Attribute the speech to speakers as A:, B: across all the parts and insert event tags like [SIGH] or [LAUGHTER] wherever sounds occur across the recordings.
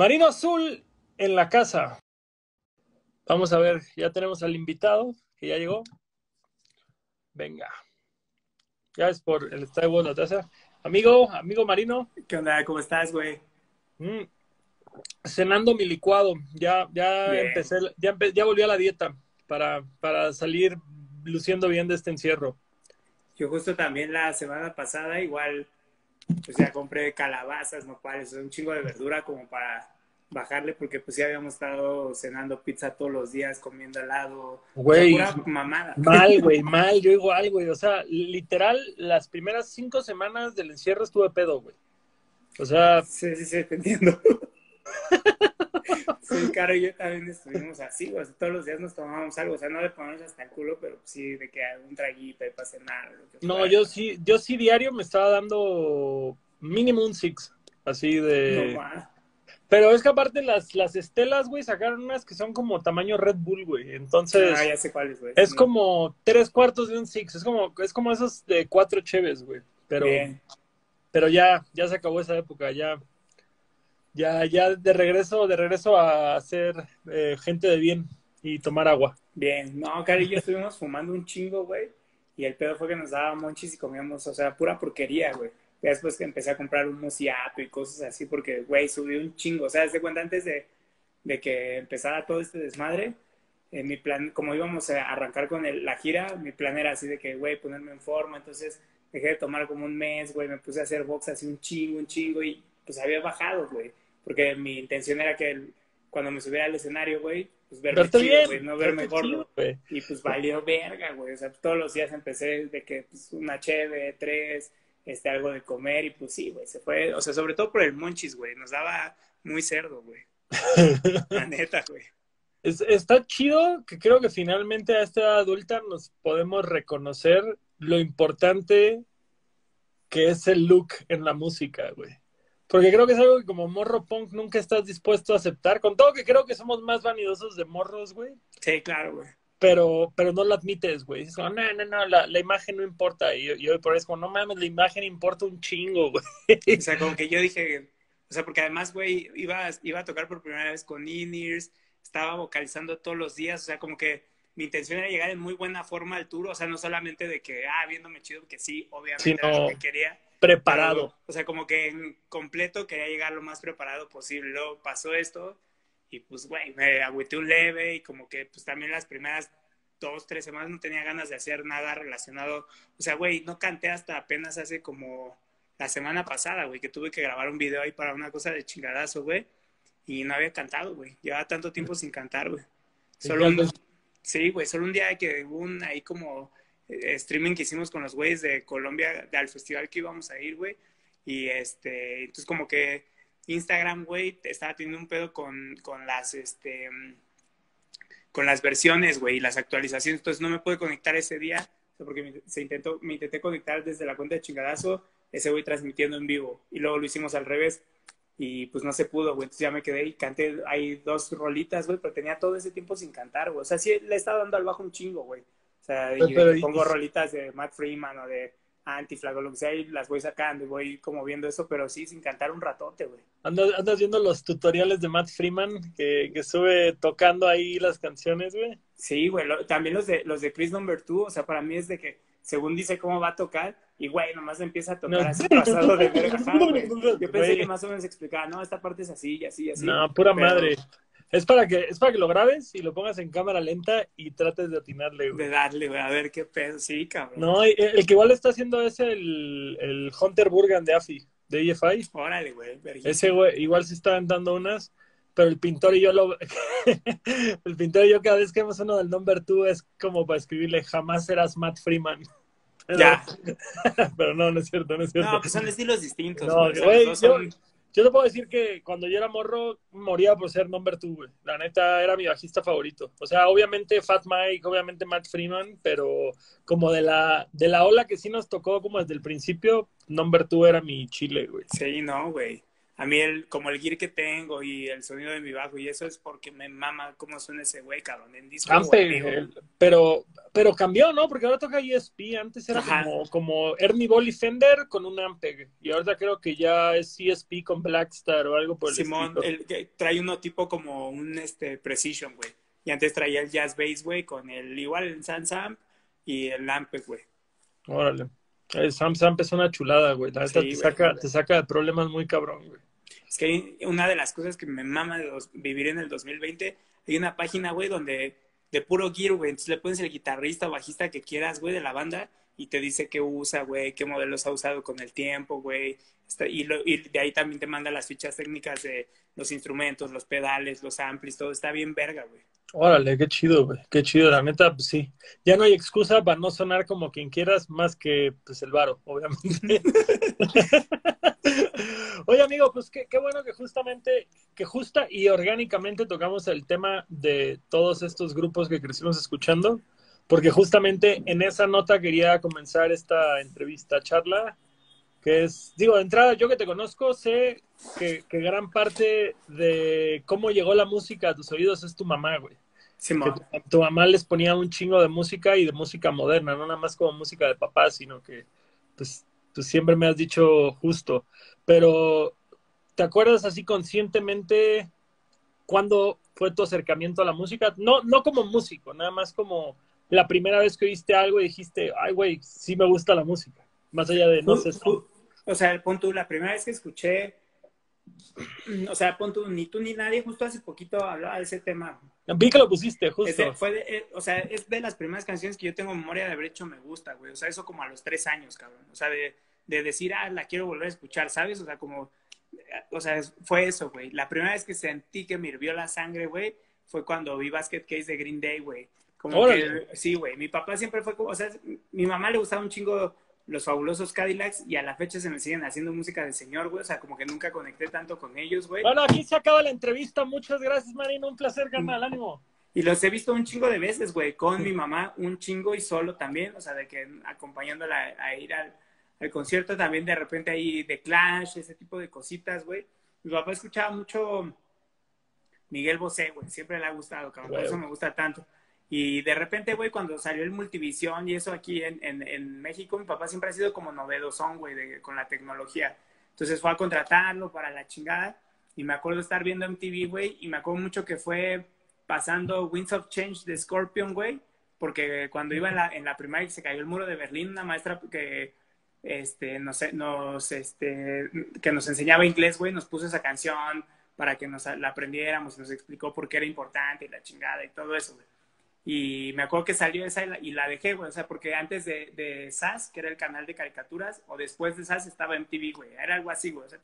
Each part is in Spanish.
A: Marino Azul en la casa. Vamos a ver, ya tenemos al invitado que ya llegó. Venga. Ya es por el estadio de la taza. Amigo, amigo Marino.
B: ¿Qué onda? ¿Cómo estás, güey?
A: Mm, cenando mi licuado. Ya, ya
B: Bien.
A: empecé, ya, empe- ya volví a la dieta para, para salir luciendo bien de este encierro.
B: Yo justo también la semana pasada igual, pues ya compré calabazas, nopales, un chingo de verdura como para bajarle, porque pues ya habíamos estado cenando pizza todos los días, comiendo helado.
A: Güey,
B: O sea, mamada.
A: mal, güey, [LAUGHS] mal. Yo igual, güey. O sea, literal, las primeras cinco semanas del encierro estuve pedo, güey. O sea,
B: Sí, sí, sí, te entiendo. [LAUGHS] [LAUGHS] Sí, Caro y yo también estuvimos [LAUGHS] así, o sea, todos los días nos tomábamos algo, o sea, no le ponemos hasta el culo, pero sí de que un traguito y para cenar. lo que
A: no, yo sí, yo sí diario me estaba dando mínimo un six, así de...
B: No.
A: Pero es que aparte las, las estelas, güey, sacaron unas que son como tamaño Red Bull, güey. Entonces,
B: Ah, ya sé cuáles, güey.
A: es
B: Sí.
A: como tres cuartos de un six. Es como, es como esos de cuatro cheves, güey. Pero,
B: Bien.
A: pero ya, ya se acabó esa época, ya, ya, ya de regreso, de regreso a ser eh, gente de bien y tomar agua.
B: Bien, no, Cari y estuvimos fumando un chingo, güey. Y el pedo fue que nos daba monchis y comíamos, o sea, pura porquería, güey. Y después que empecé a comprar un mociato y cosas así, porque, güey, subí un chingo. O sea, desde cuenta antes de, de que empezara todo este desmadre, en mi plan, como íbamos a arrancar con el- la gira, mi plan era así de que, güey, ponerme en forma. Entonces dejé de tomar como un mes, güey, me puse a hacer box así un chingo, un chingo, y pues había bajado, güey. Porque mi intención era que el- cuando me subiera al escenario, güey, pues verme
A: Verte
B: chido, güey, no verme gordo.
A: chido.
B: Y pues valió verga, güey. O sea, todos los días empecé de que pues, una cheve, tres, este, algo de comer y pues sí, güey, se fue. O sea, sobre todo por el monchis, güey. Nos daba muy cerdo, güey. [LAUGHS] La neta, güey.
A: Es- está chido que creo que finalmente a esta edad adulta nos podemos reconocer lo importante que es el look en la música, güey. Porque creo que es algo que como morro punk nunca estás dispuesto a aceptar, con todo que creo que somos más vanidosos de morros, güey,
B: Sí, claro, güey.
A: pero, pero no lo admites, güey. Es como, no, no, no, la, la imagen no importa. Y yo, yo por eso es como, no mames, la imagen importa un chingo, güey.
B: O sea, como que yo dije, o sea, porque además, güey, iba, iba a tocar por primera vez con in-ears, estaba vocalizando todos los días, o sea, como que mi intención era llegar en muy buena forma al tour, o sea, no solamente de que, ah, viéndome chido, que sí, obviamente
A: Sí,
B: era
A: no.
B: lo que quería,
A: Preparado.
B: Pero, o sea, como que en completo quería llegar lo más preparado posible. Luego pasó esto y pues, güey, me agüité un leve y como que pues también las primeras dos, tres semanas no tenía ganas de hacer nada relacionado. O sea, güey, no canté hasta apenas hace como la semana pasada, güey, que tuve que grabar un video ahí para una cosa de chingadazo, güey. Y no había cantado, güey. Llevaba tanto tiempo sin cantar, güey. Solo un, sí, güey, solo un día que hubo un ahí como streaming que hicimos con los güeyes de Colombia, al festival que íbamos a ir, güey. Y este, entonces como que Instagram, güey, estaba teniendo un pedo con, con las, este, con las versiones, güey, y las actualizaciones. Entonces no me pude conectar ese día, porque me, se intentó, me intenté conectar desde la cuenta de chingadazo, ese güey transmitiendo en vivo. Y luego lo hicimos al revés. Y pues no se pudo, güey. Entonces ya me quedé y canté ahí dos rolitas, güey, pero tenía todo ese tiempo sin cantar, güey. O sea, sí le estaba dando al bajo un chingo, güey. O sea, y
A: Pero-
B: y pongo rolitas de Matt Freeman o de Antiflag o lo que sea y las voy sacando y voy como viendo eso, pero sí sin cantar un ratote, güey.
A: Andas, andas viendo los tutoriales de Matt Freeman que, que sube tocando ahí las canciones, güey.
B: Sí, güey. lo- también los de los de Chris Number Two, o sea, para mí es de que según dice cómo va a tocar y güey, nomás empieza a tocar
A: No.
B: así pasado de verga. Yo pensé
A: Güey.
B: que más o menos explicaba, no, esta parte es así y así y así.
A: no, pura
B: pero-
A: madre. Es para que es para que lo grabes y lo pongas en cámara lenta y trates de atinarle, güey.
B: De darle, güey, a ver qué pedo. Sí, cabrón.
A: No, el que igual lo está haciendo es el, el Hunter Burgan de AFI, de EFI.
B: Órale, güey.
A: Ese güey igual se está dando unas, pero el pintor y yo lo [LAUGHS] el pintor y yo cada vez que vemos uno del number two es como para escribirle jamás serás Matt Freeman.
B: Ya. [LAUGHS]
A: pero no, no es cierto, no es cierto.
B: No, pues son estilos distintos.
A: No,
B: güey. O sea,
A: güey,
B: los dos
A: yo-
B: son-
A: Yo te puedo decir que cuando yo era morro, moría por ser number two, güey. La neta era mi bajista favorito. O sea, obviamente Fat Mike, obviamente Matt Freeman, pero como de la, de la ola que sí nos tocó como desde el principio, number two era mi chile, güey.
B: Sí, no, güey. A mí el, como el gear que tengo y el sonido de mi bajo y eso es porque me mama cómo suena ese güey, cabrón, en disco.
A: pero, pero cambió, ¿no? Porque ahora toca ESP, antes era como, como, Ernie Ball Fender con un Ampeg y ahora creo que ya es ESP con Blackstar o algo por el
B: Simón, el, trae uno tipo como un este Precision, güey. Y antes traía el Jazz Bass, güey, con el igual el Sam y el Ampeg, güey.
A: Órale. El Sam Samp es una chulada, güey. La te, saca, te saca de problemas muy cabrón, güey.
B: Es que una de las cosas que me mama de vivir en el 2020, hay una página, güey, donde de puro gear, güey, entonces le pones el guitarrista o bajista que quieras, güey, de la banda y te dice qué usa, güey, qué modelos ha usado con el tiempo, güey. Y, y, de ahí también te manda las fichas técnicas de los instrumentos, los pedales, los amplis, todo está bien verga, güey.
A: Órale, qué chido, güey, qué chido, la neta, pues sí. Ya no hay excusa para no sonar como quien quieras, más que pues el varo, obviamente. [LAUGHS] Oye, amigo, pues qué, qué, bueno que justamente, que justa y orgánicamente tocamos el tema de todos estos grupos que crecimos escuchando, porque justamente en esa nota quería comenzar esta entrevista, charla, que es, digo, de entrada, yo que te conozco, sé que, gran parte de cómo llegó la música a tus oídos es tu mamá, güey.
B: Sí,
A: que tu, mamá les ponía un chingo de música y de música moderna, no nada más como música de papá, sino que, pues, tú siempre me has dicho justo. Pero, ¿te acuerdas así conscientemente cuándo fue tu acercamiento a la música? No, no como músico, nada más como la primera vez que oíste algo y dijiste, ay, güey, sí me gusta la música. Más allá de, no sé.
B: O sea, el punto, la primera vez que escuché, [CLEARS THROAT] o sea, punto, ni tú ni nadie, justo hace poquito hablaba de ese tema.
A: Vi que lo pusiste, justo.
B: fue eh, o sea, es de las primeras canciones que yo tengo memoria de haber hecho me gusta, güey. O sea, eso como a los tres años, cabrón. O sea, de, de decir, ah, la quiero volver a escuchar, ¿sabes? O sea, como, o sea, fue eso, güey. La primera vez que sentí que me hirvió la sangre, güey, fue cuando vi Basket Case de Green Day, güey. Como que, sí, güey. Mi papá siempre fue como, o sea, mi mamá le gustaba un chingo los fabulosos Cadillacs y a la fecha se me siguen haciendo música de señor, güey. O sea, como que nunca conecté tanto con ellos, güey.
A: Bueno, aquí se acaba la entrevista. Muchas gracias, Marino. Un placer, carnal. Ánimo.
B: Y los he visto un chingo de veces, güey. Con mi mamá, un chingo y solo también. O sea, de que acompañándola a ir al, concierto también de repente ahí de Clash, ese tipo de cositas, güey. Mi papá escuchaba mucho Miguel Bosé, güey. Siempre le ha gustado, cabrón. Por eso me gusta tanto. Y de repente, güey, cuando salió el Multivisión y eso aquí en, en, México, mi papá siempre ha sido como novedosón, güey, con la tecnología. Entonces fue a contratarlo para la chingada. Y me acuerdo estar viendo MTV, güey, y me acuerdo mucho que fue pasando Winds of Change de Scorpion, güey, porque cuando iba en la, en la primaria y se cayó el muro de Berlín, una maestra que este, no sé, nos, este, que nos enseñaba inglés, güey, nos puso esa canción para que nos la aprendiéramos, nos explicó por qué era importante y la chingada y todo eso, güey. Y me acuerdo que salió esa y la, dejé, güey. O sea, porque antes de, de que era el canal de caricaturas, o después de SAS estaba MTV, güey. Era algo así, güey. O sea,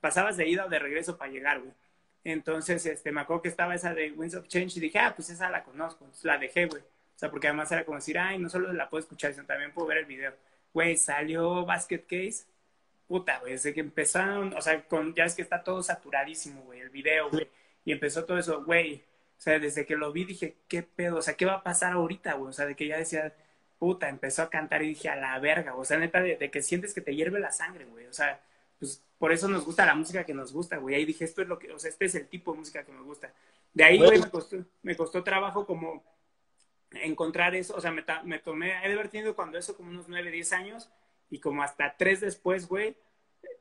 B: pasabas de ida o de regreso para llegar, güey. Entonces, este, me acuerdo que estaba esa de Winds of Change y dije, ah, pues esa la conozco. La dejé, güey. O sea, porque además era como decir, ay, no solo la puedo escuchar, sino también puedo ver el video. Güey, salió Basket Case. Puta, güey, desde que empezaron, o sea, con, ya es que está todo saturadísimo, güey, el video, güey. Y empezó todo eso, güey o sea, desde que lo vi dije, ¿qué pedo? O sea, ¿qué va a pasar ahorita, güey? O sea, de que ya decía, puta, empezó a cantar y dije, a la verga, o sea, neta, de, que sientes que te hierve la sangre, güey. O sea, pues por eso nos gusta la música que nos gusta, güey. Ahí dije, esto es lo que, o sea, este es el tipo de música que me gusta. De ahí, güey, me costó, me costó trabajo como encontrar eso, o sea, me, me tomé, he de haber tenido cuando eso como unos 9, 10 años y como hasta tres después, güey,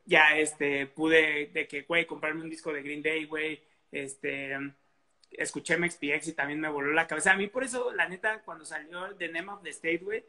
B: ya, este, pude de que, güey, comprarme un disco de Green Day, güey, este, escuché MXPX y también me voló la cabeza. A mí por eso, la neta, cuando salió The Name of the State, güey,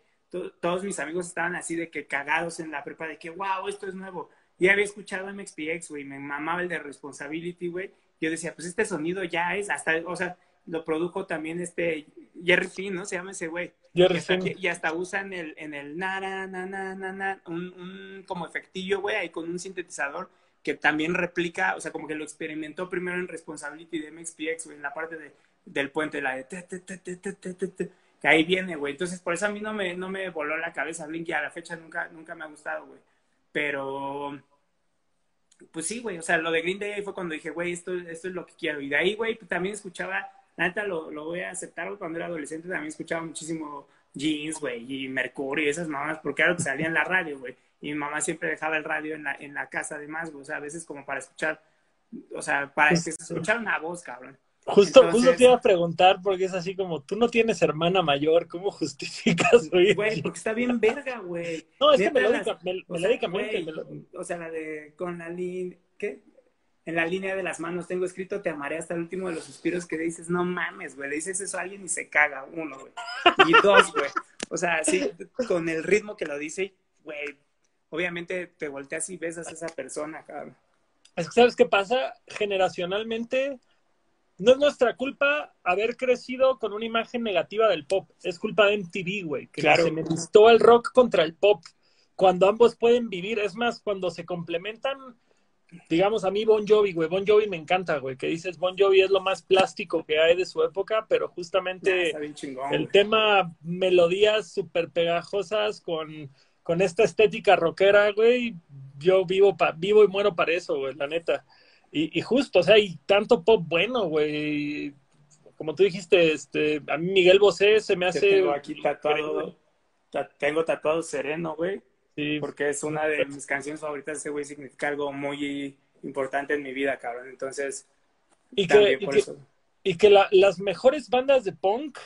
B: todos mis amigos estaban así de que cagados en la prepa de que, wow, esto es nuevo. Y había escuchado MXPX, güey, me mamaba el de Responsibility, güey. Yo decía, pues este sonido ya es, hasta, o sea, lo produjo también este Jerry Finn, ¿no? Se llama ese güey.
A: Jerry
B: y, hasta, usan el, en el na, na, na, na, na, un, un como efectillo, güey, ahí con un sintetizador que también replica, o sea, como que lo experimentó primero en Responsibility de MXPX, güey, en la parte de, del puente, la de que ahí viene, güey. Entonces, por eso a mí no me, no me voló la cabeza Blink y a la fecha nunca, nunca me ha gustado, güey. Pero, pues sí, güey, o sea, lo de Green Day fue cuando dije, güey, esto, esto es lo que quiero. Y de ahí, güey, pues también escuchaba, la neta lo, lo voy a aceptar, cuando era adolescente también escuchaba muchísimo jeans, güey, y Mercurio y esas mamás, porque era lo que salía en la radio, güey. Y mi mamá siempre dejaba el radio en la, en la casa además, güey, o sea, a veces como para escuchar, o sea, para que se escuchara una voz, cabrón.
A: Justo, justo te iba a preguntar, porque es así como, tú no tienes hermana mayor, ¿cómo [LAUGHS] justificas, güey?
B: Güey, porque está bien verga, güey.
A: No, es que melódica, melódicamente.
B: O sea, la de, con la línea, ¿qué? En la línea de las manos tengo escrito, te amaré hasta el último de los suspiros que dices, no mames, güey, le dices eso a alguien y se caga, uno, güey. Y dos, güey. O sea, sí, con el ritmo que lo dice, güey, obviamente te volteas y besas a esa persona, cabrón.
A: Es que, ¿sabes qué pasa? Generacionalmente, no es nuestra culpa haber crecido con una imagen negativa del pop. Es culpa de MTV, güey. Que
B: claro.
A: se necesitó el rock contra el pop. Cuando ambos pueden vivir. Es más, cuando se complementan, digamos, a mí Bon Jovi, güey. Bon Jovi me encanta, güey. Que dices, Bon Jovi es lo más plástico que hay de su época, pero justamente
B: chingón,
A: el
B: güey.
A: tema, melodías súper pegajosas con, con esta estética rockera, güey. Yo vivo, pa, vivo y muero para eso, güey, la neta. Y, y, justo, o sea, hay tanto pop bueno, güey. Como tú dijiste, este, a mí Miguel Bosé se me hace.
B: Yo tengo aquí tatuado, tengo tatuado Sereno, güey.
A: Sí.
B: Porque es una de mis canciones favoritas. Ese güey significa algo muy importante en mi vida, cabrón. Entonces,
A: y que, y que, y que la, las mejores bandas de punk,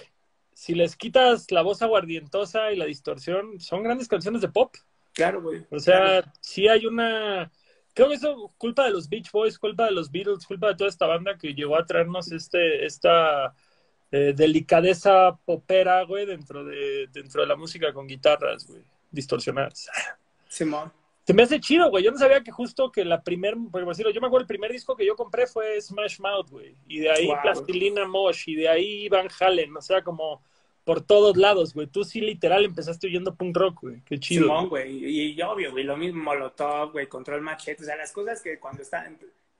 A: si les quitas la voz aguardientosa y la distorsión, son grandes canciones de pop.
B: Claro, güey.
A: O sea,
B: claro.
A: sí hay una creo que eso culpa de los Beach Boys, culpa de los Beatles, culpa de toda esta banda que llegó a traernos este, esta eh, delicadeza popera, güey, dentro de, dentro de la música con guitarras, güey, distorsionadas.
B: Simón.
A: Se me hace chido, güey. Yo no sabía que justo que la primer, por decirlo, yo me acuerdo el primer disco que yo compré fue Smash Mouth, güey. Y de ahí wow. Plastilina Mosh, y de ahí Van Halen, o sea, como por todos lados, güey. Tú sí literal empezaste oyendo punk rock, güey. Qué chido.
B: Simón, güey. Y, y, obvio, güey, lo mismo Molotov, güey, Control Machete. O sea, las cosas que cuando estaba,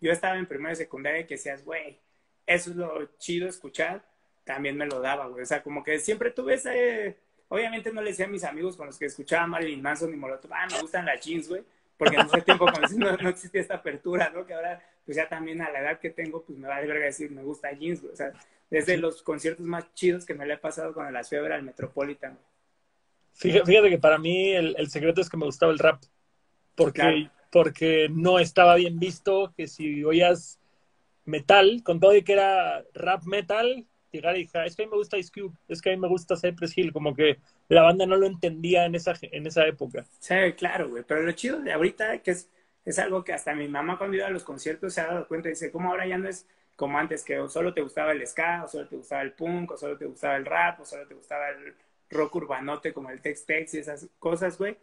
B: yo estaba en primera y secundaria que decías, güey, eso es lo chido escuchar, también me lo daba, güey. O sea, como que siempre tuve ese... Obviamente no le decía a mis amigos con los que escuchaba Marilyn Manson y Molotov, ah, me gustan las jeans, güey. Porque en ese tiempo cuando no, no existía esta apertura, ¿no? Que ahora, pues ya también a la edad que tengo, pues me va a verga decir, me gusta jeans, güey. O sea, desde los conciertos más chidos que me le he pasado cuando las fui a ver al Metropolitan.
A: Fíjate, fíjate que para mí el, el, secreto es que me gustaba el rap. Porque, claro. porque no estaba bien visto que si oías metal, con todo y que era rap metal, llegar y dijera, es que a mí me gusta Ice Cube, es que a mí me gusta Cypress Hill, como que la banda no lo entendía en esa, en esa época.
B: Sí, claro, güey, pero lo chido de ahorita que es, algo que hasta mi mamá cuando iba a los conciertos se ha dado cuenta dice, ¿cómo ahora ya no es como antes, que solo te gustaba el ska, o solo te gustaba el punk, o solo te gustaba el rap, o solo te gustaba el rock urbanote como el tex-tex y esas cosas, güey.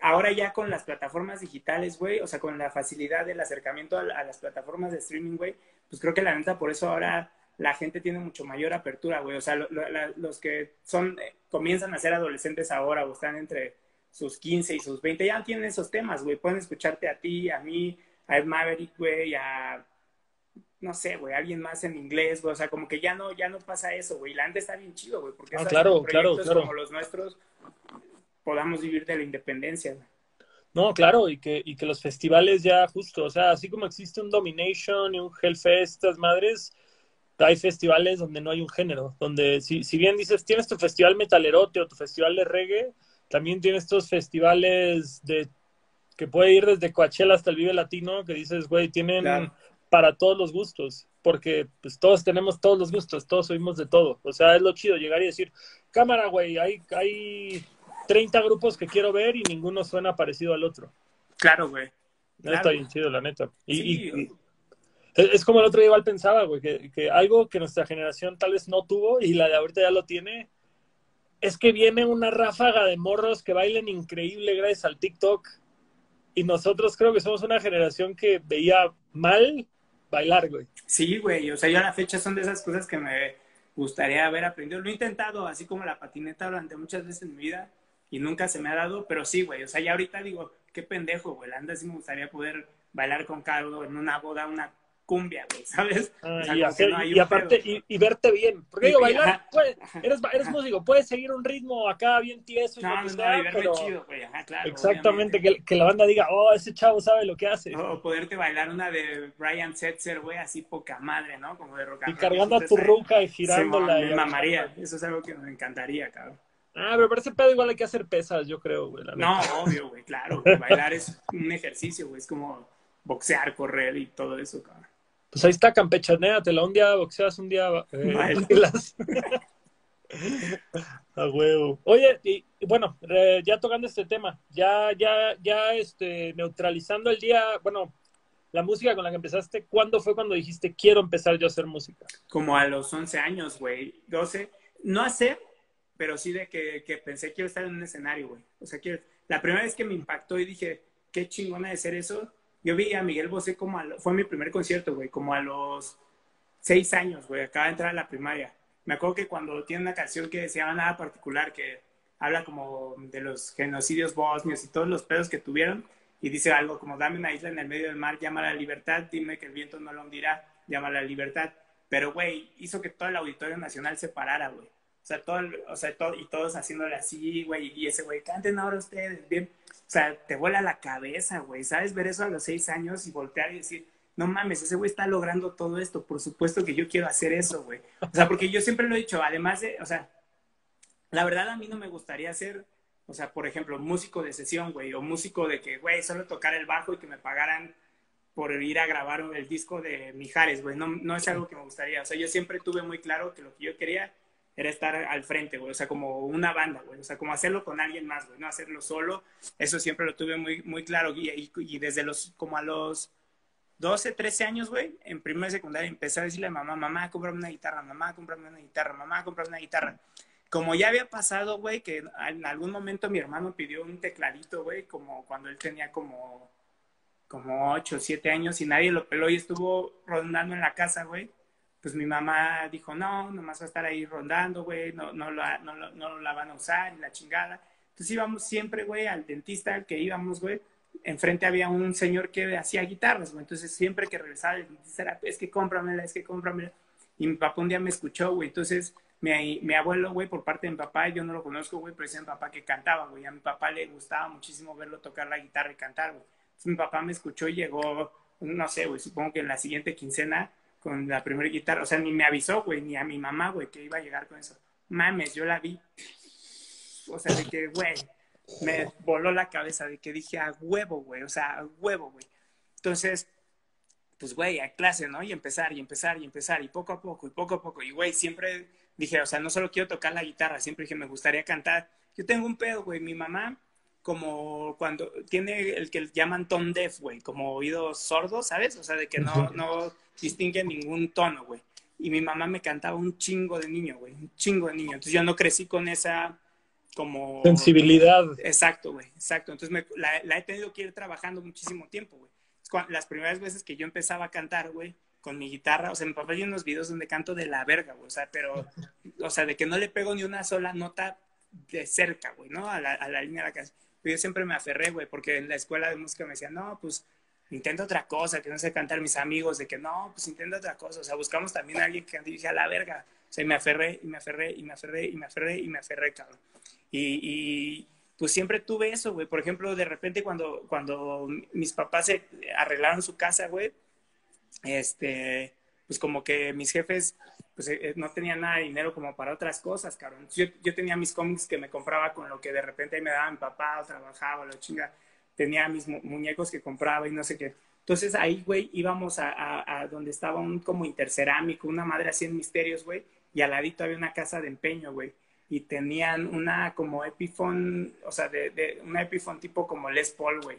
B: Ahora ya con las plataformas digitales, güey, o sea, con la facilidad del acercamiento a, a las plataformas de streaming, güey, pues creo que la neta por eso ahora la gente tiene mucho mayor apertura, güey. O sea, lo, lo, la, los que son, eh, comienzan a ser adolescentes ahora o están entre sus 15 y sus 20, ya tienen esos temas, güey. Pueden escucharte a ti, a mí, a Ed Maverick, güey, a no sé, güey, alguien más en inglés, güey, o sea, como que ya no, ya no pasa eso, güey, la gente está bien chido, güey, porque
A: ah, claro, claro, claro.
B: como los nuestros podamos vivir de la independencia, güey.
A: No, claro, y que, y que los festivales ya justo, o sea, así como existe un Domination y un Hellfest, estas madres, hay festivales donde no hay un género, donde si, si bien dices, tienes tu festival metalerote o tu festival de reggae, también tienes estos festivales de que puede ir desde Coachella hasta el Vive Latino, que dices, güey, tienen... Claro para todos los gustos, porque pues todos tenemos todos los gustos, todos oímos de todo. O sea, es lo chido llegar y decir, cámara, güey, hay, hay 30 grupos que quiero ver y ninguno suena parecido al otro.
B: Claro, güey. Claro.
A: Está bien chido, la neta. Y,
B: sí,
A: y, y es como el otro día igual pensaba, güey, que, algo que nuestra generación tal vez no tuvo y la de ahorita ya lo tiene, es que viene una ráfaga de morros que bailen increíble gracias al TikTok. Y nosotros creo que somos una generación que veía mal bailar, güey.
B: Sí, güey, o sea, yo a la fecha son de esas cosas que me gustaría haber aprendido. Lo he intentado, así como la patineta durante muchas veces en mi vida y nunca se me ha dado, pero sí, güey, o sea, ya ahorita digo, qué pendejo, güey, anda sí me gustaría poder bailar con Carlos en una boda, una cumbia, güey, ¿sabes?
A: Ah,
B: o sea,
A: y, hacer,
B: no
A: aparte,
B: pedo.
A: y, y verte bien. Porque digo, bailar,
B: ajá,
A: puedes-
B: ajá,
A: eres, eres
B: ajá.
A: músico, puedes seguir un ritmo acá bien tieso y
B: No, no, no,
A: pero
B: chido, güey, ajá, claro.
A: exactamente, que, que la banda diga, oh, ese chavo sabe lo que hace.
B: O poderte bailar una de Brian Setzer, güey, así poca madre, ¿no? Como de rock
A: y cargando a tu ruca y
B: Sí,
A: girándola.
B: me
A: y
B: mamaría. Eso es algo que me encantaría, cabrón.
A: Ah, pero para ese pedo igual hay que hacer pesas, yo creo, güey.
B: No, obvio, güey, claro. [LAUGHS] Bailar es un ejercicio, güey. Es como boxear, correr y todo eso, cabrón.
A: Pues ahí está, campechanéatela. Un día boxeas, un día eh, [LAUGHS] A huevo. Oye, y, bueno, ya tocando este tema, ya, ya, ya, este, neutralizando el día, bueno, la música con la que empezaste, ¿cuándo fue cuando dijiste quiero empezar yo a hacer música?
B: Como a los 11 años, güey, 12. No hacer, pero sí de que, que pensé quiero estar en un escenario, güey. O sea, quiero, la primera vez que me impactó y dije, qué chingona de ser eso, yo vi a Miguel Bosé como, a, fue mi primer concierto, güey, como a los 6 años, güey, acaba de entrar a la primaria. Me acuerdo que cuando tiene una canción que se llama Nada Particular, que habla como de los genocidios bosnios y todos los pedos que tuvieron, y dice algo como, dame una isla en el medio del mar, llama a la libertad, dime que el viento no lo hundirá, llama a la libertad. Pero, güey, hizo que todo el Auditorio Nacional se parara, güey. Sea, todo, o sea, todo, y todos haciéndole así, güey, y ese güey, canten ahora ustedes, bien. O sea, te vuela la cabeza, güey, ¿sabes? Ver eso a los seis años y voltear y decir, no mames, ese güey está logrando todo esto, por supuesto que yo quiero hacer eso, güey. O sea, porque yo siempre lo he dicho, además de, o sea, la verdad a mí no me gustaría ser, o sea, por ejemplo, músico de sesión, güey, o músico de que, güey, solo tocar el bajo y que me pagaran por ir a grabar el disco de Mijares, güey, no, no es algo que me gustaría. O sea, yo siempre tuve muy claro que lo que yo quería era estar al frente, güey, o sea, como una banda, güey, o sea, como hacerlo con alguien más, güey, no hacerlo solo, eso siempre lo tuve muy, muy claro y, y, desde los, como a los 12, 13 años, güey, en primera secundaria empecé a decirle a mamá, mamá, cómprame una guitarra, mamá, cómprame una guitarra, mamá, cómprame una guitarra. Como ya había pasado, güey, que en algún momento mi hermano pidió un tecladito, güey, como cuando él tenía como, como 8 7 años y nadie lo peló y estuvo rondando en la casa, güey. Pues mi mamá dijo, no, nomás va a estar ahí rondando, güey, no, no, la, no, no la van a usar, ni la chingada. Entonces íbamos siempre, güey, al dentista al que íbamos, güey, enfrente había un señor que hacía guitarras, güey. Entonces siempre que regresaba, era, es que cómpramela, es que cómpramela. Y mi papá un día me escuchó, güey. Entonces mi, mi abuelo, güey, por parte de mi papá, yo no lo conozco, güey, pero es mi papá que cantaba, güey. A mi papá le gustaba muchísimo verlo tocar la guitarra y cantar, güey. Entonces mi papá me escuchó y llegó, no sé, güey, supongo que en la siguiente quincena con la primera guitarra. O sea, ni me avisó, güey, ni a mi mamá, güey, que iba a llegar con eso. Mames, yo la vi. O sea, de que, güey, me voló la cabeza de que dije a huevo, güey, o sea, a huevo, güey. Entonces, pues, güey, a clase, ¿no? Y empezar, y empezar, y empezar, y poco a poco, y poco a poco. Y, güey, siempre dije, o sea, no solo quiero tocar la guitarra, siempre dije, me gustaría cantar. Yo tengo un pedo, güey, mi mamá, como cuando tiene el que llaman tone deaf, güey, como oídos sordos, ¿sabes? O sea, de que no, no distingue ningún tono, güey. Y mi mamá me cantaba un chingo de niño, güey, un chingo de niño. Entonces yo no crecí con esa como...
A: Sensibilidad.
B: Exacto, güey, exacto. Entonces la, he tenido que ir trabajando muchísimo tiempo, güey. Las primeras veces que yo empezaba a cantar, güey, con mi guitarra, o sea, mi papá tiene unos videos donde canto de la verga, güey, o sea, pero, o sea, de que no le pego ni una sola nota de cerca, güey, ¿no? A la, a la línea de la. Pero yo siempre me aferré, güey, porque en la escuela de música me decían, no, pues intenta otra cosa, que no sé cantar mis amigos, de que no, pues intenta otra cosa, o sea, buscamos también a alguien que dije a la verga, o sea, y me aferré, y me aferré, y me aferré, y me aferré, y me aferré, cabrón. Y, pues siempre tuve eso, güey. Por ejemplo, de repente cuando, cuando mis papás se arreglaron su casa, güey, este, pues como que mis jefes pues eh, no tenían nada de dinero como para otras cosas, cabrón. Yo, yo tenía mis cómics que me compraba con lo que de repente me daba mi papá o trabajaba, lo chinga. Tenía mis muñecos que compraba y no sé qué. Entonces ahí, güey, íbamos a, a, a, donde estaba un como intercerámico, una madre así en misterios, güey, y al ladito había una casa de empeño, güey y tenían una como Epiphone, o sea, de, de una Epiphone tipo como Les Paul, güey.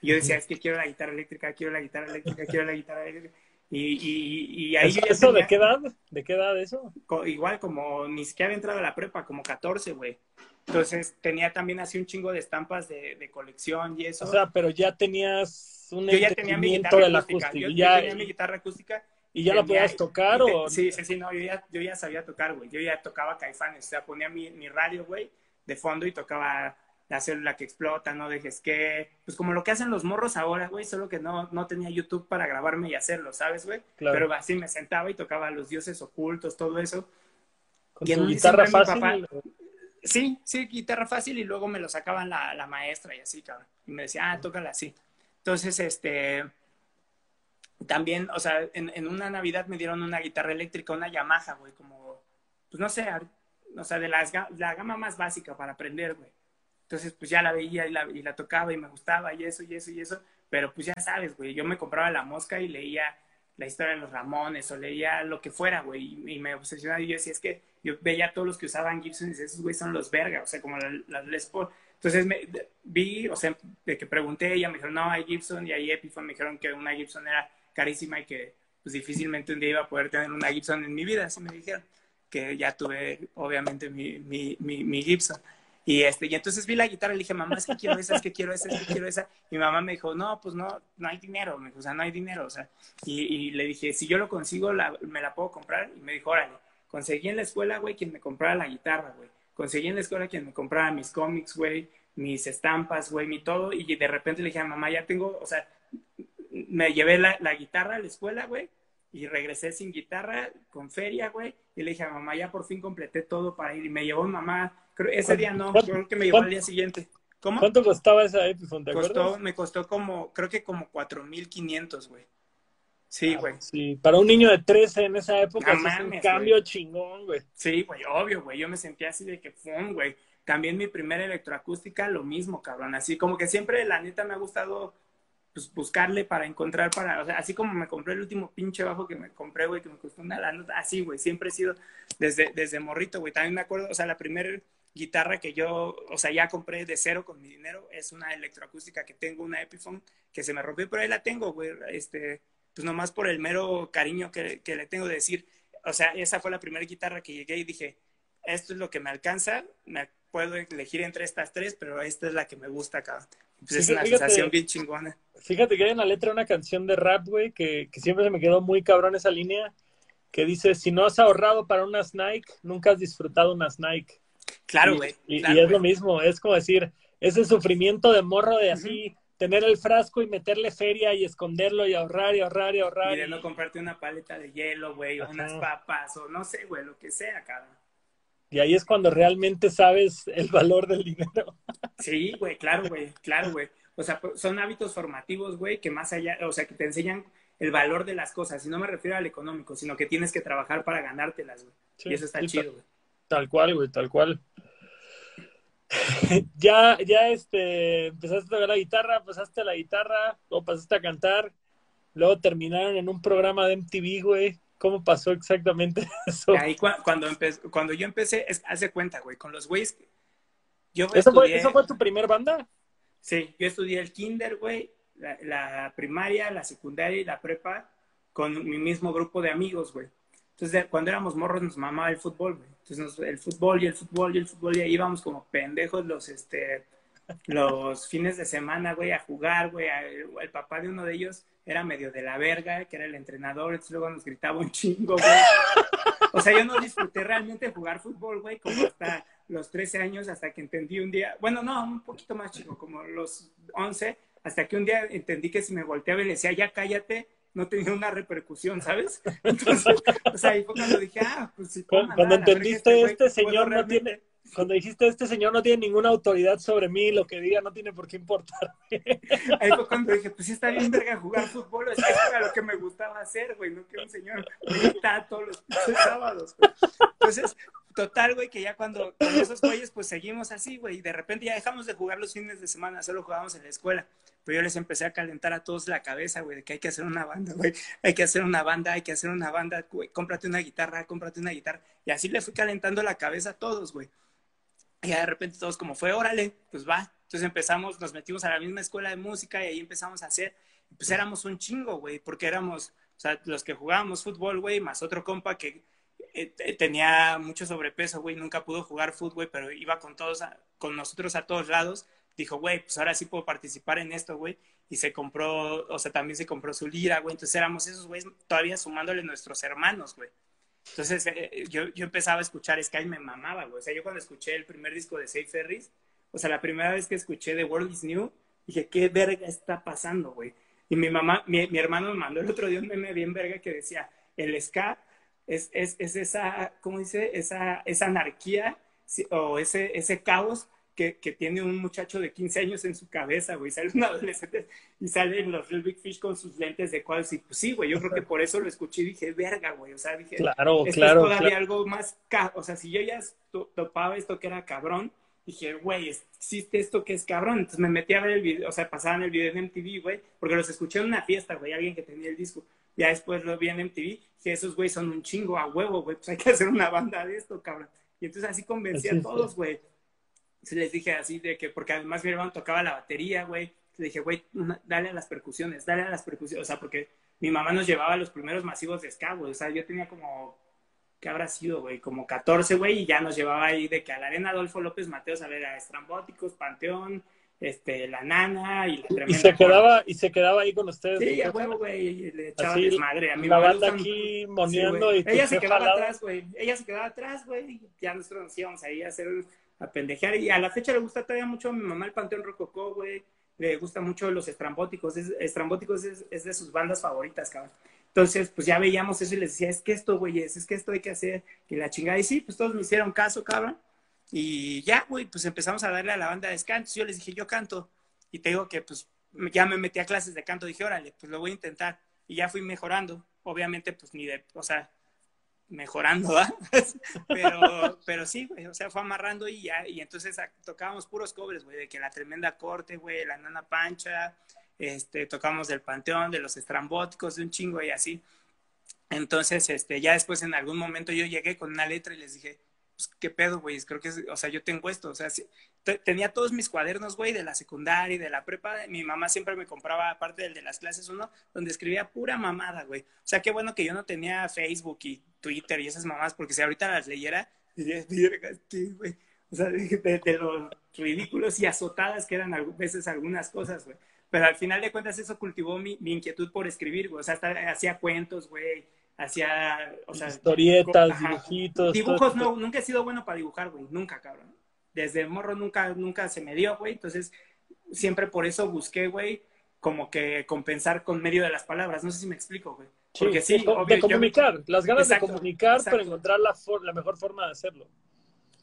B: Y yo decía, es que quiero la guitarra eléctrica, quiero la guitarra eléctrica, quiero la guitarra eléctrica. Y, y, y ahí
A: ¿Eso, de qué edad? ¿De qué edad eso?
B: igual, como ni siquiera había entrado a la prepa, como 14, güey. Entonces tenía también así un chingo de estampas de, de colección y eso.
A: O sea, pero ya tenías
B: un Yo ya tenía mi guitarra acústica. Yo, ya, yo tenía mi guitarra acústica
A: ¿Y ya la podías tocar o...?
B: Sí, sí, sí, no, yo ya, yo ya sabía tocar, güey. Yo ya tocaba caifanes, o sea, ponía mi, mi radio, güey, de fondo y tocaba la célula que explota, no dejes que... Pues como lo que hacen los morros ahora, güey, solo que no, no tenía YouTube para grabarme y hacerlo, ¿sabes, güey? Claro. Pero así me sentaba y tocaba los dioses ocultos, todo eso.
A: ¿Con y tu guitarra fácil?
B: sí, sí, guitarra fácil y luego me lo sacaban la, la maestra y así, cabrón. Y me decía, ah, tócala así. Entonces, este también, o sea, en, en, una Navidad me dieron una guitarra eléctrica, una Yamaha, güey, como, pues no sé, o sea, de las, la gama más básica para aprender, güey. Entonces, pues ya la veía y la, y la tocaba y me gustaba y eso y eso y eso. Pero pues ya sabes, güey, yo me compraba la mosca y leía la historia de los Ramones o leía lo que fuera, güey, y, me obsesionaba y yo decía, es que yo veía a todos los que usaban Gibson y decía, esos güey son los verga, o sea, como las la Les Paul. Entonces me, vi, o sea, de que pregunté, ella me dijo, no, hay Gibson y hay Epiphone, me dijeron que una Gibson era carísima y que pues difícilmente un día iba a poder tener una Gibson en mi vida, así me dijeron, que ya tuve obviamente mi, mi, mi, mi Gibson. Y, este, y entonces vi la guitarra y le dije, mamá, es que quiero esa, es que quiero esa, es que quiero esa. Mi mamá me dijo, no, pues no, no hay dinero, me dijo, o sea, no hay dinero, o sea. Y, y le dije, si yo lo consigo, la, me la puedo comprar. Y me dijo, órale, conseguí en la escuela, güey, quien me comprara la guitarra, güey. Conseguí en la escuela quien me comprara mis cómics, güey, mis estampas, güey, mi todo. Y de repente le dije a mamá, ya tengo, o sea, me llevé la, la guitarra a la escuela, güey, y regresé sin guitarra, con feria, güey. Y le dije a mamá, ya por fin completé todo para ir. Y me llevó mamá ese día no, creo que me llevó al día siguiente.
A: ¿Cómo? ¿Cuánto costaba esa Epiphone, te
B: costó, Me costó como, creo que como 4.500, güey. Sí, ah, güey.
A: sí, para un niño de 13 en esa época es un cambio chingón, güey.
B: Sí, güey, obvio, güey. Yo me sentía así de que, fue, güey. También mi primera electroacústica, lo mismo, cabrón. Así como que siempre, la neta, me ha gustado pues, buscarle para encontrar, para, o sea, así como me compré el último pinche bajo que me compré, güey, que me costó una lana, así, güey, siempre he sido desde, desde morrito, güey. También me acuerdo, o sea, la primera guitarra que yo, o sea, ya compré de cero con mi dinero, es una electroacústica que tengo, una Epiphone, que se me rompió, pero ahí la tengo, güey, este, pues nomás por el mero cariño que, que le tengo de decir, o sea, esa fue la primera guitarra que llegué y dije, esto es lo que me alcanza, me puedo elegir entre estas tres, pero esta es la que me acá. acá. Pues es una sensación bien chingona.
A: Fíjate que hay en la letra una canción de rap, güey, que, que siempre se me quedó muy cabrón esa línea, que dice, si no has ahorrado para unas Nike, nunca has disfrutado unas Nike.
B: Claro, güey.
A: Y, es lo mismo, es como decir, ese sufrimiento de morro de así, tener el frasco y meterle feria y esconderlo y ahorrar y ahorrar y ahorrar.
B: Y no comprarte una paleta de hielo, güey, o unas papas, o no sé, güey, lo que sea, cabrón.
A: Y ahí es cuando realmente sabes el valor del dinero.
B: Sí, güey, claro, güey, claro, güey. O sea, pues, son hábitos formativos, güey, que más allá, o sea, que te enseñan el valor de las cosas. Y no me refiero al económico, sino que tienes que trabajar para ganártelas, güey. y eso está chido, güey.
A: Tal cual, güey, tal cual. [LAUGHS] ya, ya este, empezaste a tocar la guitarra, pasaste a la guitarra, o pasaste a cantar, luego terminaron en un programa de MTV, güey. ¿Cómo pasó exactamente [LAUGHS] eso?
B: Ahí cuando, cuando yo empecé, es, hace cuenta, güey, con los güeyes.
A: Yo ¿Eso, fue, ¿Eso fue tu primer banda?
B: Sí, yo estudié el kinder, güey, la, la, primaria, la secundaria y la prepa con mi mismo grupo de amigos, güey. Entonces, cuando éramos morros nos mamaba el fútbol, güey. Entonces, el fútbol y el fútbol y el fútbol y ahí íbamos como pendejos los, este, los fines de semana, güey, a jugar, güey. El, papá de uno de ellos era medio de la verga, que era el entrenador, entonces luego nos gritaba un chingo, güey. O sea, yo no disfruté realmente jugar fútbol, güey, como hasta los 13 años, hasta que entendí un día, bueno, no, un poquito más chico, como los 11, hasta que un día entendí que si me volteaba y le decía, ya cállate, no tenía una repercusión, ¿sabes? [LAUGHS] Entonces, o sea, ahí fue cuando dije, ah, pues si
A: Cuando, entendiste, este, este señor no tiene, cuando dijiste, este señor no tiene ninguna autoridad sobre mí, lo que diga no tiene por qué importarme. [LAUGHS]
B: Ahí fue cuando dije, pues sí está bien verga jugar fútbol, es que era lo que me gustaba hacer, güey, no que un señor grita todos los sábados. Entonces, total, güey, que ya cuando con esos güeyes, pues seguimos así, güey, y de repente ya dejamos de jugar los fines de semana, solo jugábamos en la escuela. Pero yo les empecé a calentar a todos la cabeza, güey, de que hay que hacer una banda, güey, hay que hacer una banda, hay que hacer una banda, güey, cómprate una guitarra, cómprate una guitarra. Y así le fui calentando la cabeza a todos, güey. Y de repente todos como fue, órale, pues va. Entonces empezamos, nos metimos a la misma escuela de música y ahí empezamos a hacer, pues éramos un chingo, güey, porque éramos, o sea, los que jugábamos fútbol, güey, más otro compa que eh, tenía mucho sobrepeso, güey, nunca pudo jugar fútbol, pero iba con todos, con nosotros a todos lados. Dijo, güey, pues ahora sí puedo participar en esto, güey. Y se compró, o sea, también se compró su lira, güey. Entonces éramos esos güeyes todavía sumándole nuestros hermanos, güey. Entonces eh, yo, yo, empezaba a escuchar Sky y me mamaba, güey. O sea, yo cuando escuché el primer disco de Safe Ferris, o sea, la primera vez que escuché The World is New, dije, ¿qué verga está pasando, güey? Y mi mamá, mi, mi, hermano me mandó el otro día un meme bien verga que decía, el ska es, es, es esa, ¿cómo dice? Esa, esa anarquía o ese, ese caos que, que, tiene un muchacho de 15 años en su cabeza, güey. Sale un adolescente y salen los Real Big Fish con sus lentes de cuadros. Y pues sí, güey, yo creo que por eso lo escuché y dije, verga, güey. O sea, dije,
A: claro, esto claro,
B: es todavía
A: claro.
B: algo más, o sea, si yo ya topaba esto que era cabrón, dije, güey, existe esto que es cabrón. Entonces me metí a ver el video, o sea, pasaban el video en MTV, güey, porque los escuché en una fiesta, güey, alguien que tenía el disco. Ya después lo vi en MTV, que esos güey son un chingo a huevo, güey, pues hay que hacer una banda de esto, cabrón. Y entonces así convencí a todos, güey. Se les dije así de que, porque además mi hermano tocaba la batería, güey. Le dije, güey, dale a las percusiones, dale a las percusiones. O sea, porque mi mamá nos llevaba los primeros masivos de ska, güey. O sea, yo tenía como, ¿qué habrá sido, güey? Como 14, güey, y ya nos llevaba ahí de que a la arena Adolfo López Mateos a ver a Estrambóticos, Panteón, este, la nana y la tremenda.
A: Y se quedaba, y se quedaba ahí con ustedes.
B: Sí, a huevo, güey, le echaba Así, desmadre. A mi
A: la
B: mamá
A: banda aquí moneando sí, y
B: Ella se [LAUGHS] quedaba atrás, güey. Ella se quedaba atrás, güey, y ya nosotros nos íbamos ahí a hacer, a pendejear. Y a la fecha le gusta todavía mucho a mi mamá el Panteón Rococó, güey. Le gusta mucho los estrambóticos. Es, estrambóticos es, de sus bandas favoritas, cabrón. Entonces, pues ya veíamos eso y les decía, es que esto, güey, es, es que esto hay que hacer. Y la chingada. Y sí, pues todos me hicieron caso, cabrón. Y ya, güey, pues empezamos a darle a la banda de ska. Entonces yo les dije, yo canto. Y te digo que pues ya me metí a clases de canto, dije, órale, pues lo voy a intentar. Y ya fui mejorando. Obviamente, pues ni de, o sea, mejorando, ¿ah? [LAUGHS] pero, pero sí, güey, o sea, fue amarrando y ya, y entonces tocábamos puros covers, güey, de que la tremenda corte, güey, la nana pancha, este, tocábamos del panteón, de los estrambóticos, de un chingo y así. Entonces, este, ya después en algún momento yo llegué con una letra y les dije, pues, ¿qué pedo, güey? Creo que, es, o sea, yo tengo esto, o sea, tenía todos mis cuadernos, güey, de la secundaria y de la prepa. Mi mamá siempre me compraba, aparte del de las clases uno, donde escribía pura mamada, güey. O sea, qué bueno que yo no tenía Facebook y Twitter y esas mamás, porque si ahorita las leyera, diría, güey. O sea, [LAUGHS] de, de, los ridículos y azotadas que eran a veces algunas cosas, güey. Pero al final de cuentas eso cultivó mi, mi inquietud por escribir, güey. O sea, hasta hacía cuentos, güey. Hacía, o sea...
A: Historietas, ajá. dibujitos.
B: Dibujos, no, nunca he sido bueno para dibujar, güey. Nunca, cabrón desde morro nunca, nunca se me dio, güey. Entonces, siempre por eso busqué, güey, como que compensar con medio de las palabras. No sé si me explico, güey.
A: Porque sí, obvio, de comunicar, yo... las ganas exacto, de comunicar exacto. para encontrar la, la, mejor forma de hacerlo.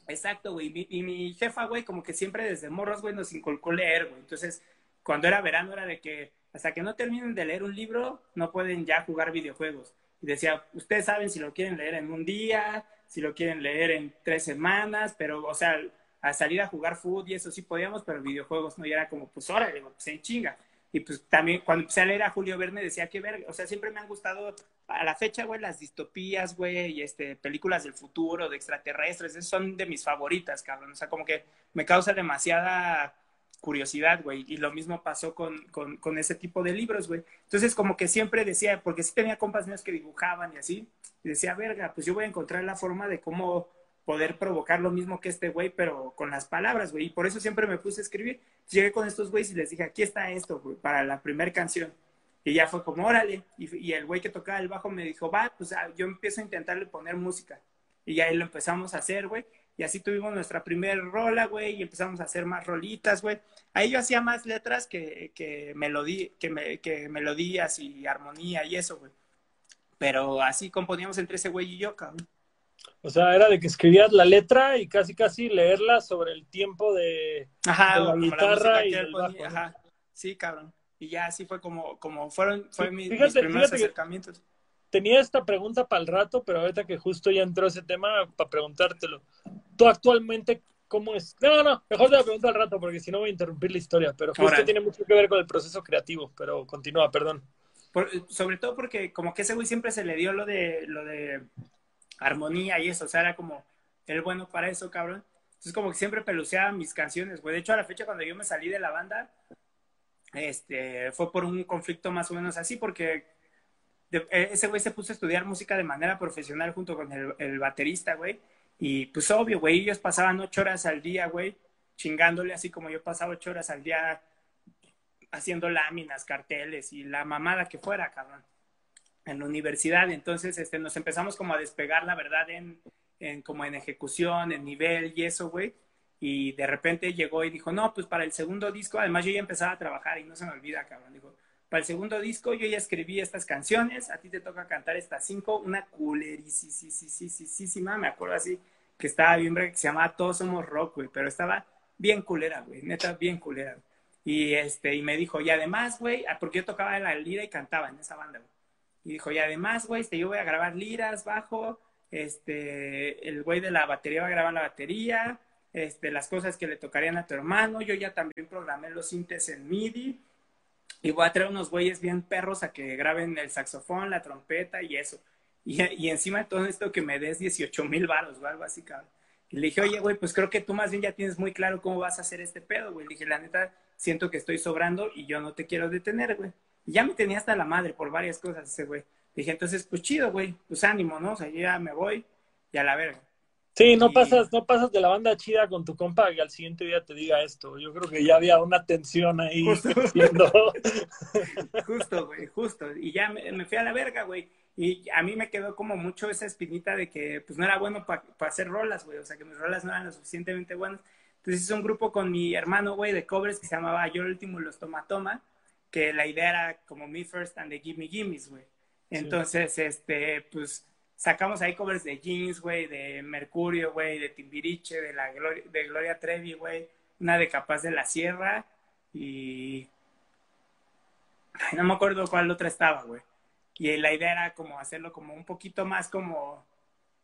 B: Exacto, güey. Y mi jefa, güey, como que siempre desde morros, güey, nos inculcó leer, güey. Entonces, cuando era verano era de que hasta que no terminen de leer un libro, no pueden ya jugar videojuegos. Y decía, ustedes saben si lo quieren leer en un día, si lo quieren leer en tres semanas, pero, o sea, a salir a jugar fútbol y eso sí podíamos, pero videojuegos no, y era como, pues digo, pues en chinga. Y pues también cuando empecé a leer a Julio Verne decía que ver, o sea, siempre me han gustado a la fecha, güey, las distopías, güey, y este, películas del futuro, de extraterrestres, son de mis favoritas, cabrón. O sea, como que me causa demasiada curiosidad, güey. Y lo mismo pasó con, con, ese tipo de libros, güey. Entonces, como que siempre decía, porque sí tenía compas míos que dibujaban y así, y decía, verga, pues yo voy a encontrar la forma de cómo poder provocar lo mismo que este güey, pero con las palabras, güey. Y por eso siempre me puse a escribir. Llegué con estos güeyes y les dije, aquí está esto, güey, para la primera canción. Y ya fue como, órale. Y, el güey que tocaba el bajo me dijo, va, pues ah, yo empiezo a intentarle poner música. Y ahí lo empezamos a hacer, güey. Y así tuvimos nuestra primera rola, güey, y empezamos a hacer más rolitas, güey. Ahí yo hacía más letras que, que, melodí, que, me, que melodías y armonía y eso, güey. Pero así componíamos entre ese güey y yo, cabrón.
A: O sea, era de que escribías la letra y casi casi leerla sobre el tiempo de,
B: ajá,
A: de la guitarra
B: la
A: y del
B: ponía,
A: bajo.
B: Ajá, sí, cabrón. Y ya así fue como, como fueron, fue mi,
A: Fíjate,
B: mis primeros
A: que-
B: acercamientos.
A: Tenía esta pregunta para el rato, pero ahorita que justo ya entró ese tema, para preguntártelo. ¿Tú actualmente cómo es? No, no, mejor te la pregunto al rato, porque si no voy a interrumpir la historia, pero justo
B: Órale.
A: tiene mucho que ver con el proceso creativo, pero continúa, perdón.
B: Por- sobre todo porque como que ese güey siempre se le dio lo de, lo de armonía y eso, o sea, era como el bueno para eso, cabrón. Entonces como que siempre peluceaba mis canciones, güey. De hecho, a la fecha cuando yo me salí de la banda, este, fue por un conflicto más o menos así, porque eh, ese güey se puso a estudiar música de manera profesional junto con el, el baterista, güey. Y pues obvio, güey, ellos pasaban ocho horas al día, güey, chingándole así como yo pasaba ocho horas al día haciendo láminas, carteles y la mamada que fuera, cabrón, en la universidad. Entonces, este, nos empezamos como a despegar, la verdad, en, en como en ejecución, en nivel y eso, güey. Y de repente llegó y dijo, no, pues para el segundo disco, además yo ya empezaba a trabajar y no se me olvida, cabrón. Dijo, para el segundo disco yo ya escribí estas canciones, a ti te toca cantar estas cinco, una culerísima, me acuerdo así, que estaba bien, que se llamaba Todos Somos Rock, güey, pero estaba bien culera, güey, neta, bien culera. Y, este, y me dijo, y además, güey, ah, porque yo tocaba la lira y cantaba en esa banda, güey. Y dijo, y además, güey, este, yo voy a grabar liras, bajo, este, el güey de la batería va a grabar la batería, este, las cosas que le tocarían a tu hermano, yo ya también programé los sintes en MIDI, y voy a traer unos güeyes bien perros a que graben el saxofón, la trompeta y eso. Y, y encima de todo esto que me des 18 mil baros o algo así, cabrón. Y le dije, oye, güey, pues creo que tú más bien ya tienes muy claro cómo vas a hacer este pedo, güey. Le dije, la neta, siento que estoy sobrando y yo no te quiero detener, güey. Y ya me tenía hasta la madre por varias cosas ese güey. Dije, entonces, pues chido, güey, pues ánimo, ¿no? O sea, ya me voy y a la verga.
A: Sí, no pasas, no pasas de la banda chida con tu compa y al siguiente día te diga esto. Yo creo que ya había una tensión ahí.
B: Justo, [LAUGHS] justo güey, justo. Y ya me, fui a la verga, güey. Y a mí me quedó como mucho esa espinita de que pues no era bueno para hacer rolas, güey. O sea, que mis rolas no eran lo suficientemente buenas. Entonces hice un grupo con mi hermano, güey, de covers que se llamaba Yo el último los toma toma, que la idea era como Me First and the Gimme Gimmes, güey. Entonces, este, pues sacamos ahí covers de Jeans, güey, de Mercurio, güey, de Timbiriche, de, la Gloria, de Gloria Trevi, güey, una de Capaz de la Sierra y... no me acuerdo cuál otra estaba, güey. Y la idea era como hacerlo como un poquito más como,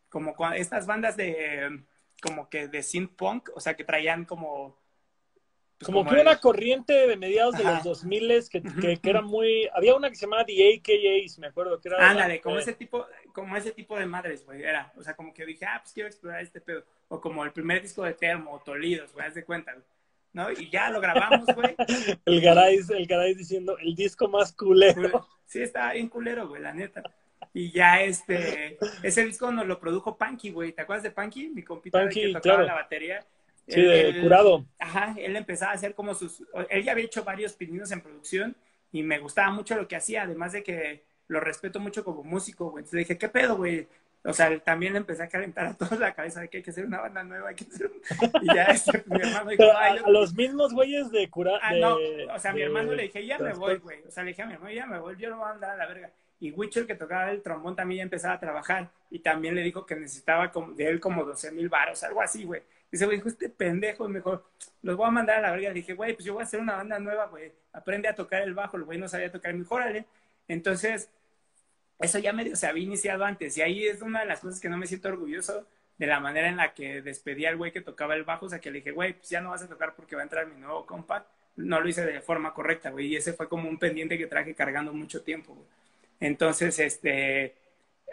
B: como estas bandas de, como que de synth punk, o sea, que traían como
A: como, que una corriente de mediados de los 2000 que, que, que, [LAUGHS] era muy... Había una que se llamaba The AKAs, me acuerdo. que era
B: Ándale, como, ese tipo, como ese tipo de madres, güey, era. O sea, como que dije, ah, pues quiero explorar este pedo. O como el primer disco de Termo, o Tolidos, güey, haz de cuenta, ¿no? Y ya lo grabamos, güey. [LAUGHS]
A: el Garay, el Garay diciendo, el disco más culero.
B: Sí, estaba bien culero, güey, la neta. Y ya este, ese disco nos lo produjo Punky, güey. ¿Te acuerdas de Punky? Mi compita que tocaba la batería.
A: Sí, de curado.
B: Ajá, él empezaba a hacer como sus... Él ya había hecho varios pininos en producción y me gustaba mucho lo que hacía, además de que lo respeto mucho como músico, güey. Entonces dije, ¿qué pedo, güey? O sea, también empecé a calentar a todos la cabeza de que hay que hacer una banda nueva, hay que hacer Y ya este, mi hermano dijo,
A: Ay, a, los mismos güeyes de curado.
B: Ah, no, o sea, a mi hermano le dije, ya me voy, güey. O sea, le dije a mi hermano, ya me voy, yo no voy a andar a la verga. Y Witcher, que tocaba el trombón, también ya empezaba a trabajar. Y también le dijo que necesitaba de él como 12 mil baros, algo así, güey. Dice, güey, dijo, este pendejo, mejor, los voy a mandar a la verga. dije, güey, pues yo voy a hacer una banda nueva, güey. Aprende a tocar el bajo, el güey no sabía tocar, mejorale. Entonces, eso ya medio se había iniciado antes. Y ahí es una de las cosas que no me siento orgulloso de la manera en la que despedí al güey que tocaba el bajo. O sea, que le dije, güey, pues ya no vas a tocar porque va a entrar mi nuevo compa. No lo hice de forma correcta, güey. Y ese fue como un pendiente que traje cargando mucho tiempo, güey. Entonces, este,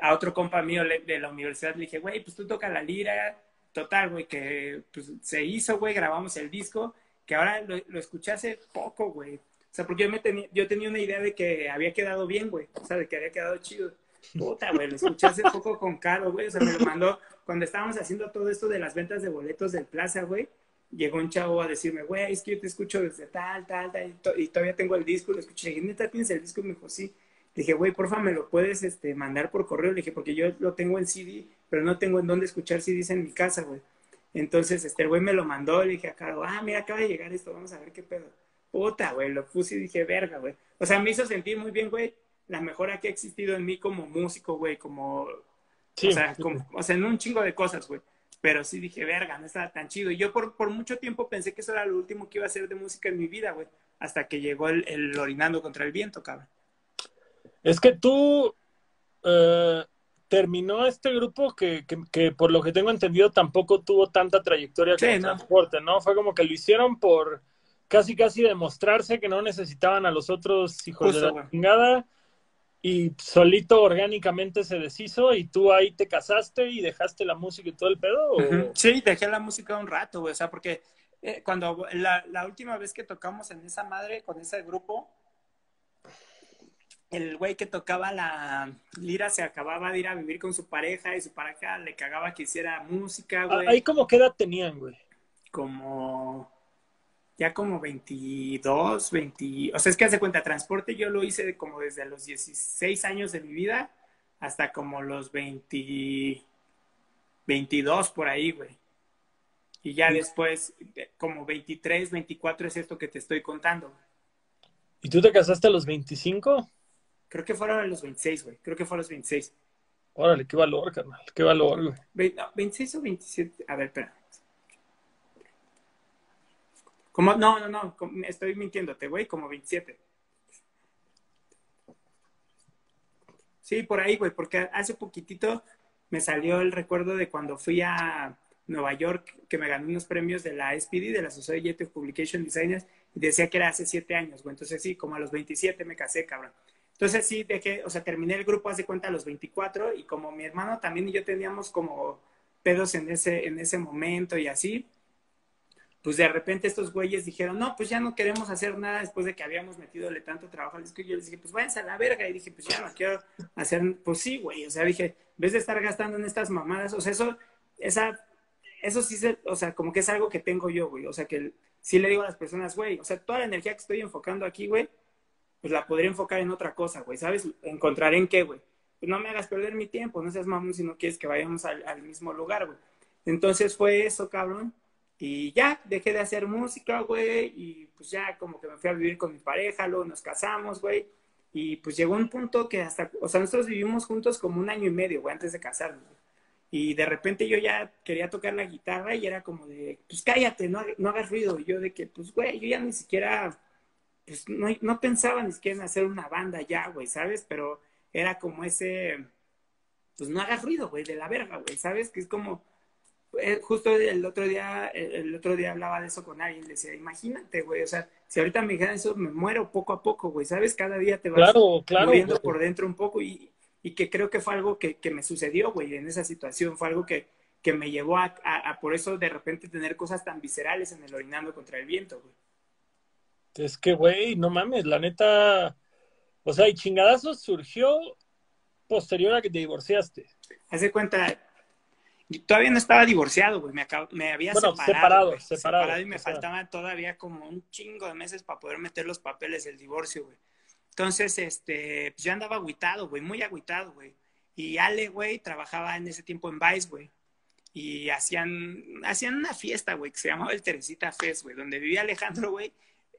B: a otro compa mío de la universidad le dije, güey, pues tú toca la lira, total, güey, que pues, se hizo, güey, grabamos el disco, que ahora lo, lo escuché hace poco, güey. O sea, porque yo, me tenía, yo tenía una idea de que había quedado bien, güey. O sea, de que había quedado chido. Puta, güey, lo escuché hace poco con Caro, güey. O sea, me lo mandó cuando estábamos haciendo todo esto de las ventas de boletos del Plaza, güey. Llegó un chavo a decirme, güey, es que yo te escucho desde tal, tal, tal, y, todavía tengo el disco. Lo escuché. Y neta, ¿tienes el disco? Y me dijo, sí. Le dije, güey, porfa, me lo puedes este, mandar por correo. Le dije, porque yo lo tengo en CD pero no tengo en dónde escuchar CDs en mi casa, güey. Entonces, este, güey me lo mandó, le dije a Caro, ah, mira, acaba de llegar esto, vamos a ver qué pedo. Puta, güey, lo puse y dije, verga, güey. O sea, me hizo sentir muy bien, güey, la mejora que ha existido en mí como músico, güey, como, sí. o, sea, como, o sea, en un chingo de cosas, güey. Pero sí dije, verga, no estaba tan chido. Y yo por, por mucho tiempo pensé que eso era lo último que iba a hacer de música en mi vida, güey. Hasta que llegó el, el orinando contra el viento, cabrón.
A: Es que tú, eh, terminó este grupo que, que, por lo que tengo entendido tampoco tuvo tanta trayectoria como no. transporte, ¿no? Fue como que lo hicieron por casi casi demostrarse que no necesitaban a los otros hijos de la chingada y solito orgánicamente se deshizo y tú ahí te casaste y dejaste la música y todo el pedo. ¿o?
B: Sí, dejé la música un rato, güey. O sea, porque eh, cuando la, la última vez que tocamos en esa madre con ese grupo, el güey que tocaba la lira se acababa de ir a vivir con su pareja y su pareja le cagaba que hiciera música, güey.
A: Ahí como qué edad tenían, güey.
B: Como ya como 22, 20, o sea, es que hace cuenta, transporte yo lo hice como desde los 16 años de mi vida hasta como los 20, 22 por ahí, güey. Y ya después, como 23, 24 es esto que te estoy contando.
A: ¿Y tú te casaste a los 25?
B: Creo que fueron a los 26, güey. Creo que fue a los 26.
A: Órale, qué valor, carnal. Qué valor, güey.
B: 26 o 27. A ver, espera. No, no, no, estoy mintiéndote, güey, como 27. Sí, por ahí, güey, porque hace poquitito me salió el recuerdo de cuando fui a Nueva York, que me gané unos premios de la SPD, de la Society of Publication Designers, y decía que era hace siete años, güey. Entonces sí, como a los 27 me casé, cabrón. Entonces sí, dejé, o sea, terminé el grupo hace cuenta a los 24 y como mi hermano también y yo teníamos como pedos en ese, en ese momento y así, pues de repente estos güeyes dijeron, no, pues ya no queremos hacer nada después de que habíamos metidole tanto trabajo al disco. Y yo les dije, pues váyanse a la verga. Y dije, pues ya no quiero hacer, pues sí, güey. O sea, dije, en vez de estar gastando en estas mamadas, o sea, eso, esa, eso sí, se, o sea, como que es algo que tengo yo, güey. O sea, que sí le digo a las personas, güey, o sea, toda la energía que estoy enfocando aquí, güey, pues la podría enfocar en otra cosa, güey, ¿sabes? Encontrar en qué, güey. Pues no me hagas perder mi tiempo, no seas mamón si no quieres que vayamos al, al mismo lugar, güey. Entonces fue eso, cabrón. Y ya, dejé de hacer música, güey, y pues ya como que me fui a vivir con mi pareja, luego nos casamos, güey, y pues llegó un punto que hasta, o sea, nosotros vivimos juntos como un año y medio, güey, antes de casarnos, Y de repente yo ya quería tocar la guitarra y era como de, pues cállate, no, no hagas ruido. Y yo de que, pues, güey, yo ya ni siquiera, pues no, no pensaba ni siquiera en hacer una banda ya, güey, ¿sabes? Pero era como ese, pues no hagas ruido, güey, de la verga, güey, ¿sabes? Que es como, justo el otro día, el otro día hablaba de eso con alguien, le decía, imagínate, güey, o sea, si ahorita me dijeran eso, me muero poco a poco, güey, ¿sabes? Cada día te vas muriendo por dentro un poco y, y, que creo que fue algo que, que me sucedió, güey, en esa situación, fue algo que, que me llevó a, a, por eso de repente tener cosas tan viscerales en el orinando contra el viento, güey.
A: Es que, güey, no mames, la neta, o sea, y chingadazo surgió posterior a que te divorciaste.
B: Hace cuenta, todavía no estaba divorciado, güey. Me, me había
A: bueno,
B: separado,
A: separado, separado,
B: y me faltaban todavía como un chingo de meses para poder meter los papeles del divorcio, güey. Entonces, este, pues yo andaba agüitado, güey, muy agüitado, güey. Y Ale, güey, trabajaba en ese tiempo en Vice, güey. Y hacían, hacían una fiesta, güey, que se llamaba el Teresita Fest, güey, donde vivía Alejandro, güey.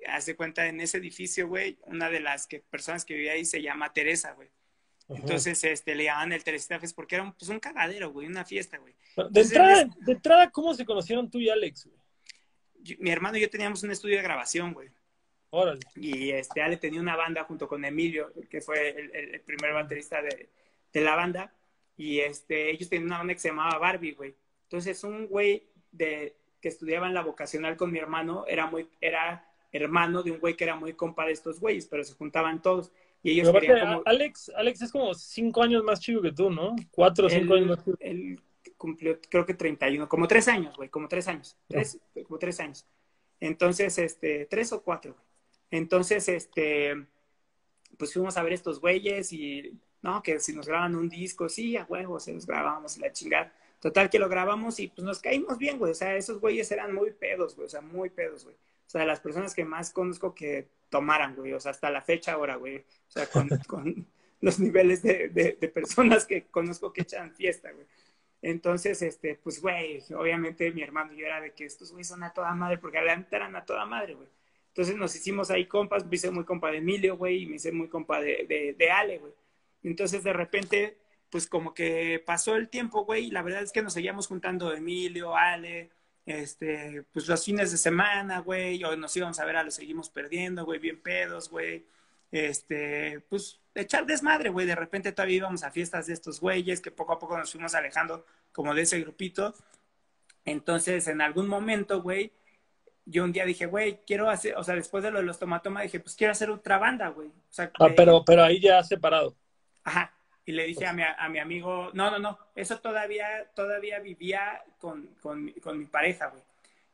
B: Hace cuenta en ese edificio, güey, una de las que, personas que vivía ahí se llama Teresa, güey. Entonces, este, le llamaban el Teresita Fest porque era un, pues, un cagadero, güey, una fiesta, güey.
A: De entrada, de entrada, ¿cómo se conocieron tú y Alex, güey?
B: mi hermano y yo teníamos un estudio de grabación, güey.
A: Órale.
B: Y este, Ale tenía una banda junto con Emilio, que fue el, el, primer baterista de, de, la banda. Y este, ellos tenían una banda que se llamaba Barbie, güey. Entonces, un güey de, que estudiaba en la vocacional con mi hermano era, muy, era hermano de un güey que era muy compa de estos güeyes, pero se juntaban todos. Y ellos
A: como... Alex, Alex es como cinco años más chico que tú, ¿no? Cuatro o cinco años más chico.
B: Él cumplió, creo que 31, como tres años, güey, como tres años. Tres, como tres años. Entonces, este, tres o cuatro, güey. Entonces, este, pues fuimos a ver estos güeyes y, no, que si nos graban un disco, sí, a huevo, se los grabamos la chingada. Total que lo grabamos y pues nos caímos bien, güey. O sea, esos güeyes eran muy pedos, güey. O sea, muy pedos, güey. O sea, las personas que más conozco que tomaran, güey. O sea, hasta la fecha ahora, güey. O sea, con, [LAUGHS] con los niveles de, de, de, personas que conozco que echan fiesta, güey. Entonces, este, pues, güey, obviamente mi hermano y yo era de que estos güeyes son a toda madre, porque adelante eran a toda madre, güey. Entonces nos hicimos ahí compas, me hice muy compa de Emilio, güey, y me hice muy compa de, de, de Ale, güey. Entonces, de repente, pues como que pasó el tiempo, güey, y la verdad es que nos seguíamos juntando Emilio, Ale, este, pues los fines de semana, güey, o nos íbamos a ver a los seguimos perdiendo, güey, bien pedos, güey. Este, pues echar desmadre, güey. De repente todavía íbamos a fiestas de estos güeyes que poco a poco nos fuimos alejando como de ese grupito. Entonces, en algún momento, güey, yo un día dije, güey, quiero hacer, o sea, después de lo de los tomatoma, dije, pues quiero hacer otra banda, güey. O sea,
A: ah, pero, pero ahí ya separado.
B: Ajá. Y le dije a mi, a mi amigo, no, no, no, eso todavía, todavía vivía con, con, con mi pareja, güey.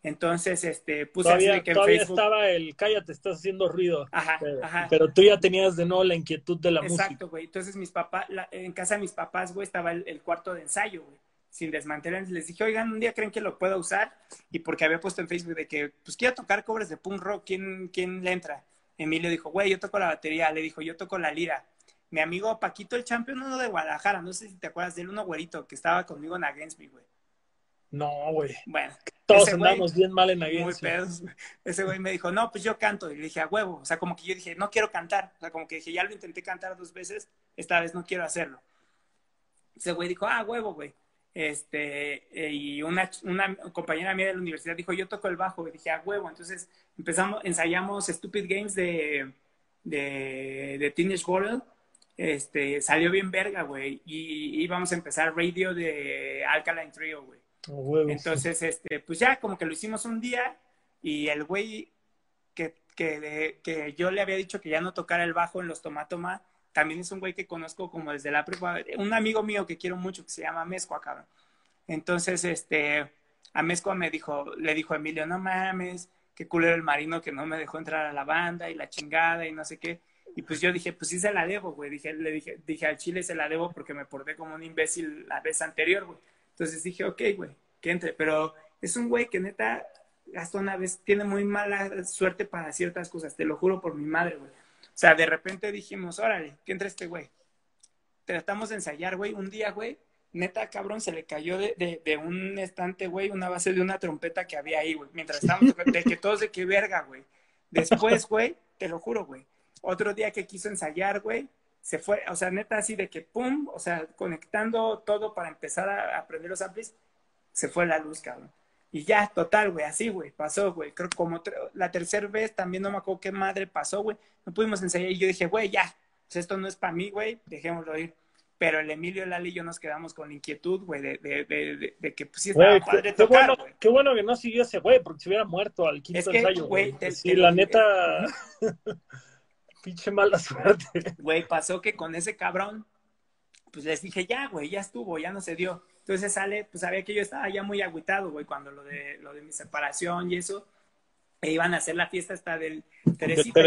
B: Entonces, este, puse
A: todavía,
B: así que en
A: todavía
B: Facebook...
A: estaba el, cállate, estás haciendo ruido.
B: Ajá,
A: pero,
B: ajá.
A: pero tú ya tenías de nuevo la inquietud de la
B: Exacto,
A: música.
B: güey. Entonces, mis papás, la, en casa de mis papás, güey, estaba el, el cuarto de ensayo, güey, sin desmantelar. Les dije, oigan, un día creen que lo puedo usar. Y porque había puesto en Facebook de que, pues quiero tocar cobres de punk rock, ¿quién, quién le entra? Emilio dijo, güey, yo toco la batería. Le dijo, yo toco la lira. Mi amigo Paquito, el campeón, uno de Guadalajara, no sé si te acuerdas de él, uno güerito que estaba conmigo en Against Me, güey.
A: No, güey.
B: Bueno.
A: Todos andamos bien mal en Against
B: Muy pedos. Ese güey me dijo, no, pues yo canto. Y le dije, a huevo. O sea, como que yo dije, no quiero cantar. O sea, como que dije, ya lo intenté cantar dos veces, esta vez no quiero hacerlo. Ese güey dijo, ah, huevo, güey. este, eh, y una, una compañera mía de la universidad dijo, yo toco el bajo, y dije, a huevo, entonces empezamos, ensayamos Stupid Games de, de, de Teenage World, este, salió bien verga, güey, y íbamos a empezar radio de Alkaline Trio, güey. Entonces, este, pues ya como que lo hicimos un día y el güey que, que, que, yo le había dicho que ya no tocara el bajo en los Tomatoma, también es un güey que conozco como desde la prepa, un amigo mío que quiero mucho que se llama Mezcua, cabrón. Entonces, este, a Mezcua me dijo, le dijo a Emilio, no mames, qué culero el marino que no me dejó entrar a la banda y la chingada y no sé qué. Y pues yo dije, pues sí se la debo, güey. Dije, le dije, dije al Chile se la debo porque me porté como un imbécil la vez anterior, güey. Entonces dije, ok, güey, que entre. Pero es un güey que neta, hasta una vez tiene muy mala suerte para ciertas cosas, te lo juro por mi madre, güey. O sea, de repente dijimos, órale, que entre este güey. Tratamos de ensayar, güey. Un día, güey, neta, cabrón, se le cayó de, de, un estante, güey, una base de una trompeta que había ahí, güey. Mientras estábamos, de que todos de qué verga, güey. Después, güey, te lo juro, güey. Otro día que quiso ensayar, güey, se fue, o sea, neta así de que pum, o sea, conectando todo para empezar a aprender los amplis, se fue la luz, cabrón. Y ya, total, güey, así, güey, pasó, güey. Creo que como la tercera vez también no me acuerdo qué madre pasó, güey. No pudimos ensayar y yo dije, güey, ya, pues esto no es para mí, güey, dejémoslo ir. Pero el Emilio, Lali y yo nos quedamos con la inquietud, güey, de, de, de, de, que pues sí estaba padre
A: qué, tocar, bueno, Qué bueno que no siguió ese güey, porque se hubiera muerto al quinto ensayo, güey. Sí, la neta... [LAUGHS] Pinche mala [LAUGHS] suerte.
B: Güey, pasó que con ese cabrón, pues les dije, ya, güey, ya estuvo, ya no se dio. Entonces sale, pues sabía que yo estaba ya muy agüitado, güey, cuando lo de, lo de mi separación y eso. E iban a hacer la fiesta hasta del Teresita,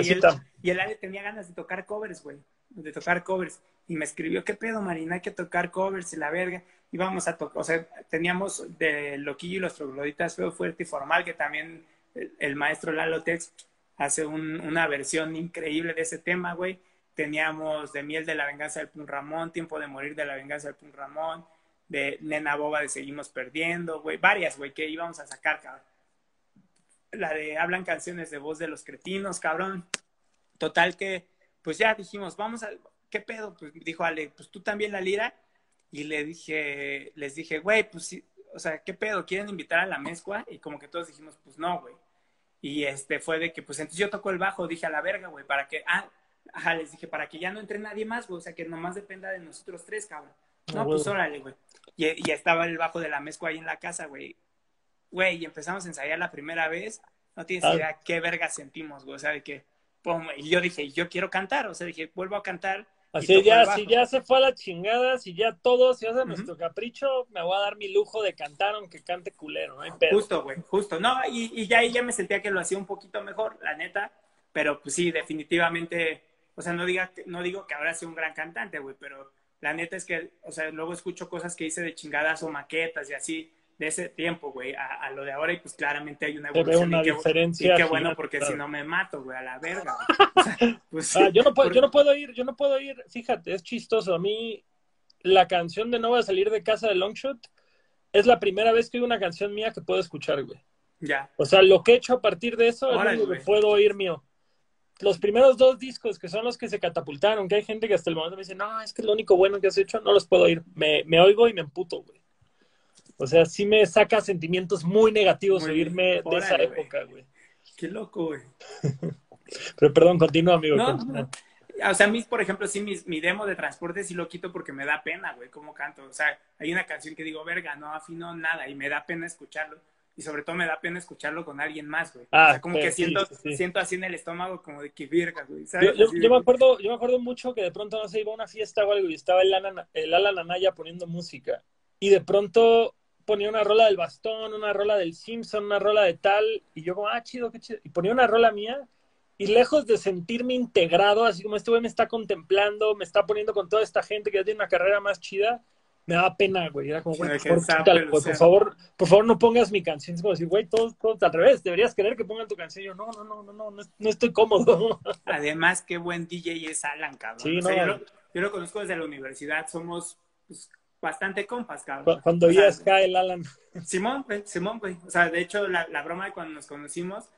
B: Y, él, Ale tenía ganas de tocar covers, güey, de tocar covers. Y me escribió, ¿qué pedo, Marina? Hay que tocar covers y la verga. Íbamos a tocar, o sea, teníamos de Loquillo y los Trogloditas Feo, Fuerte y Formal, que también el, el maestro Lalo Tex hace una versión increíble de ese tema, güey. Teníamos de Miel de la Venganza del Pun Ramón, Tiempo de Morir de la Venganza del Pun Ramón, de Nena Boba de Seguimos Perdiendo, güey. Varias, güey, que íbamos a sacar, cabrón. La de Hablan canciones de voz de los cretinos, cabrón. Total que, pues ya dijimos, vamos a, ¿qué pedo? Pues dijo Ale, pues tú también la lira. Y le dije, les dije, güey, pues sí, o sea, ¿qué pedo? ¿Quieren invitar a la mezcua? Y como que todos dijimos, pues no, güey. Y este fue de que, pues entonces yo toco el bajo, dije a la verga, güey, para que, ah, ajá, les dije, para que ya no entre nadie más, güey, o sea, que nomás dependa de nosotros tres, cabrón. Ah, no, pues órale, güey. Y, y, estaba el bajo de la mezcla ahí en la casa, güey. Güey, y empezamos a ensayar la primera vez, no tienes ah. idea qué verga sentimos, güey, o sea, de que, pum, y yo dije, yo quiero cantar, o sea, dije, vuelvo a cantar,
A: Así ya, si ya se fue a la chingada, si ya todos si hace nuestro capricho, me voy a dar mi lujo de cantar aunque cante culero, ¿no?
B: Justo, güey, justo. No, y, y ya ahí ya me sentía que lo hacía un poquito mejor, la neta, pero pues sí, definitivamente, o sea, no, diga, no digo que ahora sea un gran cantante, güey, pero la neta es que, o sea, luego escucho cosas que hice de chingadas o maquetas y así, de ese tiempo, güey, a, lo de ahora, y pues claramente hay una
A: evolución. Una y qué, diferencia.
B: Y qué bueno, porque si no me mato, güey, a la verga. [LAUGHS]
A: pues, ah, yo, no puedo, yo no puedo ir, yo no puedo ir, fíjate, es chistoso. A mí, la canción de No voy a salir de casa de Longshot es la primera vez que oigo una canción mía que puedo escuchar, güey.
B: Ya.
A: O sea, lo que he hecho a partir de eso es lo que puedo oír mío. Los primeros dos discos, que son los que se catapultaron, que hay gente que hasta el momento me dice, no, es que es lo único bueno que has hecho, no los puedo oír. Me, me oigo y me emputo, güey. O sea, sí me saca sentimientos muy negativos oírme de esa época, güey.
B: Qué loco, güey. [LAUGHS]
A: Pero perdón, continúa, amigo.
B: No, O sea, a mí, por ejemplo, sí, mi, demo de transporte sí lo quito porque me da pena, güey, cómo canto. O sea, hay una canción que digo, verga, no afino nada y me da pena escucharlo. Y sobre todo me da pena escucharlo con alguien más, güey. Ah, o sea, como que siento, siento así en el estómago como de que verga, güey.
A: Yo, me acuerdo, yo me acuerdo mucho que de pronto, no sé, iba a una fiesta o algo y estaba el Alan, el Alan Anaya poniendo música. Y de pronto ponía una rola del bastón, una rola del Simpson, una rola de tal, y yo como, ah, chido, qué chido. Y ponía una rola mía, y lejos de sentirme integrado, así como este güey me está contemplando, me está poniendo con toda esta gente que ya tiene una carrera más chida, me daba pena, güey. Era como, güey, por, favor, por, favor, no pongas mi canción. Es como decir, güey, todos, todos al revés, deberías querer que pongan tu canción. yo, no, no, no, no, no, no, estoy cómodo. [LAUGHS]
B: Además, qué buen DJ es Alan, cabrón. Sí, no, yo, lo, yo, lo, conozco desde la universidad, somos pues, bastante compas, cabrón.
A: Cuando ya cae el Alan.
B: Simón, güey, Simón, güey. O sea, de hecho, la, la, broma de cuando nos conocimos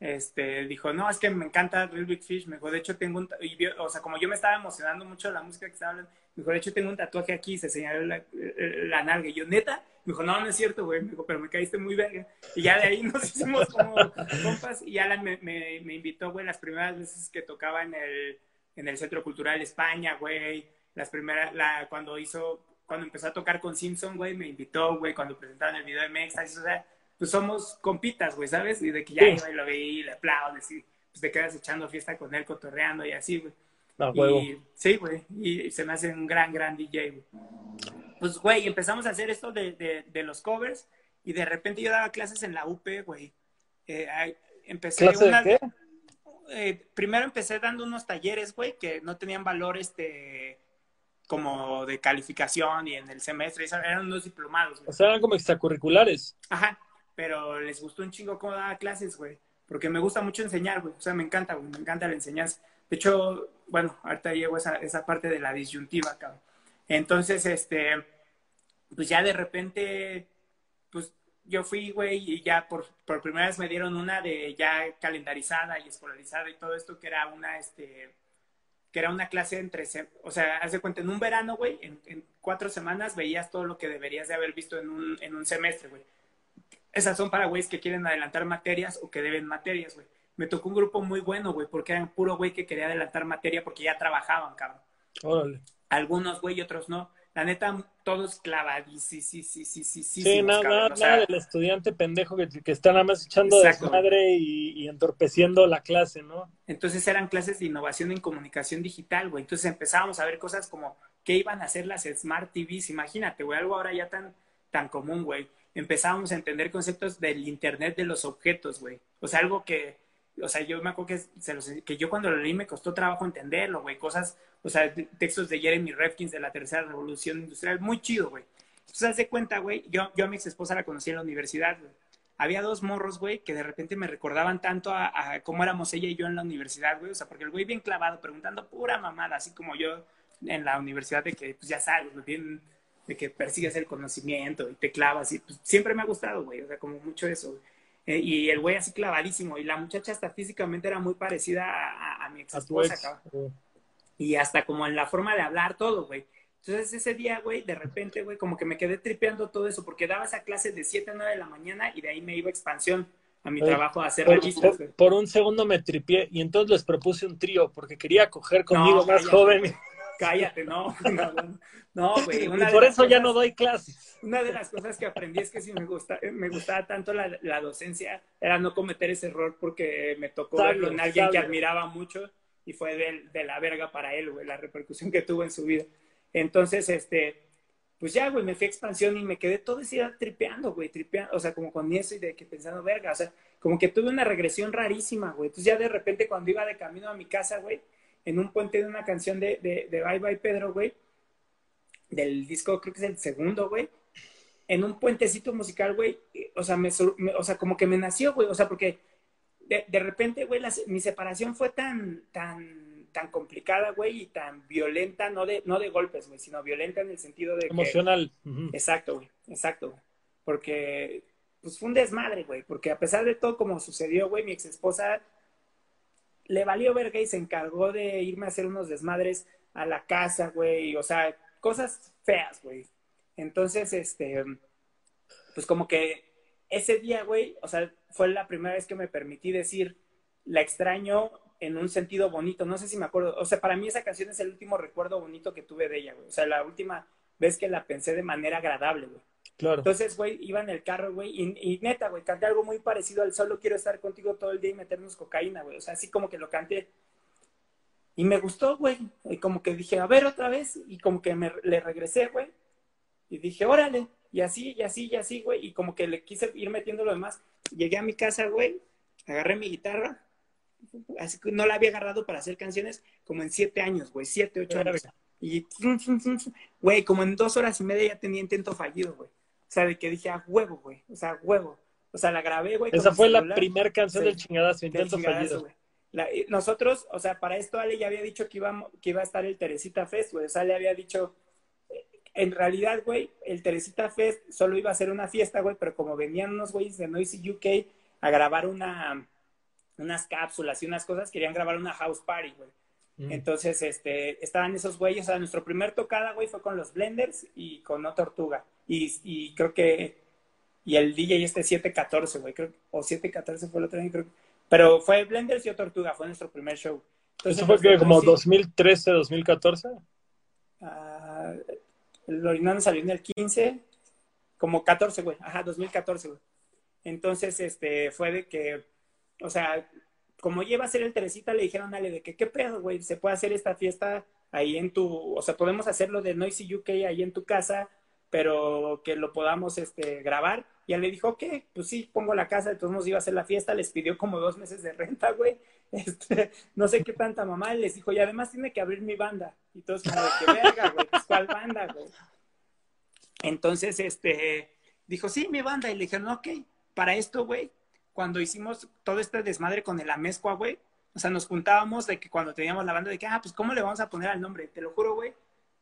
B: este, dijo, no, es que me encanta Real Big Fish, me dijo, de hecho tengo un, y o sea, como yo me estaba emocionando mucho de la música que estaba hablando, me dijo, de hecho tengo un tatuaje aquí, se señaló la, la nalga, y yo, neta, me dijo, no, no es cierto, güey, me dijo, pero me caíste muy verga, y ya de ahí nos [LAUGHS] hicimos como compas, y Alan me, me, me invitó, güey, las primeras veces que tocaba en el, en el Centro Cultural España, güey, las primeras, la, cuando hizo, cuando empezó a tocar con Simpson, güey, me invitó, güey, cuando presentaron el video de Mexas, o sea, pues somos compitas, güey, ¿sabes? Y de que ya iba y lo veía y le aplaudes y pues te quedas echando fiesta con él, cotorreando y así, güey. Y, sí, güey, y se me hace un gran, gran DJ, güey. Pues, güey, empezamos a hacer esto de, de, de, los covers y de repente yo daba clases en la UP, güey. Eh, empecé
A: ¿Clase de qué?
B: Eh, primero empecé dando unos talleres, güey, que no tenían valor, este, como de calificación y en el semestre, eran unos diplomados. Güey.
A: O sea, eran como extracurriculares.
B: Ajá, pero les gustó un chingo cómo daba clases, güey. Porque me gusta mucho enseñar, güey. O sea, me encanta, güey. Me encanta la enseñanza. De hecho, bueno, ahorita llego a esa, esa parte de la disyuntiva, cabrón. Entonces, este, pues ya de repente, pues yo fui, güey, y ya por, por primera vez me dieron una de ya calendarizada y escolarizada y todo esto, que era una, este, que era una clase entre, o sea, haz de cuenta, en un verano, güey, en, en, cuatro semanas veías todo lo que deberías de haber visto en un, en un semestre, güey esas son para güeyes que quieren adelantar materias o que deben materias, güey. Me tocó un grupo muy bueno, güey, porque eran puro güey que quería adelantar materia porque ya trabajaban, cabrón.
A: Órale.
B: Algunos, güey, y otros no. La neta, todos clavadísimos, sí, sí, sí, sí, sí.
A: Sí, nada, nada, o sea, nada del estudiante pendejo que, que está nada más echando desmadre y, y, entorpeciendo la clase, ¿no?
B: Entonces eran clases de innovación en comunicación digital, güey. Entonces empezábamos a ver cosas como qué iban a hacer las Smart TVs, imagínate, güey, algo ahora ya tan, tan común, güey empezábamos a entender conceptos del Internet de los objetos, güey. O sea, algo que, o sea, yo me acuerdo que, se los, que yo cuando lo leí me costó trabajo entenderlo, güey. Cosas, o sea, textos de Jeremy Refkins de la tercera revolución industrial, muy chido, güey. Entonces, haz de cuenta, güey, yo, yo a mi ex esposa la conocí en la universidad, güey. Había dos morros, güey, que de repente me recordaban tanto a, cómo éramos ella y yo en la universidad, güey. O sea, porque el güey bien clavado, preguntando pura mamada, así como yo en la universidad de que, pues ya sabes, bien de que persigues el conocimiento y te clavas. Y pues, siempre me ha gustado, güey, o sea, como mucho eso. Eh, y el güey así clavadísimo. Y la muchacha hasta físicamente era muy parecida a, a, a mi ex esposa, cabrón. Y hasta como en la forma de hablar, todo, güey. Entonces ese día, güey, de repente, güey, como que me quedé tripeando todo eso, porque daba esa clase de 7 a 9 de la mañana y de ahí me iba a expansión a mi trabajo a hacer
A: por,
B: revistas.
A: Por, por, un segundo me tripié y entonces les propuse un trío porque quería coger conmigo no, más
B: cállate,
A: joven.
B: Cállate, [LAUGHS] no, no, no, güey.
A: y por eso cosas, ya no doy clases.
B: Una de las cosas que aprendí es que si me, gusta, me gustaba tanto la, la docencia era no cometer ese error porque me tocó sabio, verlo en alguien sabio. que admiraba mucho y fue de, de la verga para él, güey, la repercusión que tuvo en su vida. Entonces, este, pues ya, güey, me fui a expansión y me quedé todo ese día tripeando, güey, tripeando, o sea, como con eso y de que pensando, verga, o sea, como que tuve una regresión rarísima, güey. Entonces ya de repente cuando iba de camino a mi casa, güey, en un puente de una canción de, de, de Bye Bye Pedro, güey, del disco, creo que es el segundo, güey, en un puentecito musical, güey, o sea, me, me, o sea, como que me nació, güey, o sea, porque de, de repente, güey, la, mi separación fue tan, tan, tan complicada, güey, y tan violenta, no de, no de golpes, güey, sino violenta en el sentido de...
A: Emocional.
B: Que, uh -huh. Exacto, güey, exacto, güey. Porque, pues fue un desmadre, güey, porque a pesar de todo como sucedió, güey, mi ex esposa le valió verga y se encargó de irme a hacer unos desmadres a la casa, güey, o sea, cosas feas, güey. Entonces, este, pues como que ese día, güey, o sea, fue la primera vez que me permití decir, la extraño en un sentido bonito, no sé si me acuerdo, o sea, para mí esa canción es el último recuerdo bonito que tuve de ella, güey, o sea, la última vez que la pensé de manera agradable, güey.
A: Claro.
B: Entonces, güey, iba en el carro, güey, y, y, neta, güey, canté algo muy parecido al solo quiero estar contigo todo el día y meternos cocaína, güey. O sea, así como que lo canté. Y me gustó, güey. Y como que dije, a ver otra vez. Y como que me, le regresé, güey. Y dije, órale. Y así, y así, y así, güey. Y como que le quise ir metiendo lo demás. Llegué a mi casa, güey. Agarré mi guitarra. Así que no la había agarrado para hacer canciones como en siete años, güey. Siete, ocho años. Y, güey, como en dos horas y media ya tenía intento fallido, güey. O sea, de que dije, a huevo, güey. O sea, huevo. O sea, la grabé, güey.
A: Esa fue celular. la primera canción sí, del chingadazo, intento del chingadazo, fallido.
B: La, nosotros, o sea, para esto Ale ya había dicho que iba, que iba a estar el Teresita Fest, güey. O sea, le había dicho, en realidad, güey, el Teresita Fest solo iba a ser una fiesta, güey, pero como venían unos güeyes de Noisy UK a grabar una, unas cápsulas y unas cosas, querían grabar una house party, güey. Entonces, este, estaban esos güeyes, o sea, nuestro primer tocada, güey, fue con los Blenders y con No Tortuga. Y, y creo que, y el DJ este 714, güey, creo, o 714 fue el otro año, creo. Pero fue Blenders y Tortuga, fue nuestro primer show.
A: ¿Eso fue que como 2013, 2014?
B: Uh, el Orinano salió en el 15, como 14, güey, ajá, 2014, güey. Entonces, este, fue de que, o sea, como lleva a ser el Teresita, le dijeron, dale, de que, ¿qué pedo, güey? Se puede hacer esta fiesta ahí en tu, o sea, podemos hacerlo de Noisy UK ahí en tu casa, pero que lo podamos este, grabar. Y él le dijo, ok, pues sí, pongo la casa, de todos iba a hacer la fiesta, les pidió como dos meses de renta, güey. [LAUGHS] Este, no sé qué tanta mamá, les dijo, y además tiene que abrir mi banda. Y todos como de que verga, güey, pues cuál banda, güey. Entonces, este, dijo, sí, mi banda. Y le dijeron, ok, para esto, güey, cuando hicimos todo este desmadre con el Amezcua, güey, o sea, nos juntábamos de que cuando teníamos la banda, de que, ah, pues, ¿cómo le vamos a poner al nombre? Te lo juro, güey,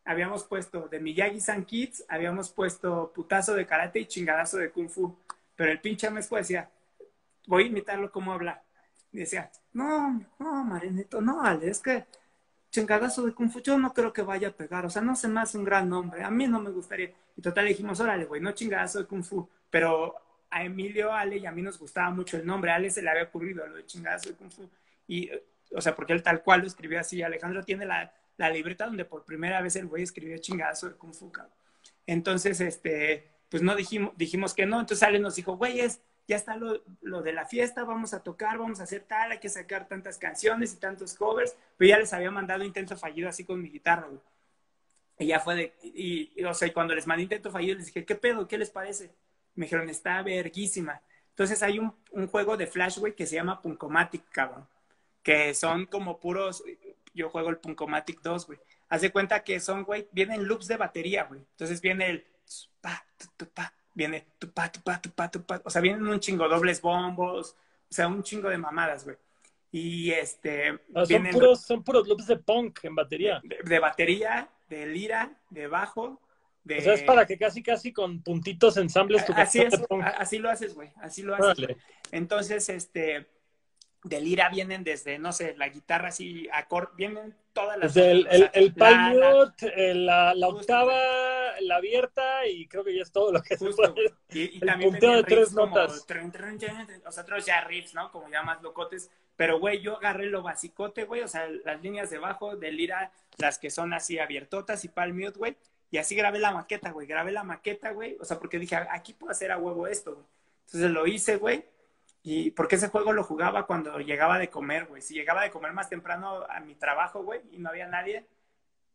B: habíamos puesto de Miyagi-San Kids, habíamos puesto putazo de karate y chingadazo de kung fu. Pero el pinche Amezcua decía, voy a imitarlo como habla. Y decía, no, no, Marinito, no, Ale, es que chingadazo de Kung Fu, yo no creo que vaya a pegar, o sea, no se me hace un gran nombre, a mí no me gustaría. Y total dijimos, órale, güey, no chingadazo de Kung Fu, pero a Emilio, Ale y a mí nos gustaba mucho el nombre, Ale se le había ocurrido lo de chingadazo de Kung Fu, y, o sea, porque él tal cual lo escribió así, Alejandro tiene la, la libreta donde por primera vez el güey escribió chingadazo de Kung Fu, cabrón. Entonces, este, pues no dijimos, dijimos que no, entonces Ale nos dijo, güey, es ya está lo, lo, de la fiesta, vamos a tocar, vamos a hacer tal, hay que sacar tantas canciones y tantos covers, pero ya les había mandado intento fallido así con mi guitarra, güey. Y ya fue de, y, o sea, cuando les mandé intento fallido, les dije, ¿qué pedo? ¿Qué les parece? Me dijeron, está verguísima. Entonces hay un, juego de Flash, que se llama Punkomatic, cabrón. Que son como puros, yo juego el Punkomatic 2, güey. Haz de cuenta que son, güey, vienen loops de batería, güey. Entonces viene el pa, tu, pa, viene tu pa, tu pa, tu pa, tu pa. O sea, vienen un chingo dobles bombos, o sea, un chingo de mamadas, güey. Y este.
A: Son, puros, son puros loops de punk en batería.
B: De, batería, de lira, de bajo. De...
A: O sea, es para que casi, casi con puntitos ensambles tu
B: Así es, así lo haces, güey. Así lo haces. Entonces, este de lira vienen desde, no sé, la guitarra así, acorde, vienen todas las...
A: Desde el, el, el eh, la, la, octava, la abierta y creo que ya es todo lo que se puede.
B: Y, y también punteo de tres notas. o sea, otros ya riffs, ¿no? Como ya más locotes. Pero, güey, yo agarré lo basicote, güey, o sea, las líneas de bajo de lira, las que son así abiertotas y palm mute, güey. Y así grabé la maqueta, güey. Grabé la maqueta, güey. O sea, porque dije, aquí puedo hacer a huevo esto, güey. Entonces lo hice, güey y porque ese juego lo jugaba cuando llegaba de comer, güey. Si llegaba de comer más temprano a mi trabajo, güey, y no había nadie,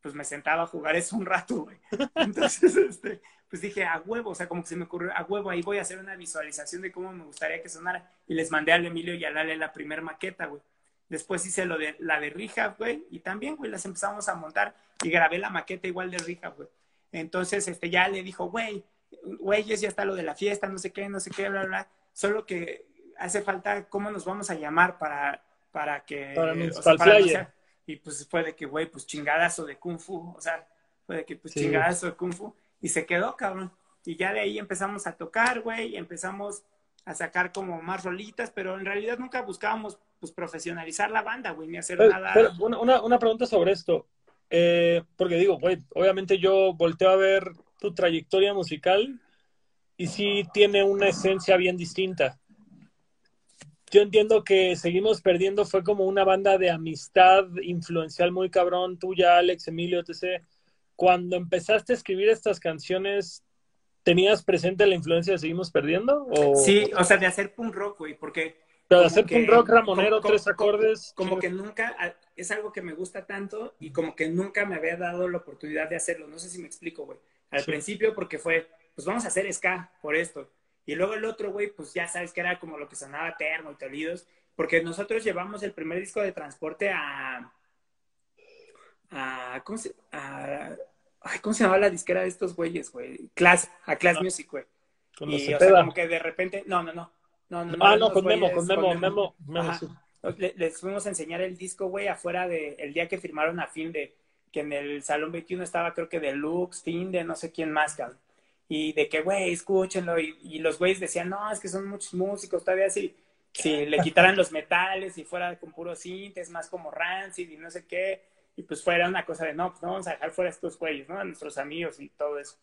B: pues me sentaba a jugar eso un rato, güey. [LAUGHS] Entonces, este, pues dije, a huevo, o sea, como que se me ocurrió, a huevo, ahí voy a hacer una visualización de cómo me gustaría que sonara. Y les mandé al Emilio y a Lale la primer maqueta, güey. Después hice lo de la de Rija, güey, y también, güey, las empezamos a montar y grabé la maqueta igual de Rija, güey. Entonces, este, ya le dijo, güey, güey, ya está lo de la fiesta, no sé qué, no sé qué, bla, bla. Solo que hace falta cómo nos vamos a llamar para, para que...
A: Para, o
B: y pues fue de que, güey, pues chingadazo de Kung Fu, o sea, fue de que, pues chingadazo de Kung Fu, y se quedó, cabrón. Y ya de ahí empezamos a tocar, güey, empezamos a sacar como más rolitas, pero en realidad nunca buscábamos, pues, profesionalizar la banda, güey, ni hacer nada.
A: Pero una, una, pregunta sobre esto, eh, porque digo, güey, obviamente yo volteo a ver tu trayectoria musical y sí tiene una esencia bien distinta yo entiendo que seguimos perdiendo, fue como una banda de amistad influencial muy cabrón, tuya, Alex, Emilio, etc. Cuando empezaste a escribir estas canciones, ¿tenías presente la influencia de Seguimos Perdiendo? O...
B: Sí, o sea, de hacer punk rock, güey, porque...
A: Pero de hacer punk rock ramonero, tres acordes.
B: Como, que nunca, es algo que me gusta tanto y como que nunca me había dado la oportunidad de hacerlo. No sé si me explico, güey. Al principio porque fue, pues vamos a hacer ska por esto. Y luego el otro, güey, pues ya sabes que era como lo que sonaba Termo y Tolidos, porque nosotros llevamos el primer disco de transporte a. a ¿cómo, se, a, ay, ¿Cómo se llamaba la disquera de estos güeyes, güey? Class, a Class Music, güey. Y, o sea, como que de repente. No, no, no. no, no
A: ah, no, con Memo, con Memo, Memo.
B: Les fuimos a enseñar el disco, güey, afuera de. El día que firmaron a fin de. Que en el Salón 21 estaba, creo que de Lux, Fin de no sé quién más, cabrón y de que, güey, escúchenlo, y, los güeyes decían, no, es que son muchos músicos, todavía así. si le quitaran los metales y fuera con puro sintes, más como rancid y no sé qué, y pues fuera una cosa de, no, pues no vamos a dejar fuera a estos güeyes, ¿no? A nuestros amigos y todo eso.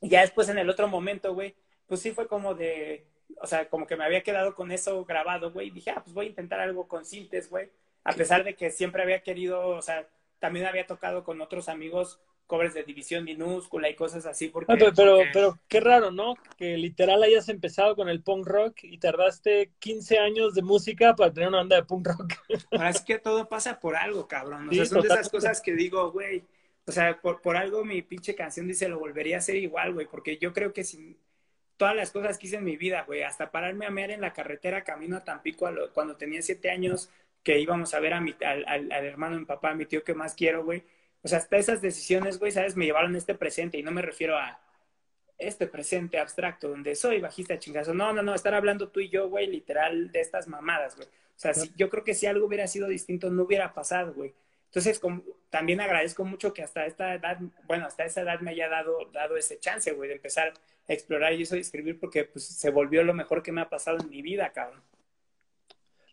B: Y ya después en el otro momento, güey, pues sí fue como de, o sea, como que me había quedado con eso grabado, güey, y dije, ah, pues voy a intentar algo con sintes, güey, a pesar de que siempre había querido, o sea, también había tocado con otros amigos covers de división minúscula y cosas así. Porque,
A: pero, pero, pero, qué raro, ¿no? Que literal hayas empezado con el punk rock y tardaste 15 años de música para tener una banda de punk rock.
B: Es que todo pasa por algo, cabrón. O sea, son de esas cosas que digo, güey. O sea, por, por algo mi pinche canción dice lo volvería a hacer igual, güey. Porque yo creo que sin todas las cosas que hice en mi vida, güey, hasta pararme a mear en la carretera camino a Tampico cuando tenía siete años, que íbamos a ver a mi, al, al, al hermano mi papá, a mi tío que más quiero, güey o sea, hasta esas decisiones, güey, ¿sabes? Me llevaron a este presente y no me refiero a este presente abstracto donde soy bajista chingazo. No, no, no, estar hablando tú y yo, güey, literal de estas mamadas, güey. O sea, si, yo creo que si algo hubiera sido distinto no hubiera pasado, güey. Entonces, también agradezco mucho que hasta esta edad, bueno, hasta esa edad me haya dado, dado ese chance, güey, de empezar a explorar y eso y escribir porque pues, se volvió lo mejor que me ha pasado en mi vida, cabrón.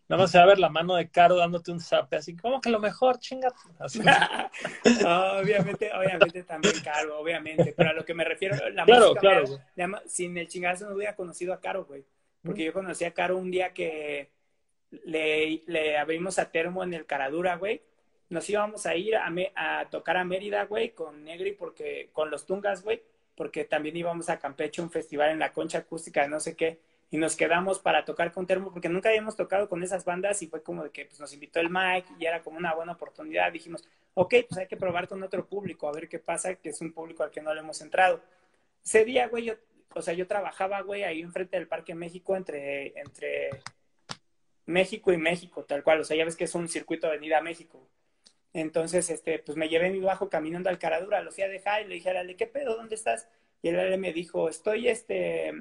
A: Nada más se va a ver la mano de Caro dándote un zap, así como que lo mejor, chinga. [LAUGHS]
B: obviamente, obviamente también Caro, obviamente. Pero a lo que me refiero, la
A: claro, claro.
B: sin el chingazo no hubiera conocido a Caro, güey. Porque yo conocí a Caro un día que le, le abrimos a Termo en el Caradura, güey. Nos íbamos a ir a, a tocar a Mérida, güey, con Negri, porque, con los Tungas, güey, porque también íbamos a Campeche, un festival en la concha acústica de no sé qué y nos quedamos para tocar con Termo porque nunca habíamos tocado con esas bandas y fue como de que pues, nos invitó el Mike y era como una buena oportunidad. Dijimos, ok, pues hay que probar con otro público, a ver qué pasa, que es un público al que no le hemos entrado. Ese día, güey, yo, o sea, yo trabajaba, güey, ahí enfrente del Parque México, entre, entre México y México, tal cual. O sea, ya ves que es un circuito de Avenida México. Entonces, este, pues me llevé mi bajo caminando al Caradura, lo fui a dejar y le dije, Ale, ¿qué pedo? ¿Dónde estás? Y él me dijo, estoy, este,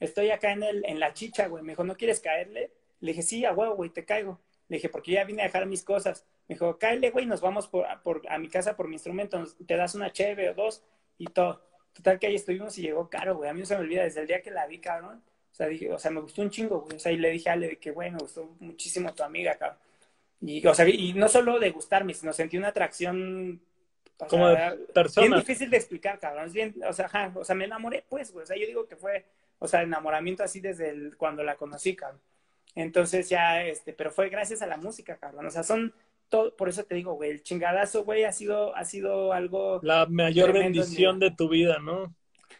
B: estoy acá en, el, en la chicha, güey. Me dijo, ¿no quieres caerle? Le dije, sí, a huevo, güey, te caigo. Le dije, porque ya vine a dejar mis cosas. Me dijo, cáele, güey, nos vamos por, por, a mi casa por mi instrumento, te das una cheve o dos y todo. Total que ahí estuvimos y llegó caro, güey. A mí no se me olvida desde el día que la vi, cabrón. O sea, dije, o sea, me gustó un chingo, güey. O sea, y le dije a Ale de que, güey, me gustó muchísimo tu amiga, cabrón. Y, o sea, y no solo de gustarme, sino sentí una atracción
A: como de persona.
B: Bien difícil de explicar, cabrón. Es bien, o sea, ajá, o sea, me enamoré, pues, güey. O sea, yo digo que fue o sea, enamoramiento así desde el, cuando la conocí, cabrón. Entonces ya, este, pero fue gracias a la música, cabrón. O sea, son todo, por eso te digo, güey, el chingadazo, güey, ha sido, ha sido algo.
A: La mayor bendición de tu vida, ¿no?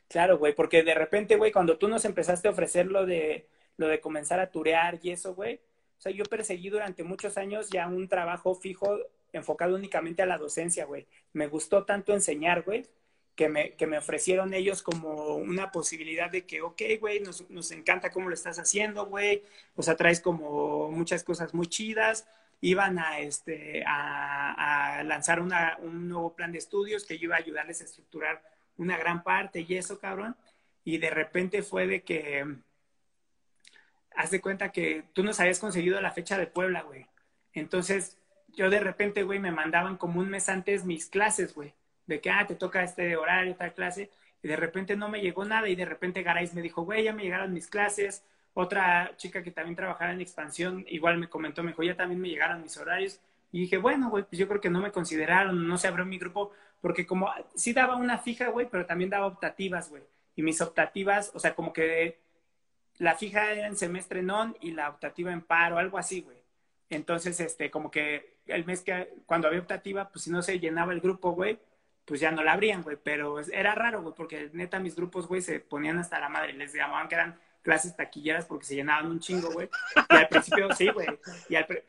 B: Claro, güey, porque de repente, güey, cuando tú nos empezaste a ofrecer lo de, lo de comenzar a turear y eso, güey, o sea, yo perseguí durante muchos años ya un trabajo fijo enfocado únicamente a la docencia, güey. Me gustó tanto enseñar, güey, que me, que me ofrecieron ellos como una posibilidad de que, ok, güey, nos, nos encanta cómo lo estás haciendo, güey, o sea, traes como muchas cosas muy chidas, iban a, este, a, lanzar una, un nuevo plan de estudios que yo iba a ayudarles a estructurar una gran parte y eso, cabrón, y de repente fue de que, haz de cuenta que tú nos habías conseguido la fecha de Puebla, güey, entonces yo de repente, güey, me mandaban como un mes antes mis clases, güey de que, ah, te toca este horario, tal clase, y de repente no me llegó nada, y de repente Garay me dijo, güey, ya me llegaron mis clases, otra chica que también trabajaba en expansión, igual me comentó, me dijo, ya también me llegaron mis horarios, y dije, bueno, güey, pues yo creo que no me consideraron, no se abrió mi grupo, porque como sí daba una fija, güey, pero también daba optativas, güey, y mis optativas, o sea, como que la fija era en semestre non y la optativa en paro, algo así, güey. Entonces, este, como que el mes que, cuando había optativa, pues si no se llenaba el grupo, güey, pues ya no la abrían, güey, pero era raro, güey, porque neta mis grupos, güey, se ponían hasta la madre, les llamaban que eran clases taquilleras porque se llenaban un chingo, güey. Y al principio, sí, güey,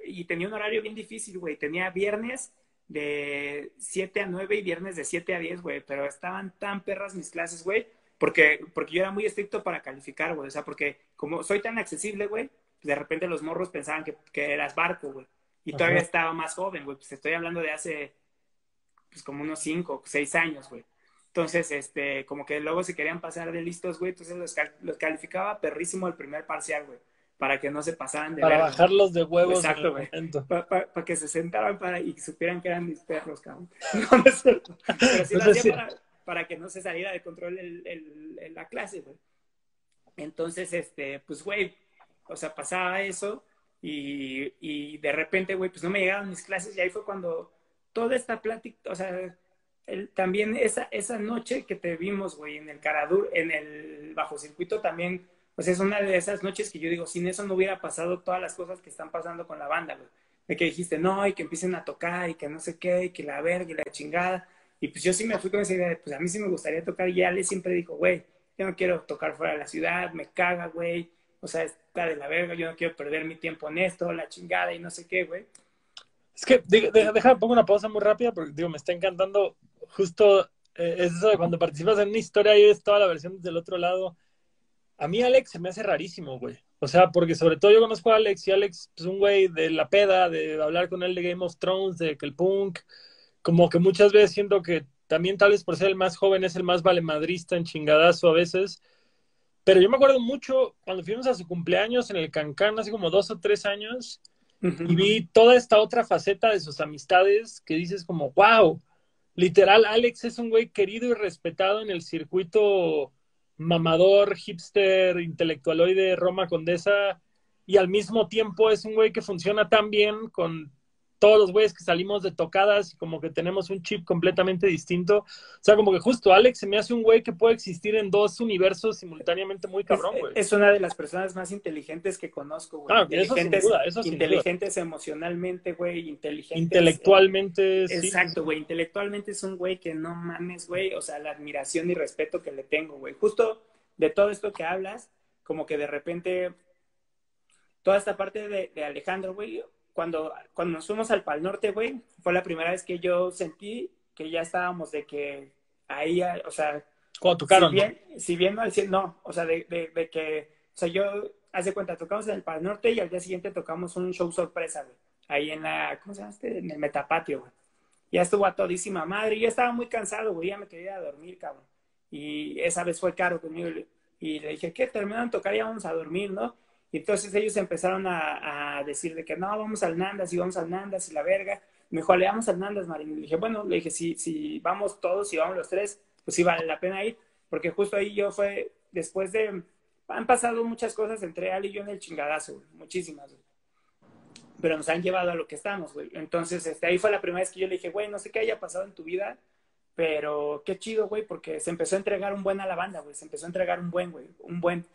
B: y, tenía un horario bien difícil, güey, tenía viernes de 7 a 9 y viernes de 7 a 10, güey, pero estaban tan perras mis clases, güey, porque, porque yo era muy estricto para calificar, güey, o sea, porque como soy tan accesible, güey, de repente los morros pensaban que, que eras barco, güey, y todavía estaba más joven, güey, pues estoy hablando de hace pues como unos cinco, seis años, güey. Entonces, este, como que luego se querían pasar de listos, güey, entonces los, calificaba perrísimo el primer parcial, güey, para que no se pasaran de
A: Para bajarlos de huevos.
B: Exacto, güey. Para que se sentaran para, y supieran que eran mis perros, cabrón. [LAUGHS] No, no es cierto. Pero sí lo hacía para, que no se saliera de control el, el, la clase, güey. Entonces, este, pues, güey, o sea, pasaba eso y, y de repente, güey, pues no me llegaban mis clases y ahí fue cuando toda esta plática, o sea, también esa, esa noche que te vimos, güey, en el Caradur, en el bajo circuito también, pues es una de esas noches que yo digo, sin eso no hubiera pasado todas las cosas que están pasando con la banda, güey. De que dijiste, no, y que empiecen a tocar, y que no sé qué, y que la verga, y la chingada. Y pues yo sí me fui con esa idea de, pues a mí sí me gustaría tocar, y Ale siempre dijo, güey, yo no quiero tocar fuera de la ciudad, me caga, güey, o sea, está de la verga, yo no quiero perder mi tiempo en esto, la chingada, y no sé qué, güey.
A: Es que, deja, pongo una pausa muy rápida, porque digo, me está encantando justo eh, eso de cuando participas en una historia y ves toda la versión del otro lado. A mí Alex se me hace rarísimo, güey. O sea, porque sobre todo yo conozco a Alex y Alex es pues, un güey de la peda, de hablar con él de Game of Thrones, de que el punk, como que muchas veces siento que también tal vez por ser el más joven es el más valemadrista en chingadazo a veces. Pero yo me acuerdo mucho cuando fuimos a su cumpleaños en el Cancán hace como dos o tres años y vi toda esta otra faceta de sus amistades que dices como, wow, literal, Alex es un güey querido y respetado en el circuito mamador, hipster, intelectualoide, Roma Condesa, y al mismo tiempo es un güey que funciona tan bien con todos los güeyes que salimos de tocadas y como que tenemos un chip completamente distinto. O sea, como que justo Alex se me hace un güey que puede existir en dos universos simultáneamente muy cabrón, güey.
B: Es, una de las personas más inteligentes que conozco, güey.
A: Ah, inteligentes, eso sin duda, eso
B: inteligentes emocionalmente, güey, inteligentes.
A: Intelectualmente,
B: sí. Exacto, güey. Intelectualmente es un güey que no mames, güey. O sea, la admiración y respeto que le tengo, güey. Justo de todo esto que hablas, como que de repente toda esta parte de, de Alejandro, güey, cuando, cuando nos fuimos al Pal Norte, güey, fue la primera vez que yo sentí que ya estábamos de que ahí, o sea...
A: Cuando tocaron.
B: Si bien, si bien no no, o sea, de, de, que, o sea, yo, haz de cuenta, tocamos en el Pal Norte y al día siguiente tocamos un show sorpresa, güey, ahí en la, ¿cómo se llama este? En el Metapatio, güey. Ya estuvo a todísima madre y yo estaba muy cansado, güey, ya me quería dormir, cabrón. Y esa vez fue caro conmigo y le dije, ¿qué? Terminaron de tocar y vamos a dormir, ¿no? Y entonces ellos empezaron a, decir de que no, vamos al Nandas y vamos al Nandas y la verga. Me dijo, le vamos al Nandas, Marín. Le dije, bueno, le dije, si, si vamos todos, si vamos los tres, pues sí vale la pena ir. Porque justo ahí yo fue, después de, han pasado muchas cosas entre él y yo en el chingadazo, muchísimas, Pero nos han llevado a lo que estamos, güey. Entonces, este, ahí fue la primera vez que yo le dije, güey, no sé qué haya pasado en tu vida, pero qué chido, güey, porque se empezó a entregar un buen a la banda, güey. Se empezó a entregar un buen, güey, un buen.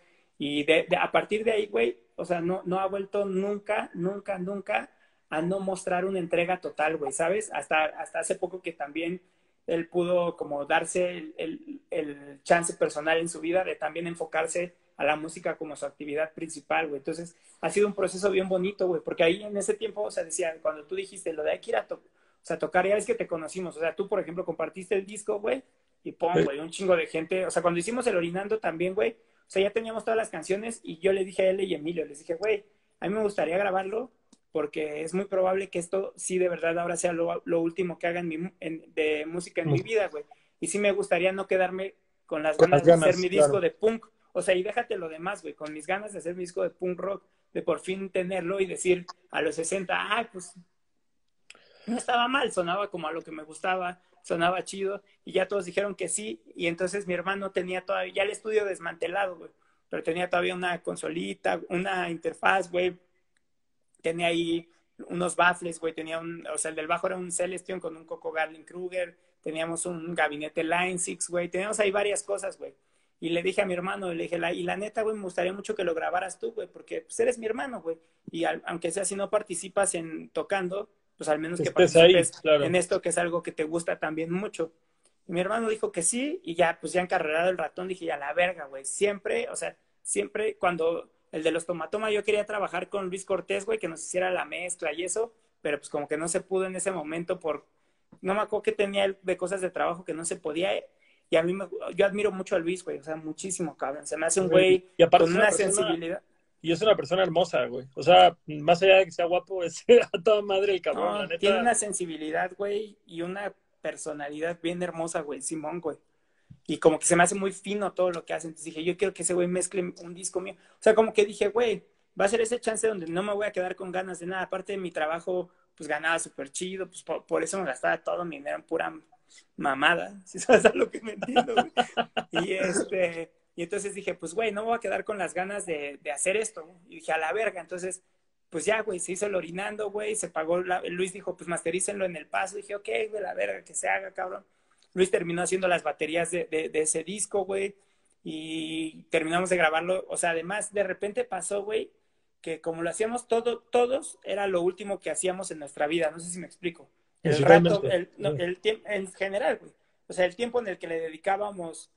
B: Y de, a partir de ahí, güey, o sea, no, no ha vuelto nunca, nunca, nunca a no mostrar una entrega total, güey, ¿sabes? Hasta, hasta hace poco que también él pudo como darse el, el, chance personal en su vida de también enfocarse a la música como su actividad principal, güey. Entonces, ha sido un proceso bien bonito, güey, porque ahí en ese tiempo, o sea, decía, cuando tú dijiste lo de aquí ir a o sea, tocar, ya ves que te conocimos, o sea, tú, por ejemplo, compartiste el disco, güey, y pum, güey, un chingo de gente, o sea, cuando hicimos el Orinando también, güey, o sea, ya teníamos todas las canciones y yo le dije a él y Emilio, les dije, güey, a mí me gustaría grabarlo porque es muy probable que esto sí de verdad ahora sea lo, último que haga de música en mi vida, güey. Y sí me gustaría no quedarme con las ganas, de hacer mi disco de punk. O sea, y déjate lo demás, güey, con mis ganas de hacer mi disco de punk rock, de por fin tenerlo y decir a los 60, ah, pues no estaba mal, sonaba como a lo que me gustaba, sonaba chido y ya todos dijeron que sí y entonces mi hermano tenía todavía, ya el estudio desmantelado, güey, pero tenía todavía una consolita, una interfaz, güey, tenía ahí unos baffles, güey, tenía un, o sea, el del bajo era un Celestion con un Coco Garlin Kruger, teníamos un gabinete Line 6, güey, teníamos ahí varias cosas, güey. Y le dije a mi hermano, le dije, y la neta, güey, me gustaría mucho que lo grabaras tú, güey, porque pues eres mi hermano, güey. Y aunque sea si no participas en tocando, pues al menos que participes en esto que es algo que te gusta también mucho. Y mi hermano dijo que sí, y ya, pues ya encarrerado el ratón, dije, ya la verga, güey, siempre, o sea, siempre cuando el de los tomatoma yo quería trabajar con Luis Cortés, güey, que nos hiciera la mezcla y eso, pero pues como que no se pudo en ese momento por, no me acuerdo que tenía de cosas de trabajo que no se podía, y a mí me, yo admiro mucho a Luis, güey, o sea, muchísimo, cabrón, se me hace un güey con una sensibilidad.
A: Y es una persona hermosa, güey. O sea, más allá de que sea guapo, es [LAUGHS] a toda madre el cabrón,
B: Tiene una sensibilidad, güey, y una personalidad bien hermosa, güey, Simón, güey. Y como que se me hace muy fino todo lo que hace. Entonces dije, yo quiero que ese güey mezcle un disco mío. O sea, como que dije, güey, va a ser ese chance donde no me voy a quedar con ganas de nada. Aparte de mi trabajo, pues ganaba súper chido, pues por, eso me gastaba todo mi dinero en pura mamada. [LAUGHS] Si sabes a lo que me entiendo, güey. Y este Y entonces dije, pues, güey, no me voy a quedar con las ganas de, de hacer esto. Y dije, a la verga. Entonces, pues ya, güey, se hizo el orinando, güey, se pagó, la... Luis dijo, pues masterícenlo en el paso. Dije, ok, güey, la verga, que se haga, cabrón. Luis terminó haciendo las baterías de, de, de ese disco, güey, y terminamos de grabarlo. O sea, además, de repente pasó, güey, que como lo hacíamos todo, todos, era lo último que hacíamos en nuestra vida. No sé si me explico. El rato, el, no, el tiempo, en general, güey. O sea, el tiempo en el que le dedicábamos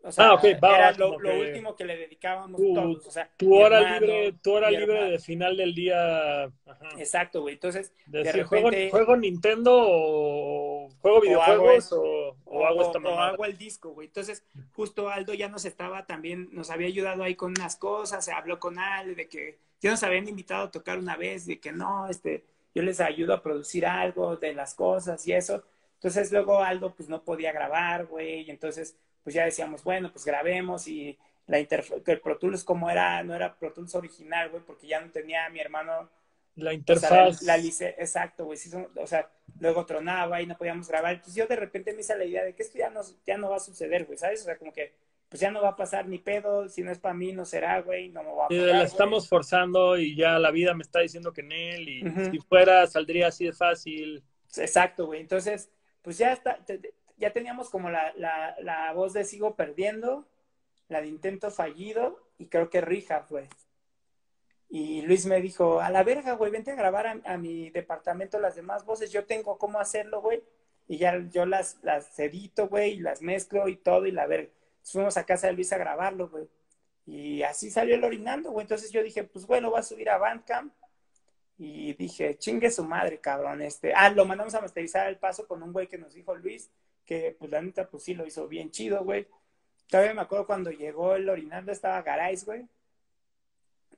B: o sea, ah, okay, va, era lo, lo último que le dedicábamos
A: tu,
B: todos. O sea,
A: tu hora hermano, libre, tu hora libre de final del día.
B: Ajá. Exacto, güey. Entonces,
A: de, de repente, ¿juego, ¿juego, Nintendo o juego videojuegos o hago, o, o hago esta
B: o hago el disco, güey. Entonces, justo Aldo ya nos estaba también, nos había ayudado ahí con unas cosas, se habló con Aldo de que ya nos habían invitado a tocar una vez, de que no, este, yo les ayudo a producir algo de las cosas y eso. Entonces, luego Aldo, pues no podía grabar, güey, y entonces pues ya decíamos, bueno, pues grabemos y la interfaz, que el Pro Tools como era, no era Pro Tools original, güey, porque ya no tenía mi hermano.
A: La interfaz.
B: O sea, la, la lice, exacto, güey, sí, o sea, luego tronaba y no podíamos grabar. Entonces yo de repente me hice la idea de que esto ya no, ya no va a suceder, güey, ¿sabes? O sea, como que pues ya no va a pasar ni pedo, si no es para mí no será, güey, no me va a
A: pasar. la estamos forzando y ya la vida me está diciendo que en él y uh -huh. si fuera saldría así de fácil.
B: Exacto, güey. Entonces, pues ya está, te, ya teníamos como la, la, la, voz de sigo perdiendo, la de intento fallido y creo que Rija fue. Y Luis me dijo, a la verga, güey, vente a grabar a, a, mi departamento las demás voces, yo tengo cómo hacerlo, güey. Y ya yo las, las edito, güey, y las mezclo y todo, y la verga. Fuimos a casa de Luis a grabarlo, güey. Y así salió el orinando, güey. Entonces yo dije, pues bueno, voy a subir a Bandcamp. Y dije, chingue su madre, cabrón. Este, ah, lo mandamos a masterizar el paso con un güey que nos dijo Luis que pues la neta pues sí lo hizo bien chido, güey. Todavía me acuerdo cuando llegó el orinando, estaba Garay, güey.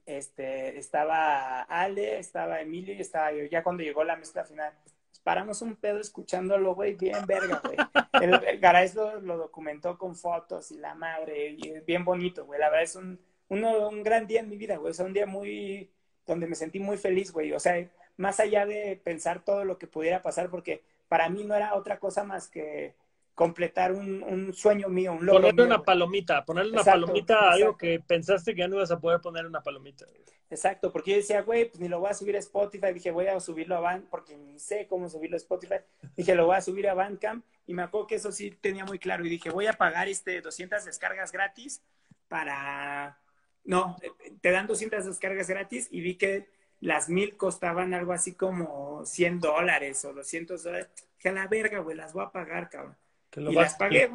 B: Este, estaba Ale, estaba Emilio y estaba yo. Ya cuando llegó la mezcla final, pues paramos un pedo escuchándolo, güey, bien verga, güey. El, el Garay lo, lo, documentó con fotos y la madre, y es bien bonito, güey. La verdad es un, uno, un gran día en mi vida, güey. Es un día muy, donde me sentí muy feliz, güey. O sea, más allá de pensar todo lo que pudiera pasar, porque para mí no era otra cosa más que completar un, un sueño mío, un
A: logro Ponerle mío, una palomita, ponerle una exacto, palomita a algo que pensaste que ya no ibas a poder poner una palomita.
B: Exacto, porque yo decía, güey, pues ni lo voy a subir a Spotify. Dije, voy a subirlo a Bandcamp, porque ni sé cómo subirlo a Spotify. Dije, lo voy a subir a Bandcamp. Y me acuerdo que eso sí tenía muy claro. Y dije, voy a pagar este 200 descargas gratis para... No, te dan 200 descargas gratis y vi que las mil costaban algo así como 100 dólares o 200 dólares. Dije, a la verga, güey, las voy a pagar, cabrón. Y las pagué.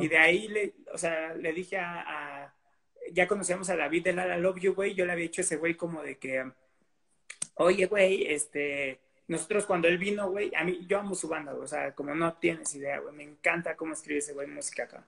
B: Y de ahí, le, o sea, le dije a, a ya conocíamos a David de La Love You, güey, yo le había dicho a ese güey como de que, oye, güey, este, nosotros cuando él vino, güey, a mí, yo amo su banda, güey, o sea, como no tienes idea, güey, me encanta cómo escribe ese güey música acá.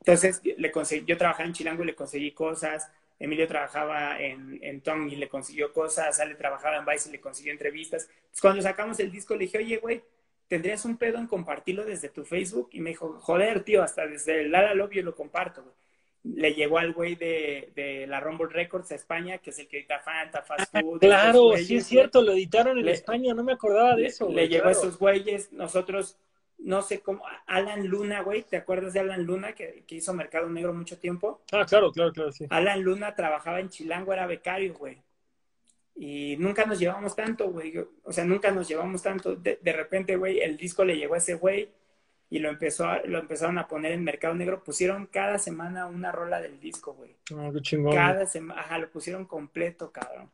B: Entonces, le conseguí, yo trabajaba en Chilango y le conseguí cosas, Emilio trabajaba en, en Tong y le consiguió cosas, Ale trabajaba en Vice y le consiguió entrevistas. Entonces, cuando sacamos el disco, le dije, oye, güey, ¿tendrías un pedo en compartirlo desde tu Facebook? Y me dijo, joder, tío, hasta desde el Lala Love yo lo comparto, güey. Le llegó al güey de, de, la Rumble Records a España, que es el que edita Fanta, Fast
A: Food. Ah, claro, güeyes, sí es cierto, lo editaron en le, España, no me acordaba de eso.
B: Le,
A: güey,
B: le llegó claro. a esos güeyes, nosotros no sé cómo, Alan Luna, güey, ¿te acuerdas de Alan Luna que, que, hizo Mercado Negro mucho tiempo?
A: Ah, claro, claro, claro, sí.
B: Alan Luna trabajaba en Chilango, era becario, güey. Y nunca nos llevamos tanto, güey. O sea, nunca nos llevamos tanto. De, de repente, güey, el disco le llegó a ese güey y lo, empezó a, lo empezaron a poner en Mercado Negro. Pusieron cada semana una rola del disco, güey.
A: Ah, qué chingón.
B: Cada semana, ajá, lo pusieron completo, cabrón.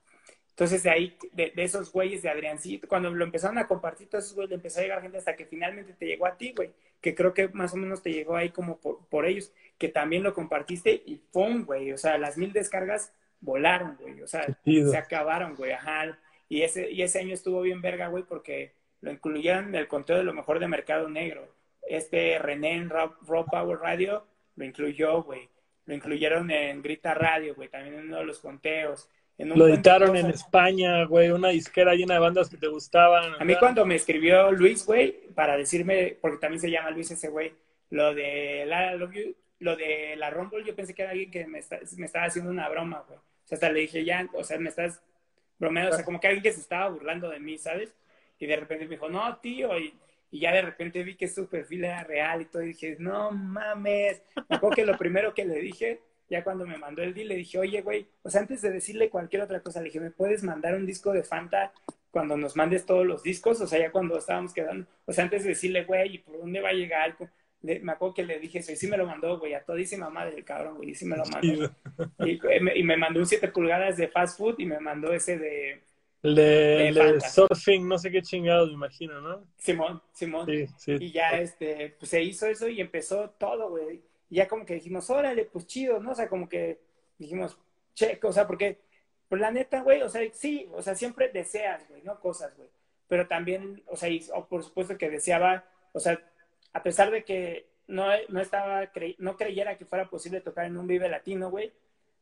B: Entonces, de ahí, de, de, esos güeyes de Adriancito, cuando lo empezaron a compartir, todos esos güeyes le empezó a llegar gente hasta que finalmente te llegó a ti, güey. Que creo que más o menos te llegó ahí como por, por ellos, que también lo compartiste y ¡pum, güey! O sea, las mil descargas volaron, güey. O sea, se acabaron, güey. Ajá. Y ese, y ese año estuvo bien verga, güey, porque lo incluyeron en el conteo de lo mejor de Mercado Negro. Este René en Raw, Power Radio lo incluyó, güey. Lo incluyeron en Grita Radio, güey, también en uno de los conteos
A: lo editaron en España, güey, una disquera llena de bandas que te gustaban.
B: A mí cuando me escribió Luis, güey, para decirme, porque también se llama Luis ese güey, lo de la Love You, lo de la Rumble, yo pensé que era alguien que me, está, estaba haciendo una broma, güey. O sea, hasta le dije, ya, o sea, me estás bromeando, o sea, como que alguien que se estaba burlando de mí, ¿sabes? Y de repente me dijo, no, tío, y, y ya de repente vi que su perfil era real y todo, y dije, no mames. Me acuerdo que lo primero que le dije, ya cuando me mandó el deal, le dije, oye, güey, o sea, antes de decirle cualquier otra cosa, le dije, ¿me puedes mandar un disco de Fanta cuando nos mandes todos los discos? O sea, ya cuando estábamos quedando, o sea, antes de decirle, güey, ¿y por dónde va a llegar? Me acuerdo que le dije eso, y sí me lo mandó, güey, a todísima madre el cabrón, güey, y sí me lo mandó. Y, y, me mandó un 7 pulgadas de fast food y me mandó ese de
A: de, surfing, no sé qué chingados, me imagino, ¿no?
B: Simón, Simón. Y ya este, pues se hizo eso y empezó todo, güey. Y ya como que dijimos, órale, pues chido, ¿no? O sea, como que dijimos, che, o sea, porque, pues la neta, güey, o sea, sí, o sea, siempre deseas, güey, ¿no? Cosas, güey. Pero también, o sea, y, por supuesto que deseaba, o sea, a pesar de que no, no estaba, no creyera que fuera posible tocar en un Vive Latino, güey,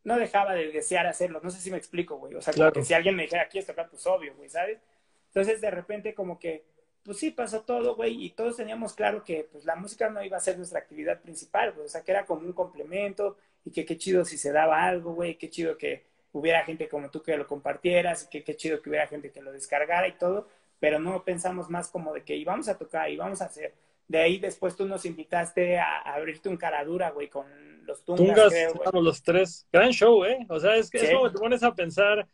B: no dejaba de desear hacerlo. No sé si me explico, güey. O sea, como que si alguien me dijera, aquí está, pues obvio, güey, ¿sabes? Entonces, de repente, como que, pues sí, pasó todo, güey, y todos teníamos claro que, pues, la música no iba a ser nuestra actividad principal, güey. O sea, que era como un complemento y que qué chido si se daba algo, güey, qué chido que hubiera gente como tú que lo compartieras, y que qué chido que hubiera gente que lo descargara y todo, pero no pensamos más como de que íbamos a tocar, y vamos a hacer. De ahí después tú nos invitaste a, abrirte un caradura, güey, con los Tungas.
A: Tungas, los tres. Gran show, ¿eh? O sea, es que es como te pones a pensar,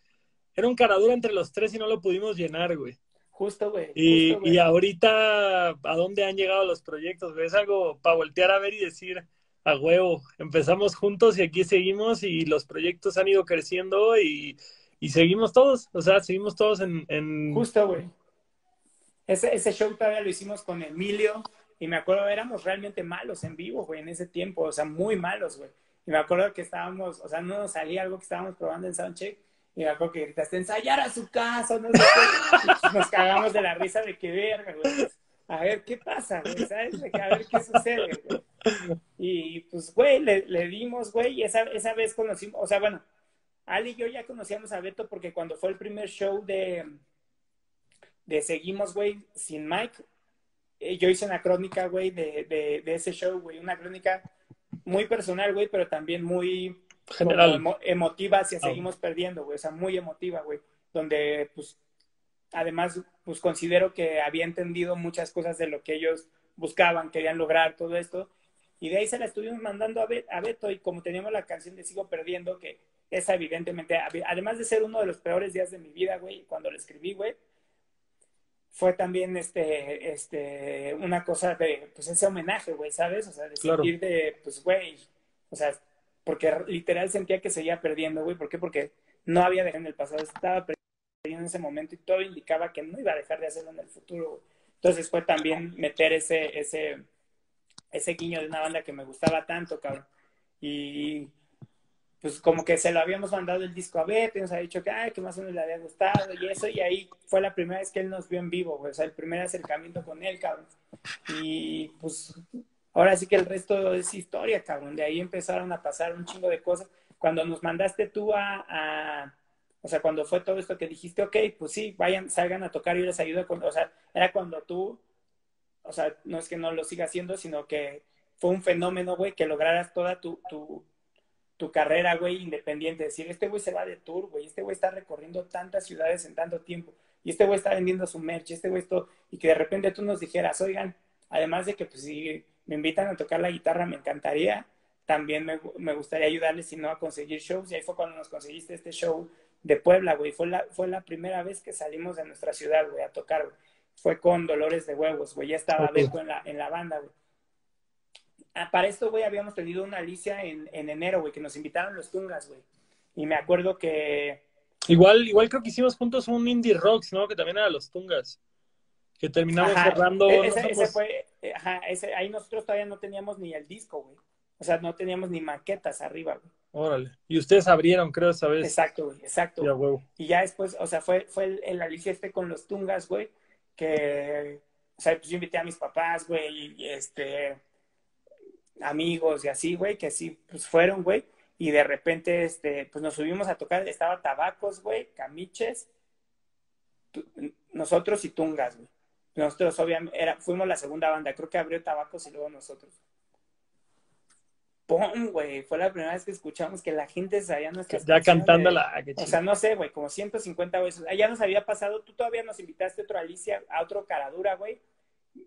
A: era un caradura entre los tres y no lo pudimos llenar, güey.
B: Justo, güey.
A: Y, y ahorita, ¿a dónde han llegado los proyectos, güey? Es algo para voltear a ver y decir, a huevo, empezamos juntos y aquí seguimos y los proyectos han ido creciendo y, y seguimos todos, o sea, seguimos todos en... en...
B: Justo, güey. Ese, ese show todavía lo hicimos con Emilio, y me acuerdo, éramos realmente malos en vivo, güey, en ese tiempo, o sea, muy malos, güey. Y me acuerdo que estábamos, o sea, no nos salía algo que estábamos probando en Soundcheck. Y me acuerdo que gritaste, ensayar a su casa, no sé qué. nos cagamos de la risa de que verga, güey. A ver qué pasa, güey, ¿sabes? A ver qué sucede, güey. Y pues, güey, le, le dimos, güey, y esa, esa vez conocimos, o sea, bueno, Ali y yo ya conocíamos a Beto porque cuando fue el primer show de, de Seguimos, güey, sin Mike, eh, yo hice una crónica, güey, de, de, ese show, güey, una crónica muy personal, güey, pero también muy
A: General.
B: emotiva si ah. seguimos perdiendo, güey, o sea, muy emotiva, güey, donde, pues, además, pues considero que había entendido muchas cosas de lo que ellos buscaban, querían lograr, todo esto, y de ahí se la estuvimos mandando a, a Beto, y como teníamos la canción de Sigo Perdiendo, que es evidentemente, además de ser uno de los peores días de mi vida, güey, cuando la escribí, güey, fue también este, este, una cosa de, pues ese homenaje, güey, ¿sabes? O sea, de sentir de, pues, güey, o sea, porque literal sentía que seguía perdiendo, güey, ¿por qué? Porque no había dejado en el pasado, estaba perdiendo en ese momento y todo indicaba que no iba a dejar de hacerlo en el futuro, güey. Entonces fue también meter ese, ese, ese guiño de una banda que me gustaba tanto, cabrón. Y, pues como que se lo habíamos mandado el disco a Beto y nos ha dicho que, ay, que más o menos le había gustado y eso, y ahí fue la primera vez que él nos vio en vivo, o sea, el primer acercamiento con él, cabrón. Y pues ahora sí que el resto es historia, cabrón. De ahí empezaron a pasar un chingo de cosas. Cuando nos mandaste tú a, o sea, cuando fue todo esto que dijiste, ok, pues sí, vayan, salgan a tocar y les ayudo con, o sea, era cuando tú, o sea, no es que no lo siga haciendo, sino que fue un fenómeno, güey, que lograras toda tu, tu, tu carrera, güey, independiente. Decir, este güey se va de tour, güey, este güey está recorriendo tantas ciudades en tanto tiempo, y este güey está vendiendo su merch, este güey esto, y que de repente tú nos dijeras, oigan, además de que pues si me invitan a tocar la guitarra, me encantaría, también me, me gustaría ayudarles, si no, a conseguir shows, y ahí fue cuando nos conseguiste este show de Puebla, güey, fue la, fue la primera vez que salimos de nuestra ciudad, güey, a tocar, güey. Fue con Dolores de Huevos, güey, ya estaba Beto en la, en la banda, güey. Ah, para esto, güey, habíamos tenido una Alicia en, en enero, güey, que nos invitaron los Tungas, güey. Y me acuerdo que...
A: Igual, igual creo que hicimos juntos un Indie Rocks, ¿no? Que también era los Tungas. Que terminamos cerrando...
B: E-, ese, fue... Eh, ajá, ese, ahí nosotros todavía no teníamos ni el disco, güey. O sea, no teníamos ni maquetas arriba, güey.
A: Órale. Y ustedes abrieron, creo, esa vez.
B: Exacto, güey, exacto. Ya, huevo. Y ya después, o sea, fue, fue el, el Alicia este con los Tungas, güey, que... O sea, pues yo invité a mis papás, güey, y este amigos y así, güey, que sí, pues fueron, güey. Y de repente, este, pues nos subimos a tocar, estaba Tabacos, güey, Camiches, nosotros y Tungas, güey. Nosotros, obviamente, era, fuimos la segunda banda, creo que abrió Tabacos y luego nosotros. ¡Pum, güey! Fue la primera vez que escuchamos que la gente sabía nuestras
A: Ya cantando la...
B: Ah, o sea, no sé, güey, como 150 veces. Ya nos había pasado, tú todavía nos invitaste a otro Alicia, a otro Caradura, güey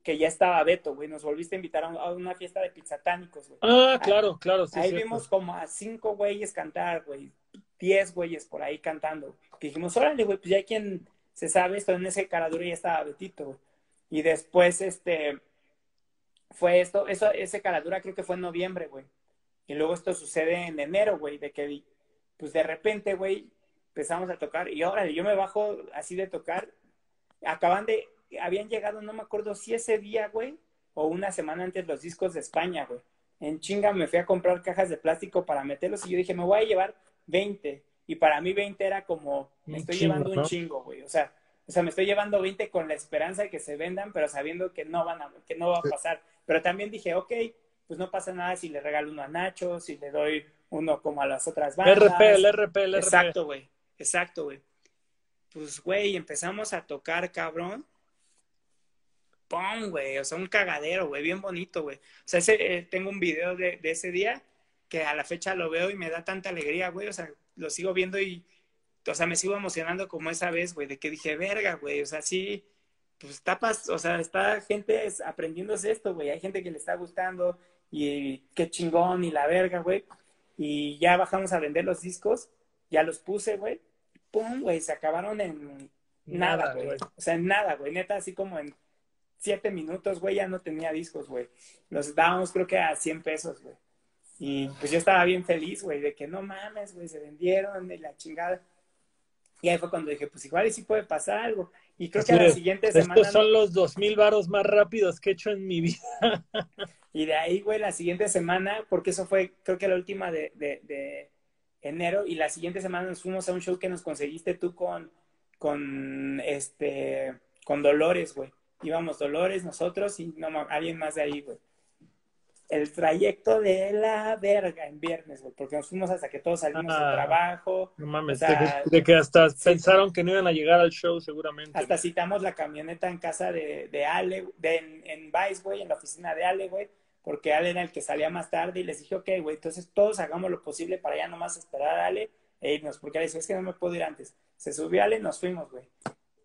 B: que ya estaba Beto, güey. Nos volviste a invitar a, una fiesta de pizzatánicos, güey.
A: Ah, claro, claro.
B: Sí, ahí vimos como a cinco güeyes cantar, güey. Diez güeyes por ahí cantando. Que dijimos, órale, güey, pues ya hay quien se sabe esto. En ese caradura ya estaba Betito, güey. Y después, este, fue esto, eso, ese caradura creo que fue en noviembre, güey. Y luego esto sucede en enero, güey, de que, pues de repente, güey, empezamos a tocar. Y órale, yo me bajo así de tocar. Acaban de, habían llegado, no me acuerdo si ese día, güey, o una semana antes los discos de España, güey. En chinga me fui a comprar cajas de plástico para meterlos y yo dije, me voy a llevar 20. Y para mí 20 era como, me estoy llevando un chingo, güey. O sea, o sea, me estoy llevando 20 con la esperanza de que se vendan, pero sabiendo que no van a, que no va a pasar. Pero también dije, ok, pues no pasa nada si le regalo uno a Nacho, si le doy uno como a las otras bandas.
A: RP, el RP, el
B: RP. Exacto, güey. Exacto, güey. Pues, güey, empezamos a tocar, cabrón güey. O sea, un cagadero, güey, bien bonito, güey. O sea, ese, eh, tengo un video de, de, ese día que a la fecha lo veo y me da tanta alegría, güey. O sea, lo sigo viendo y, o sea, me sigo emocionando como esa vez, güey, de que dije, verga, güey. O sea, sí, pues está, o sea, está gente aprendiéndose esto, güey. Hay gente que le está gustando y qué chingón y la verga, güey. Y ya bajamos a vender los discos, ya los puse, güey. Pum, güey, se acabaron en nada, güey. O sea, en nada, güey. Neta, así como en siete minutos, güey, ya no tenía discos, güey. Los dábamos creo que a 100 pesos, güey. Y pues yo estaba bien feliz, güey, de que no mames, güey, se vendieron de la chingada. Y ahí fue cuando dije, pues igual y sí puede pasar algo. Y creo que a la siguiente semana.
A: Estos son los dos mil varos más rápidos que he hecho en mi vida. [LAUGHS]
B: y de ahí, güey, la siguiente semana, porque eso fue, creo que la última de, de, de, enero, y la siguiente semana nos fuimos a un show que nos conseguiste tú con, con, este, con Dolores, güey íbamos Dolores, nosotros y no, alguien más de ahí, güey. El trayecto de la verga en viernes, güey, porque nos fuimos hasta que todos salimos de ah, trabajo.
A: No mames, de, que hasta pensaron que no iban a llegar al show seguramente.
B: Hasta citamos la camioneta en casa de, de Ale, de, en, en Vice, güey, en la oficina de Ale, güey, porque Ale era el que salía más tarde y les dije, ok, güey, entonces todos hagamos lo posible para ya nomás esperar a Ale e irnos, porque Ale decía, es que no me puedo ir antes. Se subió Ale, nos fuimos, güey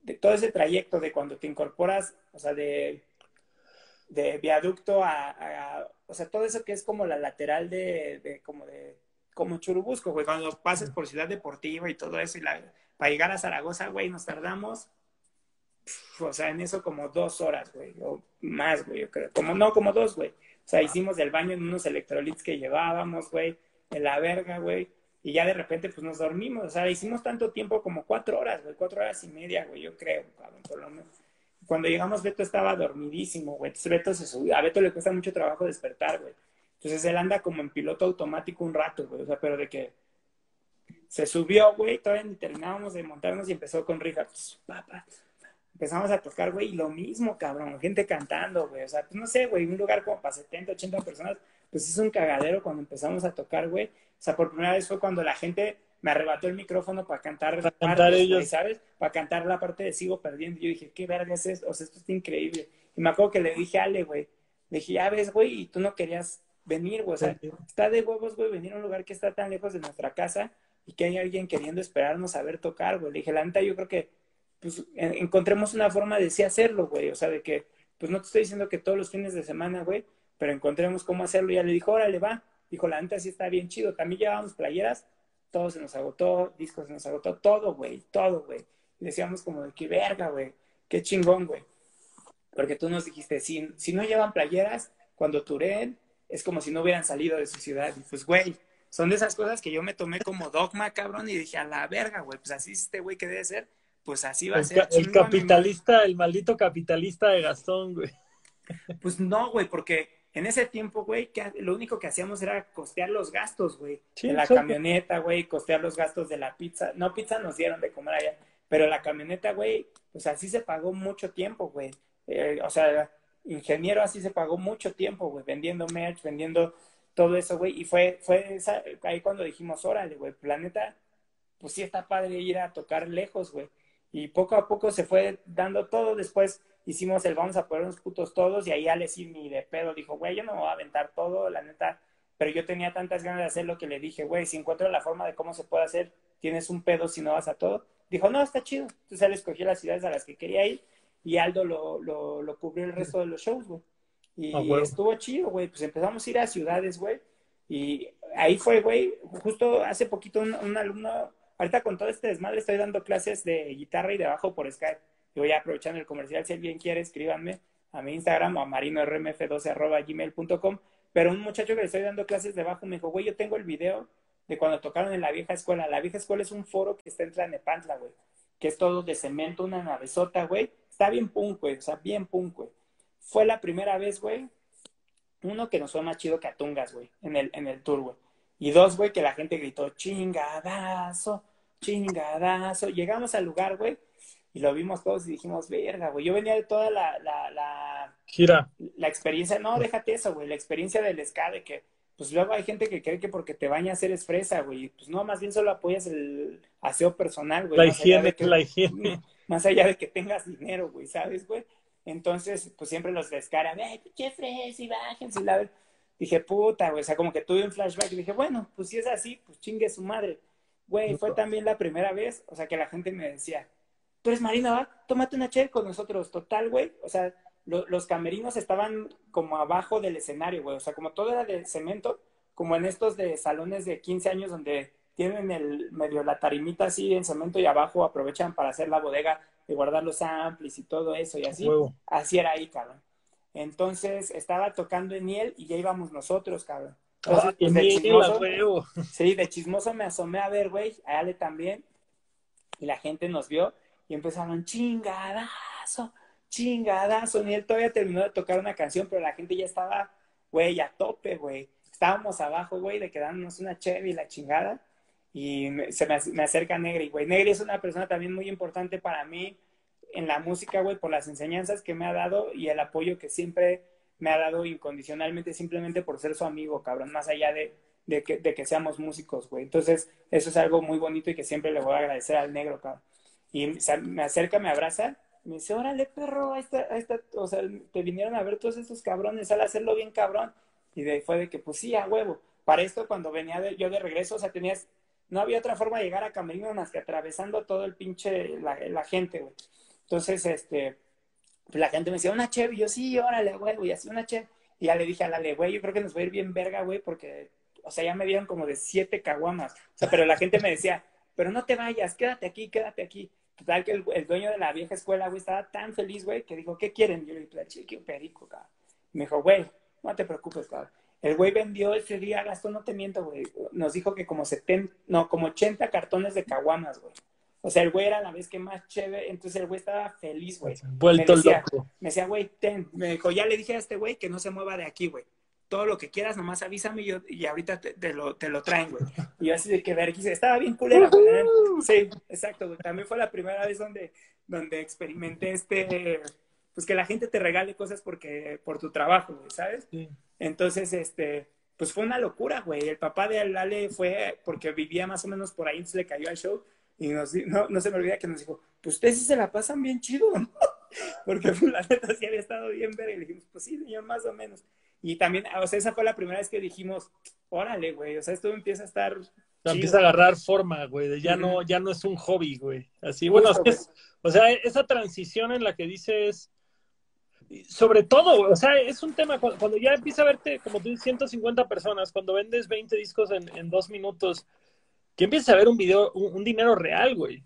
B: de todo ese trayecto de cuando te incorporas, o sea, de, de viaducto a, o sea, todo eso que es como la lateral de, de como de, como Churubusco, güey, cuando pasas por Ciudad Deportiva y todo eso, y la, para llegar a Zaragoza, güey, nos tardamos, o sea, en eso como dos horas, güey, o más, güey, yo creo, como no, como dos, güey, o sea, hicimos el baño en unos electrolitos que llevábamos, güey, en la verga, güey, y ya de repente pues nos dormimos, o sea, hicimos tanto tiempo como cuatro horas, güey, cuatro horas y media, güey, yo creo, cabrón, por lo menos. Cuando llegamos, Beto estaba dormidísimo, güey, entonces Beto se subió, a Beto le cuesta mucho trabajo despertar, güey. Entonces él anda como en piloto automático un rato, güey, o sea, pero de que se subió, güey, todavía ni terminábamos de montarnos y empezó con Rija, pues, papá, empezamos a tocar, güey, y lo mismo, cabrón, gente cantando, güey, o sea, pues no sé, güey, un lugar como para 70, 80 personas, pues es un cagadero cuando empezamos a tocar, güey. O sea, por primera vez fue cuando la gente me arrebató el micrófono para cantar,
A: para cantar ellos.
B: ¿sabes? Para cantar la parte de Sigo Perdiendo. Y yo dije, ¿qué verga es esto? O sea, esto está increíble. Y me acuerdo que le dije a Ale, güey, le dije, ya ves, güey, y tú no querías venir, güey. O sea, está de huevos, güey, venir a un lugar que está tan lejos de nuestra casa y que hay alguien queriendo esperarnos a ver tocar, güey. Le dije, la neta, yo creo que, pues, encontremos una forma de sí hacerlo, güey. O sea, de que, pues, no te estoy diciendo que todos los fines de semana, güey, pero encontremos cómo hacerlo. Y ya le dijo, órale, va. Dijo, la neta sí está bien chido. También llevábamos playeras, todo se nos agotó, discos se nos agotó, todo, güey, todo, güey. Y decíamos como de qué verga, güey, qué chingón, güey. Porque tú nos dijiste, si, si no llevan playeras, cuando turen, es como si no hubieran salido de su ciudad. Y pues, güey, son de esas cosas que yo me tomé como dogma, cabrón, y dije, a la verga, güey, pues así este güey que debe ser, pues así va a ser.
A: El capitalista, el maldito capitalista de Gastón, güey.
B: Pues no, güey, porque en ese tiempo, güey, lo único que hacíamos era costear los gastos, güey. de la camioneta, güey, costear los gastos de la pizza. No, pizza nos dieron de comer allá, pero la camioneta, güey, pues así se pagó mucho tiempo, güey. Eh, o sea, ingeniero así se pagó mucho tiempo, güey, vendiendo merch, vendiendo todo eso, güey. Y fue, fue ahí cuando dijimos, órale, güey, planeta, pues sí está padre ir a tocar lejos, güey. Y poco a poco se fue dando todo. Después hicimos el vamos a poner unos putos todos y ahí Alex ni de pedo dijo, güey, yo no me voy a aventar todo, la neta. Pero yo tenía tantas ganas de hacer lo que le dije, güey, si encuentro la forma de cómo se puede hacer, tienes un pedo si no vas a todo. Dijo, no, está chido. Entonces él escogió las ciudades a las que quería ir y Aldo lo, lo, lo cubrió el resto de los shows, güey. Y estuvo chido, güey. Pues empezamos a ir a ciudades, güey. Y ahí fue, güey, justo hace poquito un, alumno, ahorita con todo este desmadre estoy dando clases de guitarra y de bajo por Skype. Y voy aprovechando el comercial, si alguien quiere, escríbanme a mi Instagram o a marinormf12 Pero un muchacho que le estoy dando clases de bajo me dijo, güey, yo tengo el video de cuando tocaron en la vieja escuela. La vieja escuela es un foro que está en Tlanepantla, güey. Que es todo de cemento, una navezota, güey. Está bien punk, güey. O sea, bien punk, güey. Fue la primera vez, güey. Uno, que nos fue más chido que a Tungas, güey. En el, en el tour, güey. Y dos, güey, que la gente gritó, chingadazo, chingadazo. Llegamos al lugar, güey. Y lo vimos todos y dijimos, verga, güey. Yo venía de toda la, la, la,
A: gira.
B: La experiencia, no, déjate eso, güey. La experiencia del ska de que pues luego hay gente que cree que porque te bañas eres fresa, güey. Pues no, más bien solo apoyas el aseo personal, güey.
A: La higiene, que, la higiene. [LAUGHS]
B: Más allá de que tengas dinero, güey, ¿sabes, güey? Entonces, pues siempre los descaran, ¡eh, pinche fresa y bájense! La... Dije, puta, güey, o sea, como que tuve un flashback y dije, bueno, pues si es así, pues chingue su madre. Güey, fue también la primera vez, o sea, que la gente me decía, tú eres Marina, va, tómate una chévere con nosotros, total, güey. O sea, los camerinos estaban como abajo del escenario, güey. O sea, como todo era de cemento, como en estos de salones de 15 años donde tienen el medio la tarimita así en cemento y abajo aprovechan para hacer la bodega de guardar los amplis y todo eso y así. Así era ahí, cabrón. Entonces estaba tocando en miel y ya íbamos nosotros, cabrón.
A: Ah,
B: pues,
A: de chismoso,
B: sí, de chismoso me asomé a ver, güey, a Ale también. Y la gente nos vio y empezaron, chingadazo, chingadazo. Ni él todavía terminó de tocar una canción, pero la gente ya estaba, güey, a tope, güey. Estábamos abajo, güey, de quedarnos una cheve y la chingada. Y se me, acerca Negri, güey. Negri es una persona también muy importante para mí en la música, güey, por las enseñanzas que me ha dado y el apoyo que siempre me ha dado incondicionalmente, simplemente por ser su amigo, cabrón, más allá de, de, que, de que seamos músicos, güey. Entonces, eso es algo muy bonito y que siempre le voy a agradecer al negro, cabrón. Y me acerca, me abraza me dice, órale, perro, ahí está, ahí está, o sea, te vinieron a ver todos estos cabrones, al hacerlo bien cabrón. Y de ahí fue de que, pues sí, a huevo. Para esto, cuando venía yo de regreso, o sea, tenías, no había otra forma de llegar a Camerino más que atravesando todo el pinche, la, gente, güey. Entonces, este, pues la gente me decía, una cheve, y yo, sí, órale, güey, y así una cheve. Y ya le dije a güey, yo creo que nos va a ir bien verga, güey, porque, o sea, ya me dieron como de siete caguamas. O sea, pero la gente me decía, pero no te vayas, quédate aquí, quédate aquí. Total que el, dueño de la vieja escuela, güey, estaba tan feliz, güey, que dijo, ¿qué quieren? yo le dije, pues, un perico, cabrón. me dijo, güey, no te preocupes, cabrón. El güey vendió ese día, gastó, no te miento, güey. Nos dijo que como 70, no, como 80 cartones de caguamas, güey. O sea, el güey era la vez que más chévere, entonces el güey estaba feliz, güey.
A: Vuelto me decía, loco.
B: Me decía, güey, ten. Me dijo, ya le dije a este güey que no se mueva de aquí, güey. Todo lo que quieras, nomás avísame y, yo, y ahorita te, lo, te lo traen, güey. Y yo así de que ver, estaba bien culera, güey. Sí, exacto, güey. También fue la primera vez donde, donde experimenté este, pues que la gente te regale cosas porque, por tu trabajo, güey, ¿sabes? Sí. Entonces, este, pues fue una locura, güey. El papá de Ale fue porque vivía más o menos por ahí, entonces le cayó al show y nos, no, no se me olvida que nos dijo, pues ustedes sí se la pasan bien chido, ¿no? [LAUGHS] Porque pues, la neta sí había estado bien ver y le dijimos, pues sí, señor, más o menos. Y también, o sea, esa fue la primera vez que dijimos, órale, güey, o sea, esto empieza a estar...
A: empieza a agarrar forma, güey, ya, no, ya no es un hobby, güey. Así, bueno, o sea, esa transición en la que dices, sobre todo, o sea, es un tema, cuando, ya empieza a verte, como tú dices, 150 personas, cuando vendes 20 discos en, dos minutos, que empieza a ver un video, un, dinero real, güey.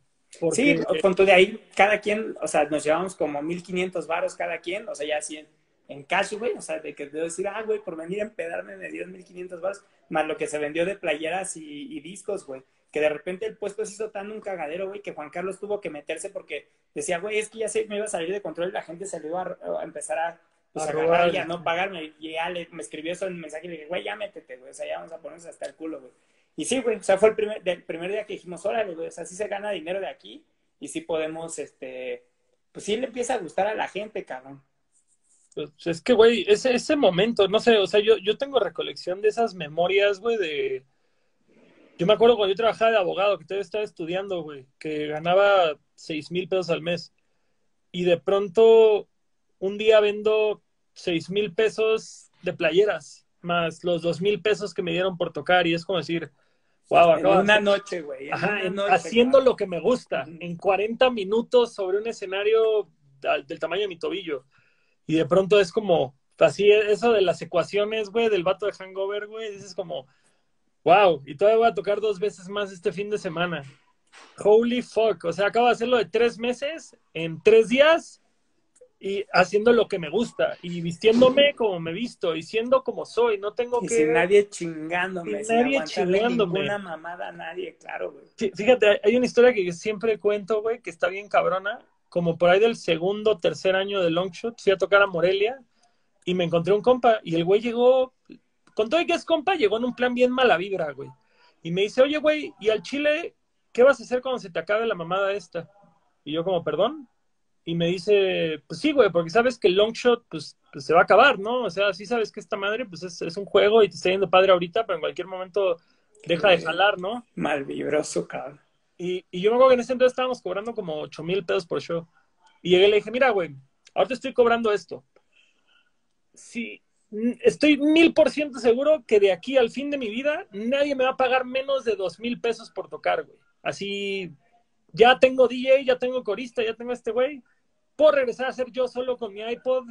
B: Sí, con todo de ahí, cada quien, o sea, nos llevamos como 1500 varos cada quien, o sea, ya así en, cash, güey, o sea, de que debo decir, ah, güey, por venir a empedarme me dieron 1500 varos, más lo que se vendió de playeras y, y discos, güey que de repente el puesto se hizo tan un cagadero, güey, que Juan Carlos tuvo que meterse porque decía, güey, es que ya se me iba a salir de control y la gente se le iba a, empezar a, pues, agarrar y a no pagarme. Y ya le, me escribió eso en el mensaje y le dije, güey, ya métete, güey, o sea, ya vamos a ponernos hasta el culo, güey. Y sí, güey, o sea, fue el primer, del primer día que dijimos, órale, güey, o sea, sí se gana dinero de aquí y sí podemos, este, pues sí le empieza a gustar a la gente, cabrón.
A: Pues es que, güey, ese, ese momento, no sé, o sea, yo, yo tengo recolección de esas memorias, güey, de yo me acuerdo cuando yo trabajaba de abogado, que todavía estaba estudiando, güey, que ganaba seis mil pesos al mes. Y de pronto, un día vendo seis mil pesos de playeras, más los dos mil pesos que me dieron por tocar. Y es como decir, wow,
B: en una noche, güey.
A: haciendo lo que me gusta, en 40 minutos sobre un escenario del tamaño de mi tobillo. Y de pronto es como, así, eso de las ecuaciones, güey, del vato de hangover, güey, dices como, wow, y todavía voy a tocar dos veces más este fin de semana. Holy fuck, o sea, acabo de hacerlo de tres meses en tres días y haciendo lo que me gusta y vistiéndome como me visto y siendo como soy, no tengo
B: y
A: que...
B: Sin nadie chingándome,
A: sin, nadie chingándome.
B: ninguna mamada a nadie, claro, güey.
A: Fíjate, hay una historia que siempre cuento, güey, que está bien cabrona, como por ahí del segundo, tercer año de Longshot, fui a tocar a Morelia y me encontré un compa y el güey llegó, con todo y que es compa, llegó en un plan bien mala vibra, güey. Y me dice, oye, güey, ¿y al Chile qué vas a hacer cuando se te acabe la mamada esta? Y yo como, perdón, y me dice, pues sí, güey, porque sabes que el long shot, pues, pues, se va a acabar, ¿no? O sea, sí sabes que esta madre, pues es, es un juego y te está yendo padre ahorita, pero en cualquier momento deja de jalar, ¿no?
B: Mal vibroso, cabrón.
A: Y, y yo me acuerdo que en ese entonces estábamos cobrando como 8 mil pesos por show. Y llegué y le dije, mira, güey, ahorita estoy cobrando esto. Sí, estoy mil por ciento seguro que de aquí al fin de mi vida nadie me va a pagar menos de dos mil pesos por tocar, güey. Así, ya tengo DJ, ya tengo corista, ya tengo este güey puedo regresar a ser yo solo con mi iPod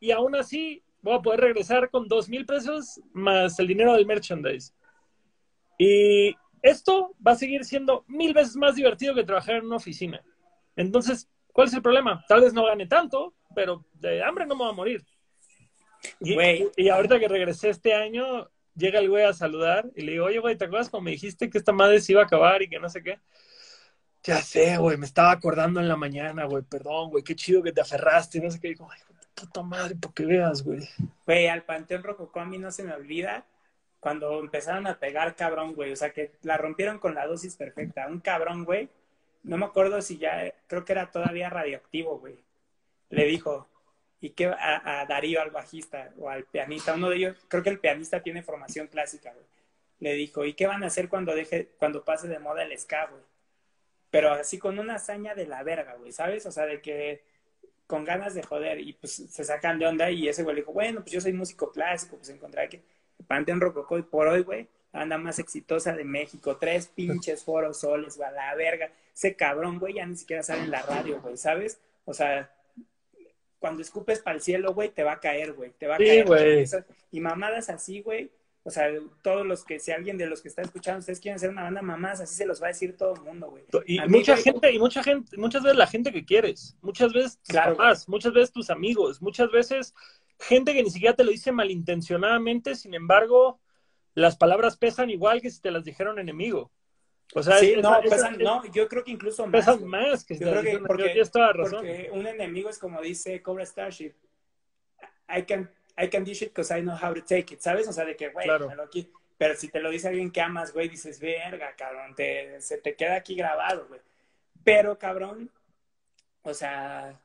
A: y aún así voy a poder regresar con dos mil pesos más el dinero del merchandise. Y esto va a seguir siendo mil veces más divertido que trabajar en una oficina. Entonces, ¿cuál es el problema? Tal vez no gane tanto, pero de hambre no me voy a morir. Y, y ahorita que regresé este año, llega el güey a saludar y le digo, oye, güey, ¿te acuerdas cuando me dijiste que esta madre se iba a acabar y que no sé qué? Ya sé, güey, me estaba acordando en la mañana, güey, perdón, güey, qué chido que te aferraste, no sé qué. Digo, ay, puta madre, por que veas, güey.
B: Güey, al Panteón Rococó a mí no se me olvida cuando empezaron a pegar cabrón, güey. O sea, que la rompieron con la dosis perfecta. Un cabrón, güey. No me acuerdo si ya, creo que era todavía radioactivo, güey. Le dijo, ¿y qué? A, Darío, al bajista o al pianista. Uno de ellos, creo que el pianista tiene formación clásica, güey. Le dijo, ¿y qué van a hacer cuando deje, cuando pase de moda el ska, güey? pero así con una hazaña de la verga, güey, ¿sabes? O sea, de que con ganas de joder y pues se sacan de onda y ese güey le dijo, bueno, pues yo soy músico clásico, pues encontré que Panteón Rococó y por hoy, güey, la banda más exitosa de México, tres pinches foros soles, güey, a la verga. Ese cabrón, güey, ya ni siquiera sale en la radio, güey, ¿sabes? O sea, cuando escupes para el cielo, güey, te va a caer, güey, te va a
A: sí,
B: caer.
A: Güey.
B: Y mamadas así, güey, o sea, todos los que, si alguien de los que está escuchando, ustedes quieren hacer una banda mamás, así se los va a decir todo el mundo, güey.
A: Y mucha gente, y mucha gente, muchas veces la gente que quieres, muchas veces tus claro, papás, muchas veces tus amigos, muchas veces gente que ni siquiera te lo dice malintencionadamente, sin embargo, las palabras pesan igual que si te las dijeron enemigo. O sea,
B: sí,
A: es,
B: no,
A: es,
B: pesan,
A: es,
B: no, yo creo que incluso más.
A: Pesan más que
B: yo creo que porque,
A: tienes toda razón.
B: porque un enemigo es como dice Cobra Starship. I can, I can dish it because I know how to take it, ¿sabes? O sea, de que, güey,
A: Claro.
B: me lo qui- Pero si te lo dice alguien que amas, güey, dices, verga, cabrón, te, se te queda aquí grabado, güey. Pero, cabrón, o sea,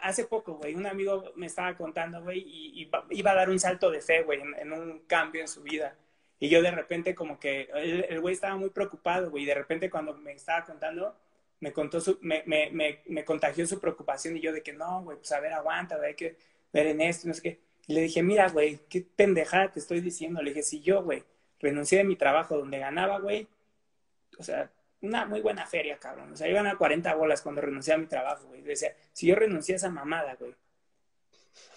B: hace poco, güey, un amigo me estaba contando, güey, y, iba, a dar un salto de fe, güey, en, un cambio en su vida. Y yo de repente como que, el güey estaba muy preocupado, güey, y de repente cuando me estaba contando, me contó su, me, me, me, me contagió su preocupación y yo de que no, güey, pues a ver, aguanta, güey, hay que ver en esto, no sé qué. Y le dije, mira, güey, qué pendejada te estoy diciendo. Le dije, si yo, güey, renuncié de mi trabajo donde ganaba, güey, o sea, una muy buena feria, cabrón. O sea, yo ganaba 40 bolas cuando renuncié a mi trabajo, güey. Decía, si yo renuncié a esa mamada, güey,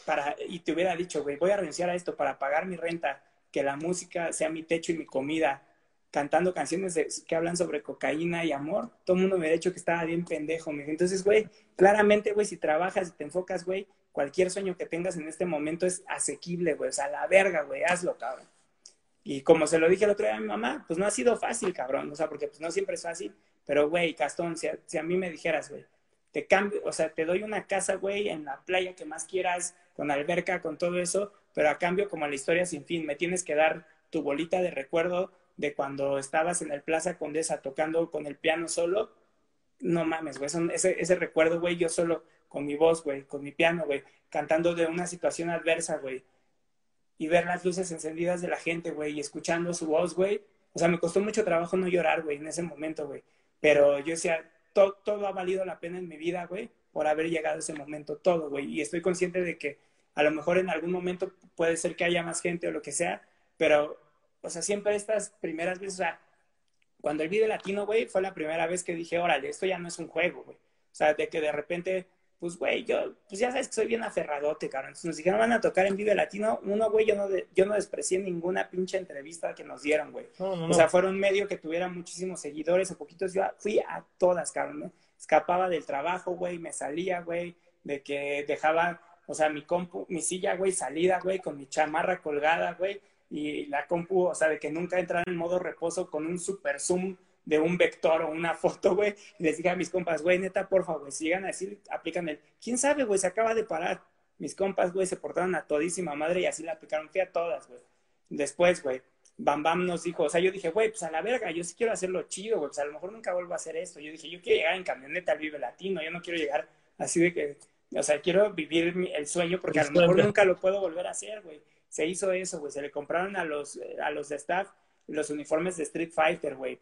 B: para, y te hubiera dicho, güey, voy a renunciar a esto para pagar mi renta, que la música sea mi techo y mi comida, cantando canciones de, que hablan sobre cocaína y amor, todo el mundo me ha dicho que estaba bien pendejo, güey. Entonces, güey, claramente, güey, si trabajas y te enfocas, güey, cualquier sueño que tengas en este momento es asequible, güey. O sea, la verga, güey, hazlo, cabrón. Y como se lo dije el otro día a mi mamá, pues no ha sido fácil, cabrón. O sea, porque pues no siempre es fácil. Pero, güey, Castón, si a, si a mí me dijeras, güey, te cambio, o sea, te doy una casa, güey, en la playa que más quieras, con alberca, con todo eso, pero a cambio, como la historia sin fin, me tienes que dar tu bolita de recuerdo de cuando estabas en el Plaza Condesa tocando con el piano solo. No mames, güey, ese, ese recuerdo, güey, yo solo con mi voz, güey, con mi piano, güey, cantando de una situación adversa, güey, y ver las luces encendidas de la gente, güey, y escuchando su voz, güey. O sea, me costó mucho trabajo no llorar, güey, en ese momento, güey. Pero yo decía, todo, todo ha valido la pena en mi vida, güey, por haber llegado a ese momento, todo, güey. Y estoy consciente de que a lo mejor en algún momento puede ser que haya más gente o lo que sea, pero, o sea, siempre estas primeras veces, o sea, cuando el video latino, güey, fue la primera vez que dije, órale, esto ya no es un juego, güey. O sea, de que de repente pues, güey, yo, pues ya sabes que soy bien aferradote, cabrón. Entonces nos dijeron, van a tocar en Vive Latino. Uno, güey, yo no, yo no desprecié ninguna pinche entrevista que nos dieron, güey. O sea, fueron un medio que tuviera muchísimos seguidores o poquitos. Yo fui a todas, cabrón, ¿no? Escapaba del trabajo, güey, me salía, güey, de que dejaba, o sea, mi compu, mi silla, güey, salida, güey, con mi chamarra colgada, güey, y la compu, o sea, de que nunca entrara en modo reposo con un super zoom de un vector o una foto, güey, y les dije a mis compas, güey, neta, porfa, güey, si llegan a decir, aplican el, quién sabe, güey, se acaba de parar. Mis compas, güey, se portaron a todísima madre y así la aplicaron, fui a todas, güey. Después, güey, Bam Bam nos dijo, o sea, yo dije, güey, pues a la verga, yo sí quiero hacerlo chido, güey, pues a lo mejor nunca vuelvo a hacer esto. Yo dije, yo quiero llegar en camioneta al Vive Latino, yo no quiero llegar así de que, o sea, quiero vivir el sueño porque a lo mejor nunca lo puedo volver a hacer, güey. Se hizo eso, güey, se le compraron a los, a los de staff los uniformes de Street Fighter, güey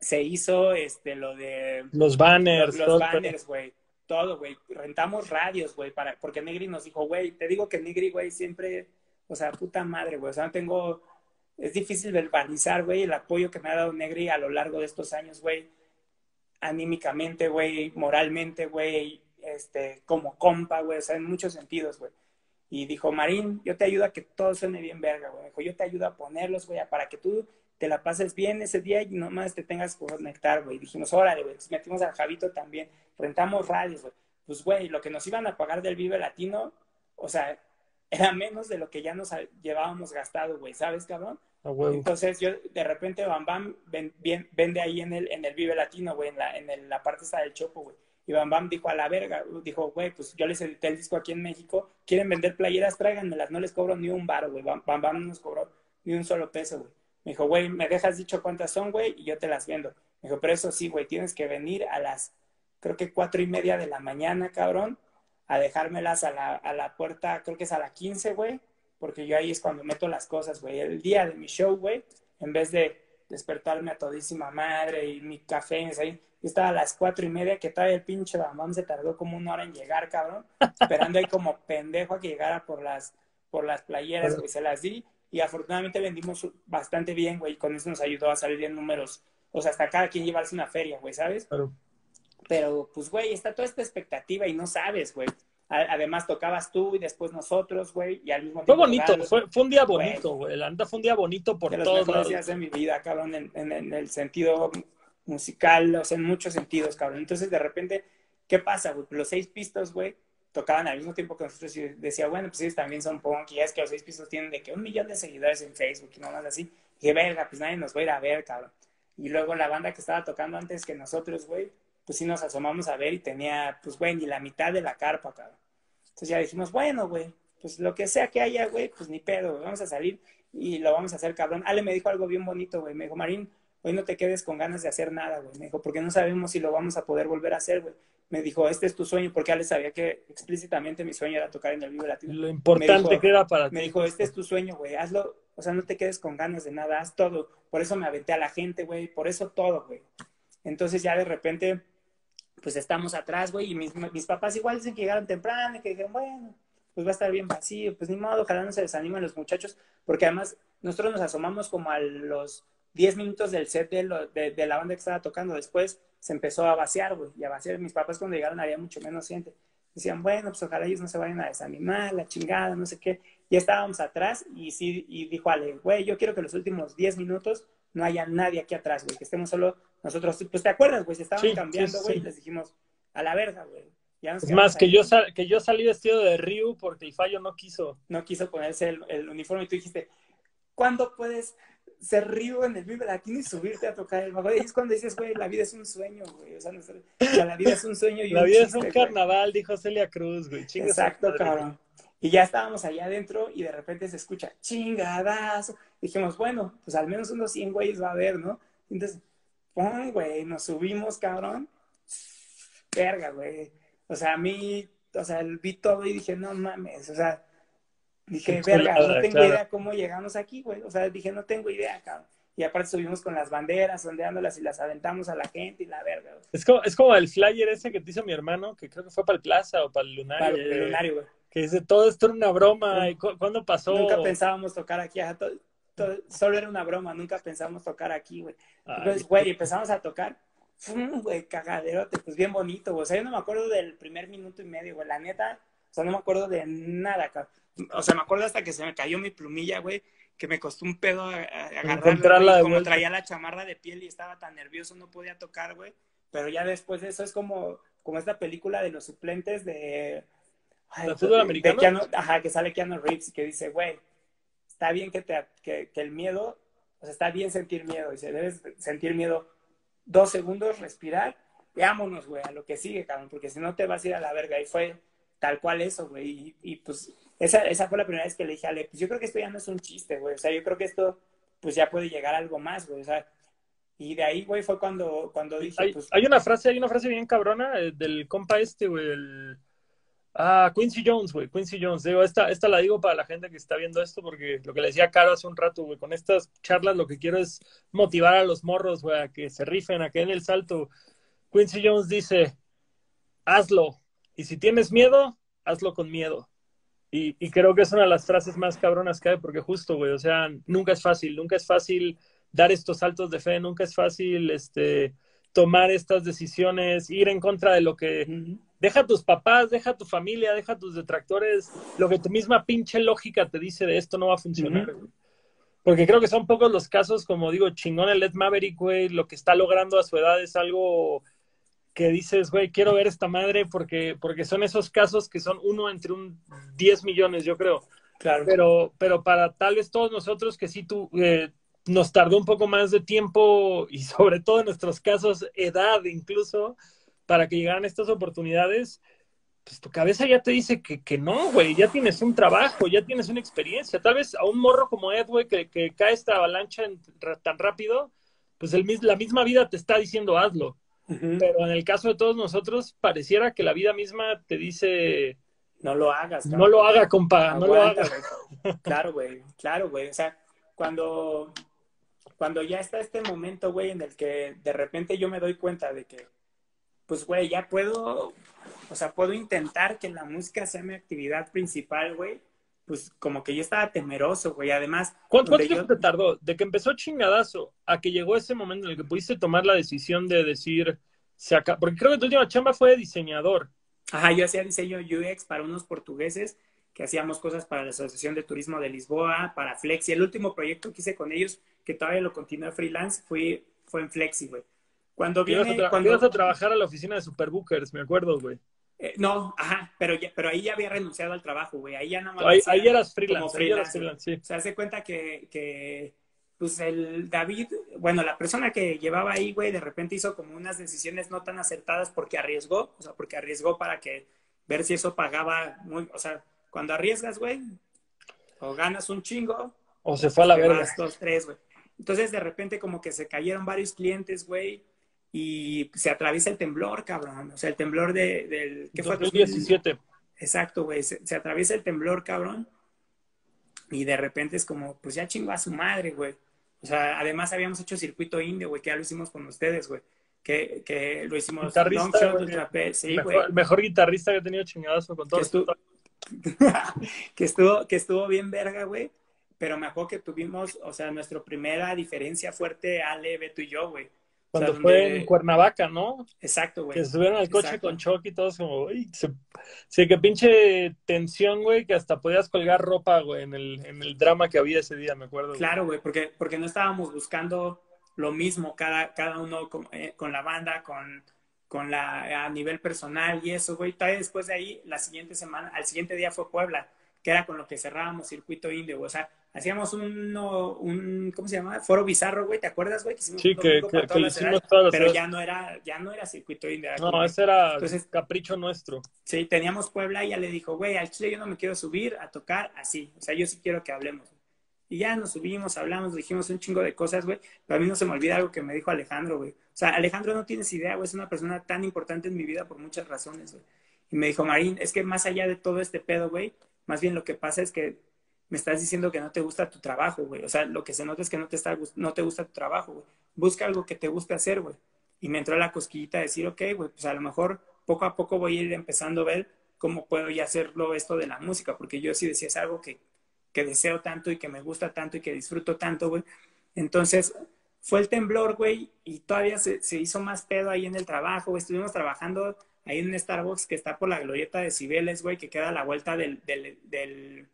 B: se hizo este lo de
A: los banners,
B: los, banners, güey, todo, güey. Rentamos radios, güey, para porque Negri nos dijo, güey, te digo que Negri, güey, siempre, o sea, puta madre, güey, o sea, no tengo es difícil verbalizar, güey, el apoyo que me ha dado Negri a lo largo de estos años, güey, anímicamente, güey, moralmente, güey, este, como compa, güey, o sea, en muchos sentidos, güey. Y dijo, Marín, yo te ayudo a que todo suene bien verga, güey. Dijo, yo te ayudo a ponerlos, güey, para que tú te la pases bien ese día y nomás te tengas que conectar, güey. Dijimos, órale, güey. metimos al Javito también, rentamos radios, güey. Pues, güey, lo que nos iban a pagar del Vive Latino, o sea, era menos de lo que ya nos llevábamos gastado, güey, ¿sabes, cabrón? Entonces yo, de repente, Bam Bam vende ahí en el, en el Vive Latino, güey, en la, en la parte esta del Chopo, güey. Y Bam Bam dijo a la verga, dijo, güey, pues yo les edité el disco aquí en México, quieren vender playeras, tráiganmelas, no les cobro ni un bar, güey. Bam Bam no nos cobró ni un solo peso, güey. Me dijo, güey, ¿me dejas dicho cuántas son, güey? Y yo te las vendo. Me dijo, pero eso sí, güey, tienes que venir a las, creo que cuatro y media de la mañana, cabrón, a dejármelas a la, a la puerta, creo que es a la quince, güey, porque yo ahí es cuando meto las cosas, güey. El día de mi show, güey, en vez de despertarme a todísima madre y mi café, ahí, yo estaba a las cuatro y media, que todavía el pinche mamón se tardó como una hora en llegar, cabrón, esperando ahí como pendejo a que llegara por las, por las playeras, güey, se las di y afortunadamente vendimos bastante bien, güey, con eso nos ayudó a salir en números, o sea, hasta cada quien llevarse una feria, güey, ¿sabes? Claro. Pero, pues, güey, está toda esta expectativa y no sabes, güey. Además, tocabas tú y después nosotros, güey, y al mismo
A: tiempo... Fue bonito, fue, fue, un día bonito, güey. La neta fue un día bonito por de todos
B: los días de mi vida, cabrón, en, en, el sentido musical, o sea, en muchos sentidos, cabrón. Entonces, de repente, ¿qué pasa, güey? Los seis pistos, güey, tocaban al mismo tiempo que nosotros y decía, bueno, pues ellos también son punk y ya es que los seis pisos tienen de que un millón de seguidores en Facebook y no más así. Y dije, verga, pues nadie nos va a ir a ver, cabrón. Y luego la banda que estaba tocando antes que nosotros, güey, pues sí nos asomamos a ver y tenía, pues, güey, ni la mitad de la carpa, cabrón. Entonces ya dijimos, bueno, güey, pues lo que sea que haya, güey, pues ni pedo, vamos a salir y lo vamos a hacer, cabrón. Ale me dijo algo bien bonito, güey, me dijo, Marín, hoy no te quedes con ganas de hacer nada, güey. Me dijo, porque no sabemos si lo vamos a poder volver a hacer, güey me dijo, este es tu sueño, porque Ale sabía que explícitamente mi sueño era tocar en el Vivo Latino.
A: Lo importante que era para ti.
B: Me dijo, este es tu sueño, güey, hazlo, o sea, no te quedes con ganas de nada, haz todo. Por eso me aventé a la gente, güey, por eso todo, güey. Entonces ya de repente, pues estamos atrás, güey, y mis, mis papás igual dicen que llegaron temprano y que dijeron, bueno, pues va a estar bien vacío, pues ni modo, ojalá no se desanimen los muchachos, porque además nosotros nos asomamos como a los 10 minutos del set de, de, la banda que estaba tocando. Después se empezó a vaciar, güey, y a vaciar. Mis papás cuando llegaron había mucho menos gente. Decían, bueno, pues ojalá ellos no se vayan a desanimar, la chingada, no sé qué. Ya estábamos atrás y sí, y dijo Ale, güey, yo quiero que los últimos 10 minutos no haya nadie aquí atrás, güey, que estemos solo nosotros. Pues te acuerdas, güey, se estaban cambiando, güey, y les dijimos, a la verga, güey.
A: es más, que yo, que yo salí vestido de Ryu porque el fallo no quiso.
B: No quiso ponerse el, el uniforme y tú dijiste, ¿cuándo puedes ser río en el Vive Latino y subirte a tocar el bajo. Y es cuando dices, güey, la vida es un sueño, güey. O sea, la vida es un sueño y
A: La vida es un carnaval, dijo Celia Cruz, güey.
B: Exacto, cabrón. Y ya estábamos allá adentro y de repente se escucha chingadazo. Dijimos, bueno, pues al menos unos 100 güeyes va a haber, ¿no? Entonces, pum, güey, nos subimos, cabrón. Verga, güey. O sea, a mí, o sea, vi todo y dije, no mames, o sea, Dije, [LAUGHS] verga, no tengo idea cómo llegamos aquí, güey. O sea, dije, no tengo idea, cabrón. Y aparte subimos con las banderas, ondeándolas y las aventamos a la gente y la verga, güey.
A: Es como, es como el flyer ese que te hizo mi hermano, que creo que fue para el Plaza o para el Lunario.
B: Para el Lunario, güey.
A: Que dice, todo esto era una broma. ¿Y cuándo pasó?
B: Nunca pensábamos tocar aquí. solo era una broma, nunca pensábamos tocar aquí, güey. Entonces, güey, empezamos a tocar ¡fum! güey, cagaderote, pues bien bonito, güey. O sea, yo no me acuerdo del primer minuto y medio, güey, la neta, o sea, no me acuerdo de nada, cabrón. O sea, me acuerdo hasta que se me cayó mi plumilla, güey, que me costó un pedo agarrarla, como traía la chamarra de piel y estaba tan nervioso, no podía tocar, güey. Pero ya después de eso es como, como esta película de los suplentes de...
A: Ay, fútbol americano?
B: ajá, que sale Keanu Reeves y que dice, güey, está bien que, te, que, que el miedo, o sea, está bien sentir miedo, dice, debes sentir miedo dos segundos, respirar, veámonos, güey, a lo que sigue, cabrón, porque si no te vas a ir a la verga. Y fue tal cual eso, güey. Y, pues esa, esa fue la primera vez que le dije a Ale, pues yo creo que esto ya no es un chiste, güey. O sea, yo creo que esto, pues ya puede llegar a algo más, güey. O sea, y de ahí, güey, fue cuando, cuando dije,
A: hay,
B: pues...
A: Hay una frase, hay una frase bien cabrona eh, del compa este, güey, el... Ah, Quincy Jones, güey, Quincy Jones. Digo, esta, esta la digo para la gente que está viendo esto, porque lo que le decía Caro hace un rato, güey, con estas charlas lo que quiero es motivar a los morros, güey, a que se rifen, a que den el salto. Quincy Jones dice, hazlo. Y si tienes miedo, hazlo con miedo. Y, y creo que es una de las frases más cabronas que hay, porque justo, güey, o sea, nunca es fácil, nunca es fácil dar estos saltos de fe, nunca es fácil, este, tomar estas decisiones, ir en contra de lo que deja a tus papás, deja a tu familia, deja a tus detractores, lo que tu misma pinche lógica te dice de esto no va a funcionar. Porque creo que son pocos los casos, como digo, chingón el Ed Maverick, güey, lo que está logrando a su edad es algo que dices, güey, quiero ver esta madre porque, porque son esos casos que son uno entre un 10 millones, yo creo.
B: Claro.
A: Pero, pero para tal vez todos nosotros que sí tú, eh, nos tardó un poco más de tiempo y [LAUGHS] sobre todo en nuestros casos, edad incluso, para que llegaran estas oportunidades, pues tu cabeza ya te dice que, que no, güey, ya tienes un trabajo, ya tienes una experiencia. Tal vez a un morro como Ed, güey, que, que, cae esta avalancha tan rápido, pues el, la misma vida te está diciendo hazlo. Pero en el caso de todos nosotros, pareciera que la vida misma te dice...
B: No lo hagas.
A: No lo haga, compa, no lo hagas.
B: Claro, güey, claro, güey. O sea, cuando, cuando ya está este momento, güey, en el que de repente yo me doy cuenta de que pues, güey, ya puedo, o sea, puedo intentar que la música sea mi actividad principal, güey. Pues como que yo estaba temeroso, güey. Además,
A: ¿cuánto, tiempo te tardó? De que empezó chingadazo a que llegó ese momento en el que pudiste tomar la decisión de decir, se acaba... porque creo que tu última chamba fue de diseñador.
B: Ajá, yo hacía diseño UX para unos portugueses que hacíamos cosas para la Asociación de Turismo de Lisboa, para Flexi. El último proyecto que hice con ellos, que todavía lo continué freelance, fue, fue en Flexi, güey. Cuando viene,
A: ibas a,
B: cuando
A: ibas a trabajar a la oficina de Superbookers, me acuerdo, güey.
B: Eh, no, ajá, pero, pero ahí ya había renunciado al trabajo, güey. Ahí ya no
A: más. Ahí, ahí, eras freelance, ahí eras freelance, sí.
B: O sea, hace cuenta que, que, pues el David, bueno, la persona que llevaba ahí, güey, de repente hizo como unas decisiones no tan acertadas porque arriesgó, o sea, porque arriesgó para que ver si eso pagaba muy, o sea, cuando arriesgas, güey, o ganas un chingo,
A: o se fue a la verga.
B: Dos, tres, güey. Entonces, de repente, como que se cayeron varios clientes, güey y se atraviesa el temblor, cabrón. O sea, el temblor de, del...
A: ¿Qué 2017.
B: Exacto, güey. Se, atraviesa el temblor, cabrón. Y de repente es como, pues ya chingó a su madre, güey. O sea, además habíamos hecho circuito indio, güey, que ya lo hicimos con ustedes, güey. Que, que lo hicimos
A: guitarrista, long sí, güey. El mejor guitarrista que he tenido chingadazo con todo.
B: Que estuvo, [LAUGHS] que estuvo, que estuvo bien verga, güey. Pero me acuerdo que tuvimos, o sea, nuestra primera diferencia fuerte, Ale, Beto y yo, güey.
A: Cuando fue en Cuernavaca, ¿no?
B: Exacto, güey.
A: Que subieron al coche con Chucky y todos como, uy, sí, que pinche tensión, güey, que hasta podías colgar ropa, güey, en el, en el drama que había ese día, me acuerdo.
B: Claro, güey, porque, porque no estábamos buscando lo mismo cada, cada uno con, eh, con la banda, con, con la, a nivel personal y eso, güey. Todavía después de ahí, la siguiente semana, al siguiente día fue Puebla, que era con lo que cerrábamos Circuito Indio, o sea, hacíamos un, un, ¿cómo se llama? Foro bizarro, güey, ¿te acuerdas, güey?
A: sí, que, que, que hicimos
B: Pero ya no era, ya no era circuito indio.
A: No, ese era capricho nuestro.
B: Sí, teníamos Puebla y ya le dijo, güey, al Chile yo no me quiero subir a tocar así. O sea, yo sí quiero que hablemos. Y ya nos subimos, hablamos, dijimos un chingo de cosas, güey. Pero a mí no se me olvida algo que me dijo Alejandro, güey. O sea, Alejandro no tienes idea, güey, es una persona tan importante en mi vida por muchas razones, güey. Y me dijo, Marín, es que más allá de todo este pedo, güey, más bien lo que pasa es que me estás diciendo que no te gusta tu trabajo, güey. O sea, lo que se nota es que no te, está, no te gusta tu trabajo, güey. Busca algo que te guste hacer, güey. Y me entró la cosquillita de decir, ok, güey, pues a lo mejor poco a poco voy a ir empezando a ver cómo puedo ya hacerlo esto de la música, porque yo sí decía, es algo que, que deseo tanto y que me gusta tanto y que disfruto tanto, güey. Entonces, fue el temblor, güey, y todavía se, se, hizo más pedo ahí en el trabajo, güey. Estuvimos trabajando ahí en un Starbucks que está por la glorieta de Cibeles, güey, que queda a la vuelta del, del, del,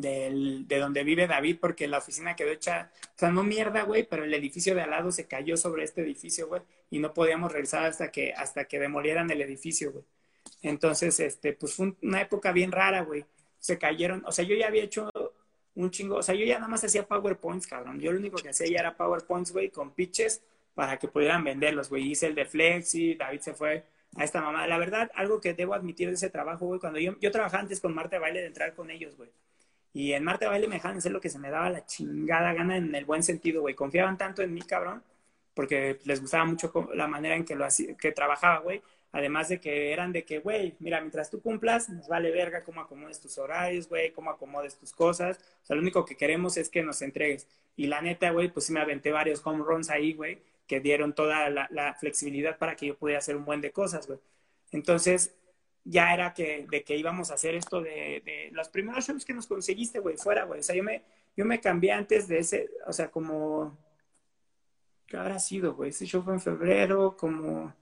B: del, de donde vive David, porque la oficina quedó hecha, o sea, no mierda, güey, pero el edificio de al lado se cayó sobre este edificio, güey, y no podíamos regresar hasta que, hasta que demolieran el edificio, güey. Entonces, este, pues fue una época bien rara, güey. Se cayeron, o sea, yo ya había hecho un chingo, o sea, yo ya nada más hacía PowerPoints, cabrón. Yo lo único que hacía ya era PowerPoints, güey, con pitches para que pudieran venderlos, güey. Hice el de Flexi, David se fue a esta mamá. La verdad, algo que debo admitir de ese trabajo, güey, cuando yo, yo trabajaba antes con Marte Baile de entrar con ellos, güey. Y en Marte Baile me dejaban hacer lo que se me daba la chingada gana en el buen sentido, güey. Confiaban tanto en mí, cabrón, porque les gustaba mucho la manera en que lo hacía, que trabajaba, güey. Además de que eran de que, güey, mira, mientras tú cumplas, nos vale verga cómo acomodes tus horarios, güey, cómo acomodes tus cosas. O sea, lo único que queremos es que nos entregues. Y la neta, güey, pues sí me aventé varios home runs ahí, güey, que dieron toda la, la, flexibilidad para que yo pudiera hacer un buen de cosas, güey. Entonces, ya era que, de que íbamos a hacer esto de, de los primeros shows que nos conseguiste, güey, fuera, güey. O sea, yo me, yo me cambié antes de ese, o sea, como, ¿qué habrá sido, güey? Ese show fue en febrero, como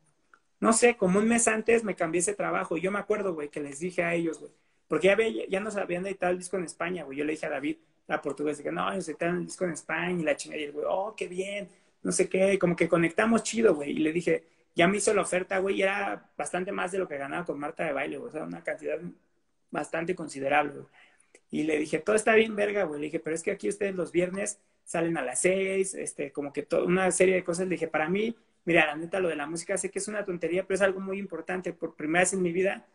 B: no sé, como un mes antes me cambié ese trabajo. Y yo me acuerdo, güey, que les dije a ellos, güey, porque ya, ve, ya nos habían editado el disco en España, güey. Yo le dije a David, la portuguesa, que no, ellos editaron el disco en España y la chingada. Y el güey, oh, qué bien, no sé qué. como que conectamos chido, güey. Y le dije, ya me hizo la oferta, güey, y era bastante más de lo que ganaba con Marta de baile, güey. O sea, una cantidad bastante considerable, güey. Y le dije, todo está bien, verga, güey. Le dije, pero es que aquí ustedes los viernes salen a las seis, este, como que toda una serie de cosas. Le dije, para mí, mira, la neta, lo de la música sé que es una tontería, pero es algo muy importante. Por primera vez en mi vida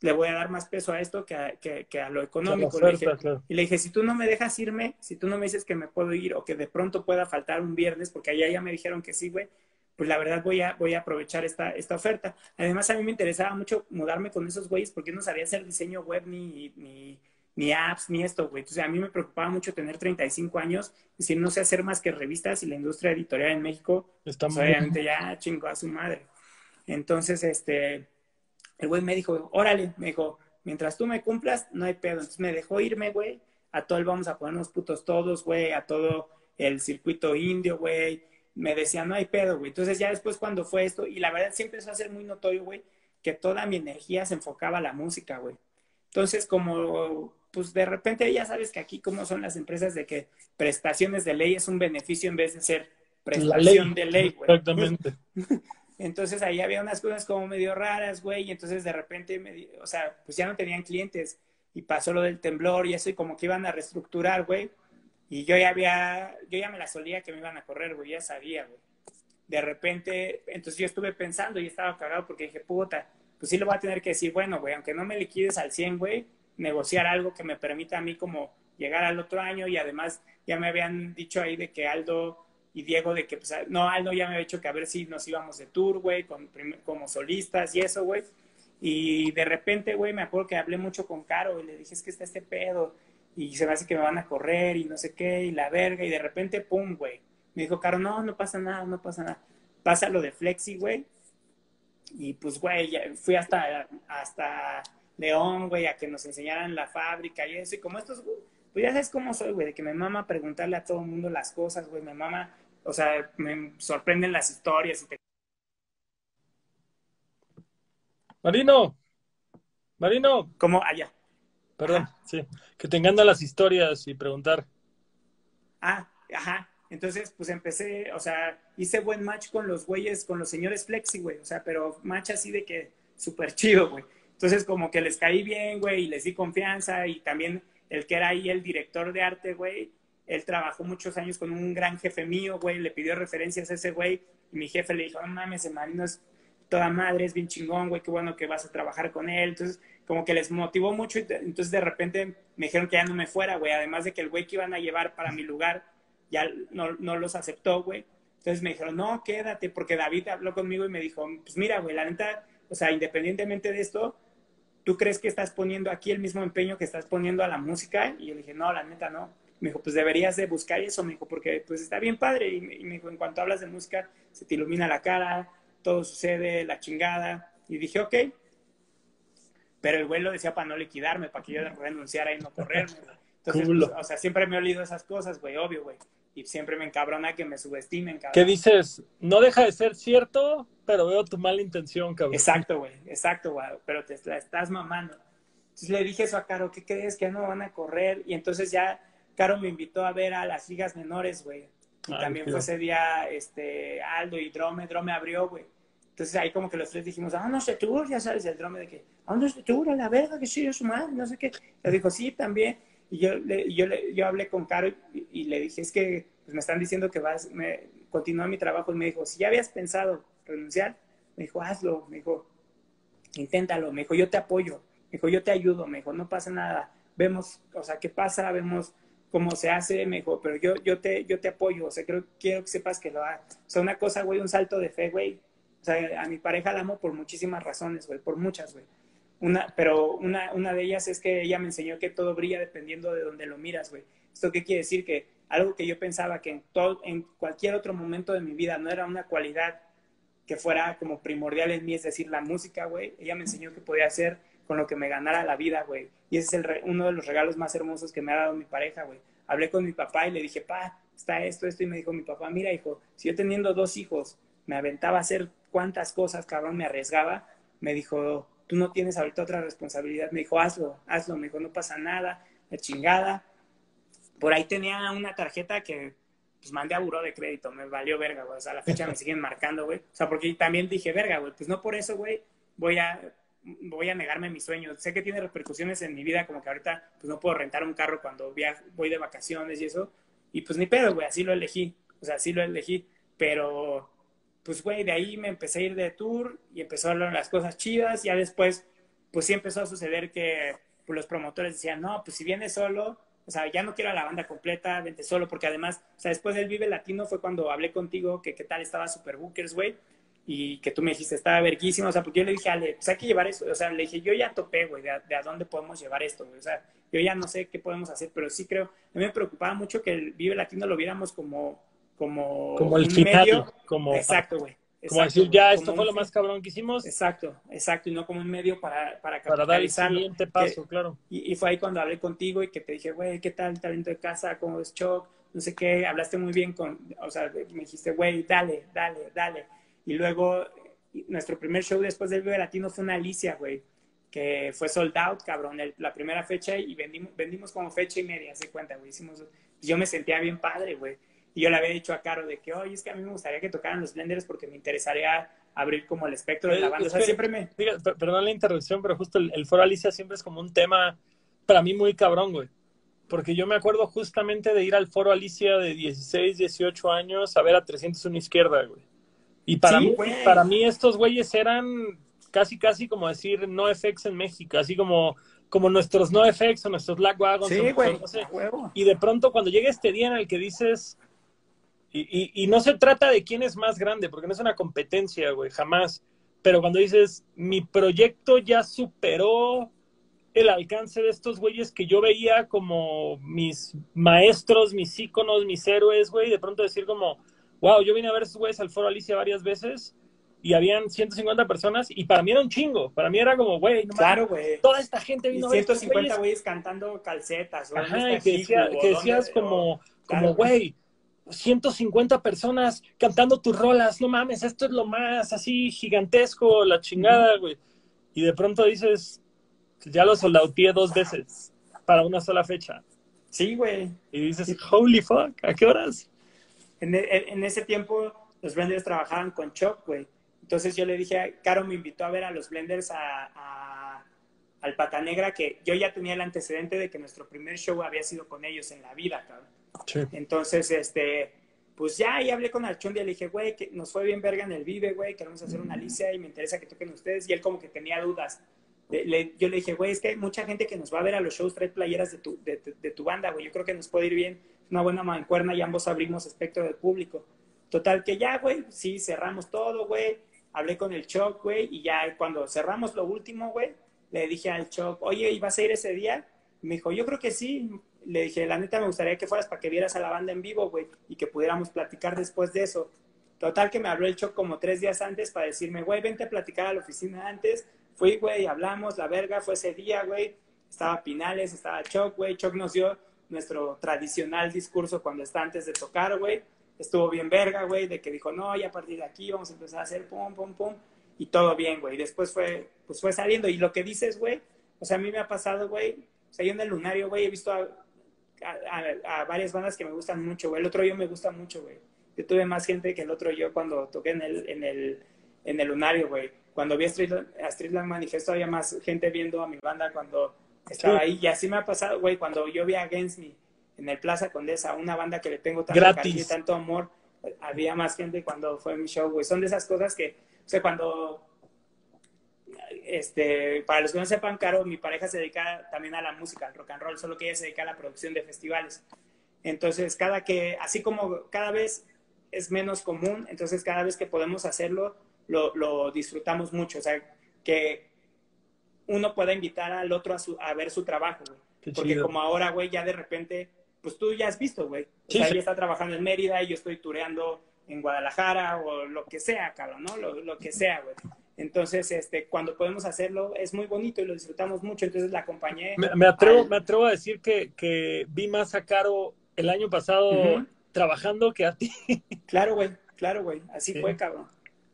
B: le voy a dar más peso a esto que a, que, a lo económico. Y le dije, si tú no me dejas irme, si tú no me dices que me puedo ir o que de pronto pueda faltar un viernes, porque allá ya me dijeron que sí, güey, pues la verdad voy a, voy a aprovechar esta, esta oferta. Además, a mí me interesaba mucho mudarme con esos güeyes porque no sabía hacer diseño web ni, ni, ni apps, ni esto, güey. Entonces, a mí me preocupaba mucho tener 35 años, y si no sé hacer más que revistas y la industria editorial en México, Está pues, obviamente ya chingó a su madre. Entonces, este, el güey me dijo, órale, me dijo, mientras tú me cumplas, no hay pedo. Entonces me dejó irme, güey, a todo el vamos a ponernos putos todos, güey, a todo el circuito indio, güey. Me decía, no hay pedo, güey. Entonces ya después cuando fue esto, y la verdad siempre empezó a ser muy notorio, güey, que toda mi energía se enfocaba a la música, güey. Entonces, como pues de repente ya sabes que aquí como son las empresas de que prestaciones de ley es un beneficio en vez de ser prestación de ley, güey.
A: Exactamente. [LAUGHS]
B: Entonces ahí había unas cosas como medio raras, güey, y entonces de repente, me, o sea, pues ya no tenían clientes y pasó lo del temblor y eso y como que iban a reestructurar, güey. Y yo ya había, yo ya me la solía que me iban a correr, güey, ya sabía, güey. De repente, entonces yo estuve pensando y estaba cagado porque dije, puta, pues sí le voy a tener que decir, bueno, güey, aunque no me liquides al 100, güey, negociar algo que me permita a mí como llegar al otro año y además ya me habían dicho ahí de que Aldo y Diego de que, pues, no, Aldo ya me había dicho que a ver si nos íbamos de tour, güey, como solistas y eso, güey. Y de repente, güey, me acuerdo que hablé mucho con Caro y le dije, es que está este pedo y se me hace que me van a correr y no sé qué y la verga y de repente, pum, güey. Me dijo Caro, no, no pasa nada, no pasa nada. Pasa lo de Flexi, güey. Y pues, güey, fui hasta, hasta León, güey, a que nos enseñaran la fábrica y eso. Y como estos, pues ya sabes cómo soy, güey, de que me mama preguntarle a todo el mundo las cosas, güey, me mama, o sea, me sorprenden las historias. Y te...
A: Marino, Marino.
B: ¿Cómo? Allá.
A: Perdón, sí. Que te encantan las historias y preguntar.
B: Ah, ajá. Entonces, pues empecé, o sea, hice buen match con los güeyes, con los señores Flexi, güey. O sea, pero match así de que súper chido, güey. Entonces, como que les caí bien, güey, y les di confianza. Y también el que era ahí el director de arte, güey, él trabajó muchos años con un gran jefe mío, güey, le pidió referencias a ese güey. Y mi jefe le dijo, no mames, el marino es toda madre, es bien chingón, güey, qué bueno que vas a trabajar con él. Entonces, como que les motivó mucho. Y entonces, de repente, me dijeron que ya no me fuera, güey. Además de que el güey que iban a llevar para mi lugar ya no, no los aceptó, güey. Entonces me dijeron, no, quédate, porque David habló conmigo y me dijo, pues mira, güey, la neta, o sea, independientemente de esto, ¿tú crees que estás poniendo aquí el mismo empeño que estás poniendo a la música? Y yo le dije, no, la neta no. Me dijo, pues deberías de buscar eso, me dijo, porque pues está bien padre. Y me, dijo, en cuanto hablas de música, se te ilumina la cara, todo sucede, la chingada. Y dije, ok. Pero el güey lo decía para no liquidarme, para que yo renunciara y no correrme. Entonces, pues, o sea, siempre me he olido esas cosas, güey, obvio, güey. y siempre me encabrona que me subestimen, cabrón.
A: ¿Qué dices? No deja de ser cierto, pero veo tu mala intención, cabrón.
B: Exacto, güey, exacto, güey, pero te la estás mamando. Entonces le dije eso a Caro, ¿qué crees? Que ya no van a correr. Y entonces ya Caro me invitó a ver a las ligas menores, güey. Y también fue ese día este, Aldo y Drome, Drome abrió, güey. Entonces ahí como que los tres dijimos, ah, no sé tú, ya sabes, el Drome de que, ah, no sé tú, la verga, que sí, es su madre, no sé qué. Le dijo, sí, también. Y yo, le, yo, le, yo hablé con Caro y, le dije, es que pues, me están diciendo que vas, me, continúa mi trabajo. Y me dijo, si ya habías pensado renunciar, me dijo, hazlo, me dijo, inténtalo, me dijo, yo te apoyo, me dijo, yo te ayudo, me dijo, no pasa nada, vemos, o sea, qué pasa, vemos cómo se hace, me dijo, pero yo, yo, te, yo te apoyo, o sea, creo, quiero que sepas que lo hagas. O sea, una cosa, güey, un salto de fe, güey. O sea, a mi pareja la amo por muchísimas razones, güey, por muchas, güey. Una, pero una, una de ellas es que ella me enseñó que todo brilla dependiendo de donde lo miras, güey. ¿Esto qué quiere decir? Que algo que yo pensaba que en, todo, en cualquier otro momento de mi vida no era una cualidad que fuera como primordial en mí, es decir, la música, güey. Ella me enseñó que podía hacer con lo que me ganara la vida, güey. Y ese es el uno de los regalos más hermosos que me ha dado mi pareja, güey. Hablé con mi papá y le dije, pa, está esto, esto. Y me dijo mi papá, mira, hijo, si yo teniendo dos hijos me aventaba a hacer cuantas cosas, cabrón, me arriesgaba, me dijo, tú no tienes ahorita otra responsabilidad. Me dijo, hazlo, hazlo. Me dijo, no pasa nada, la chingada. Por ahí tenía una tarjeta que pues mandé a buró de crédito, me valió verga, güey. O sea, a la fecha me [LAUGHS] siguen marcando, güey. O sea, porque también dije, verga, güey, pues no por eso, güey, voy a, voy a negarme mis sueños. Sé que tiene repercusiones en mi vida, como que ahorita, pues no puedo rentar un carro cuando voy de vacaciones y eso. Y pues ni pedo, güey, así lo elegí. O sea, así lo elegí. Pero, pues, güey, de ahí me empecé a ir de tour y empezaron las cosas chidas. Ya después, pues sí empezó a suceder que pues, los promotores decían, no, pues si vienes solo, o sea, ya no quiero a la banda completa, vente solo, porque además, o sea, después del Vive Latino fue cuando hablé contigo que qué tal estaba Super Bookers, güey, y que tú me dijiste, estaba verguísimo, o sea, porque yo le dije, Ale, pues hay que llevar eso, o sea, le dije, yo ya topé, güey, de, a dónde podemos llevar esto, güey, o sea, yo ya no sé qué podemos hacer, pero sí creo, a mí me preocupaba mucho que el Vive Latino lo viéramos como, como,
A: como el final, como,
B: exacto, güey,
A: como decir, ya, esto fue lo más cabrón que hicimos.
B: Exacto, exacto, y no como un medio para, para
A: Para dar el siguiente paso, claro.
B: Y, fue ahí cuando hablé contigo y que te dije, güey, ¿qué tal el talento de casa? ¿Cómo es Choc? No sé qué, hablaste muy bien con, o sea, me dijiste, güey, dale, dale, dale. Y luego, nuestro primer show después del Vive Latino fue una Alicia, güey, que fue sold out, cabrón, la primera fecha y vendimos, vendimos como fecha y media, se cuenta, güey. Hicimos, yo me sentía bien padre, güey y yo le había dicho a Caro de que, oye, es que a mí me gustaría que tocaran los blenders porque me interesaría abrir como el espectro de la banda. O sea, siempre me...
A: perdón la interrupción, pero justo el, foro Alicia siempre es como un tema para mí muy cabrón, güey. Porque yo me acuerdo justamente de ir al foro Alicia de 16, 18 años a ver a 301 izquierda, güey. Y para, mí, para mí estos güeyes eran casi, casi como decir no FX en México, así como, como nuestros no FX o nuestros Black Wagons.
B: Sí, güey.
A: y de pronto cuando llega este día en el que dices, y, no se trata de quién es más grande, porque no es una competencia, güey, jamás. Pero cuando dices, mi proyecto ya superó el alcance de estos güeyes que yo veía como mis maestros, mis íconos, mis héroes, güey, de pronto decir como, wow, yo vine a ver esos güeyes al Foro Alicia varias veces y habían 150 personas y para mí era un chingo, para mí era como, güey,
B: no claro, güey.
A: Toda esta gente vino
B: y 150 güeyes cantando calcetas,
A: güey. Ajá, que, decías como, como, güey, 150 personas cantando tus rolas, no mames, esto es lo más así gigantesco, la chingada, güey. Y de pronto dices, ya lo soldauteé dos veces para una sola fecha.
B: Sí, güey.
A: Y dices, holy fuck, ¿a qué horas?
B: En, e, ese tiempo los blenders trabajaban con Choc, güey. Entonces yo le dije, Caro me invitó a ver a los blenders a, al Pata Negra, que yo ya tenía el antecedente de que nuestro primer show había sido con ellos en la vida, cabrón. Entonces, este, pues ya ahí hablé con Archundia, le dije, güey, que nos fue bien verga en el Vive, güey, queremos hacer una Alicia y me interesa que toquen ustedes. Y él como que tenía dudas. yo le dije, güey, es que hay mucha gente que nos va a ver a los shows, trae playeras de tu, de, tu banda, güey. Yo creo que nos puede ir bien. Una buena mancuerna y ambos abrimos espectro del público. Total, que ya, güey, sí, cerramos todo, güey. Hablé con el Choc, güey, y ya cuando cerramos lo último, güey, le dije al Choc, oye, ¿y vas a ir ese día? me dijo, yo creo que sí le dije, la neta me gustaría que fueras para que vieras a la banda en vivo, güey, y que pudiéramos platicar después de eso. Total que me habló el Choc como tres días antes para decirme, güey, vente a platicar a la oficina antes. Fui, güey, hablamos, la verga, fue ese día, güey. Estaba Pinales, estaba Choc, güey. Choc nos dio, nuestro tradicional discurso cuando está antes de tocar, güey. Estuvo bien verga, güey, de que dijo, no, ya a partir de aquí vamos a empezar a hacer pum, pum, pum, y todo bien, güey. Después fue, pues fue saliendo, y lo que dices, güey, o sea, a mí me ha pasado, güey, o sea, yo en el lunario, güey, he visto a, a, varias bandas que me gustan mucho, güey. El otro yo me gusta mucho, güey. Yo tuve más gente que el otro yo cuando toqué en el, en el, en el lunario, güey. Cuando vi a Streetland, Manifesto había más gente viendo a mi banda cuando estaba ahí. Y así me ha pasado, güey, cuando yo vi a Against Me en el Plaza Condesa, una banda que le tengo tanto cariño y tanto amor, había más gente cuando fue mi show, güey. Son de esas cosas que, o sea, cuando este, para los que no sepan, Caro, mi pareja se dedica también a la música, al rock and roll, solo que ella se dedica a la producción de festivales. Entonces, cada que, así como cada vez es menos común, entonces cada vez que podemos hacerlo, lo, disfrutamos mucho. O sea, que uno pueda invitar al otro a, ver su trabajo, güey. Porque como ahora, güey, ya de repente, pues tú ya has visto, güey. O sea, ella está trabajando en Mérida y yo estoy tureando en Guadalajara o lo que sea, cabrón, ¿no? Lo, lo que sea, güey. Entonces, este, cuando podemos hacerlo, es muy bonito y lo disfrutamos mucho. Entonces la acompañé.
A: Me, atrevo, me atrevo a decir que, que, vi más a Caro el año pasado trabajando que a ti. [LAUGHS]
B: Claro, güey, claro, güey. Así fue, cabrón.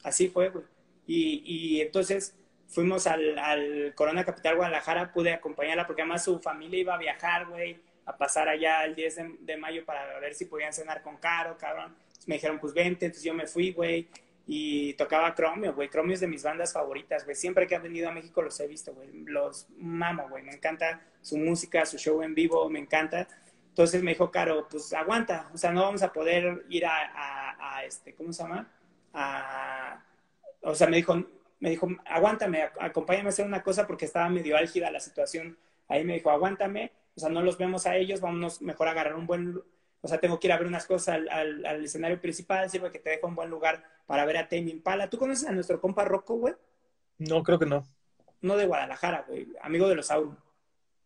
B: Así fue, güey. Y, y entonces fuimos al, al, Corona Capital Guadalajara, pude acompañarla porque además su familia iba a viajar, güey, a pasar allá el 10 de, de mayo para ver si podían cenar con Caro, cabrón. Entonces me dijeron, pues vente, entonces yo me fui, güey y tocaba Chromio, güey. Chromio es de mis bandas favoritas, güey. Siempre que han venido a México los he visto, güey. Los mamo, güey. Me encanta su música, su show en vivo, me encanta. Entonces me dijo, Caro, pues aguanta. O sea, no vamos a poder ir a, a, este, ¿cómo se llama? A, o sea, me dijo, me dijo, aguántame, acompáñame a hacer una cosa porque estaba medio álgida la situación. Ahí me dijo, aguántame. O sea, no los vemos a ellos, vámonos mejor a agarrar un buen o sea, tengo que ir a ver unas cosas al, al, escenario principal, sirve que te dejo un buen lugar para ver a Tame Impala. ¿Tú conoces a nuestro compa Rocco, güey?
A: No, creo que no.
B: No de Guadalajara, güey, amigo de los Aurum.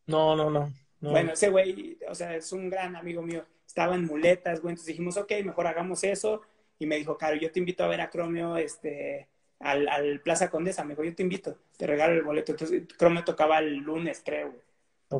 A: No, no, no,
B: Bueno, ese güey, o sea, es un gran amigo mío. Estaba en muletas, güey, entonces dijimos, ok, mejor hagamos eso. Y me dijo, Caro, yo te invito a ver a Cromio, este, al, al Plaza Condesa. Me dijo, yo te invito, te regalo el boleto. Entonces, Cromio tocaba el lunes, creo, güey.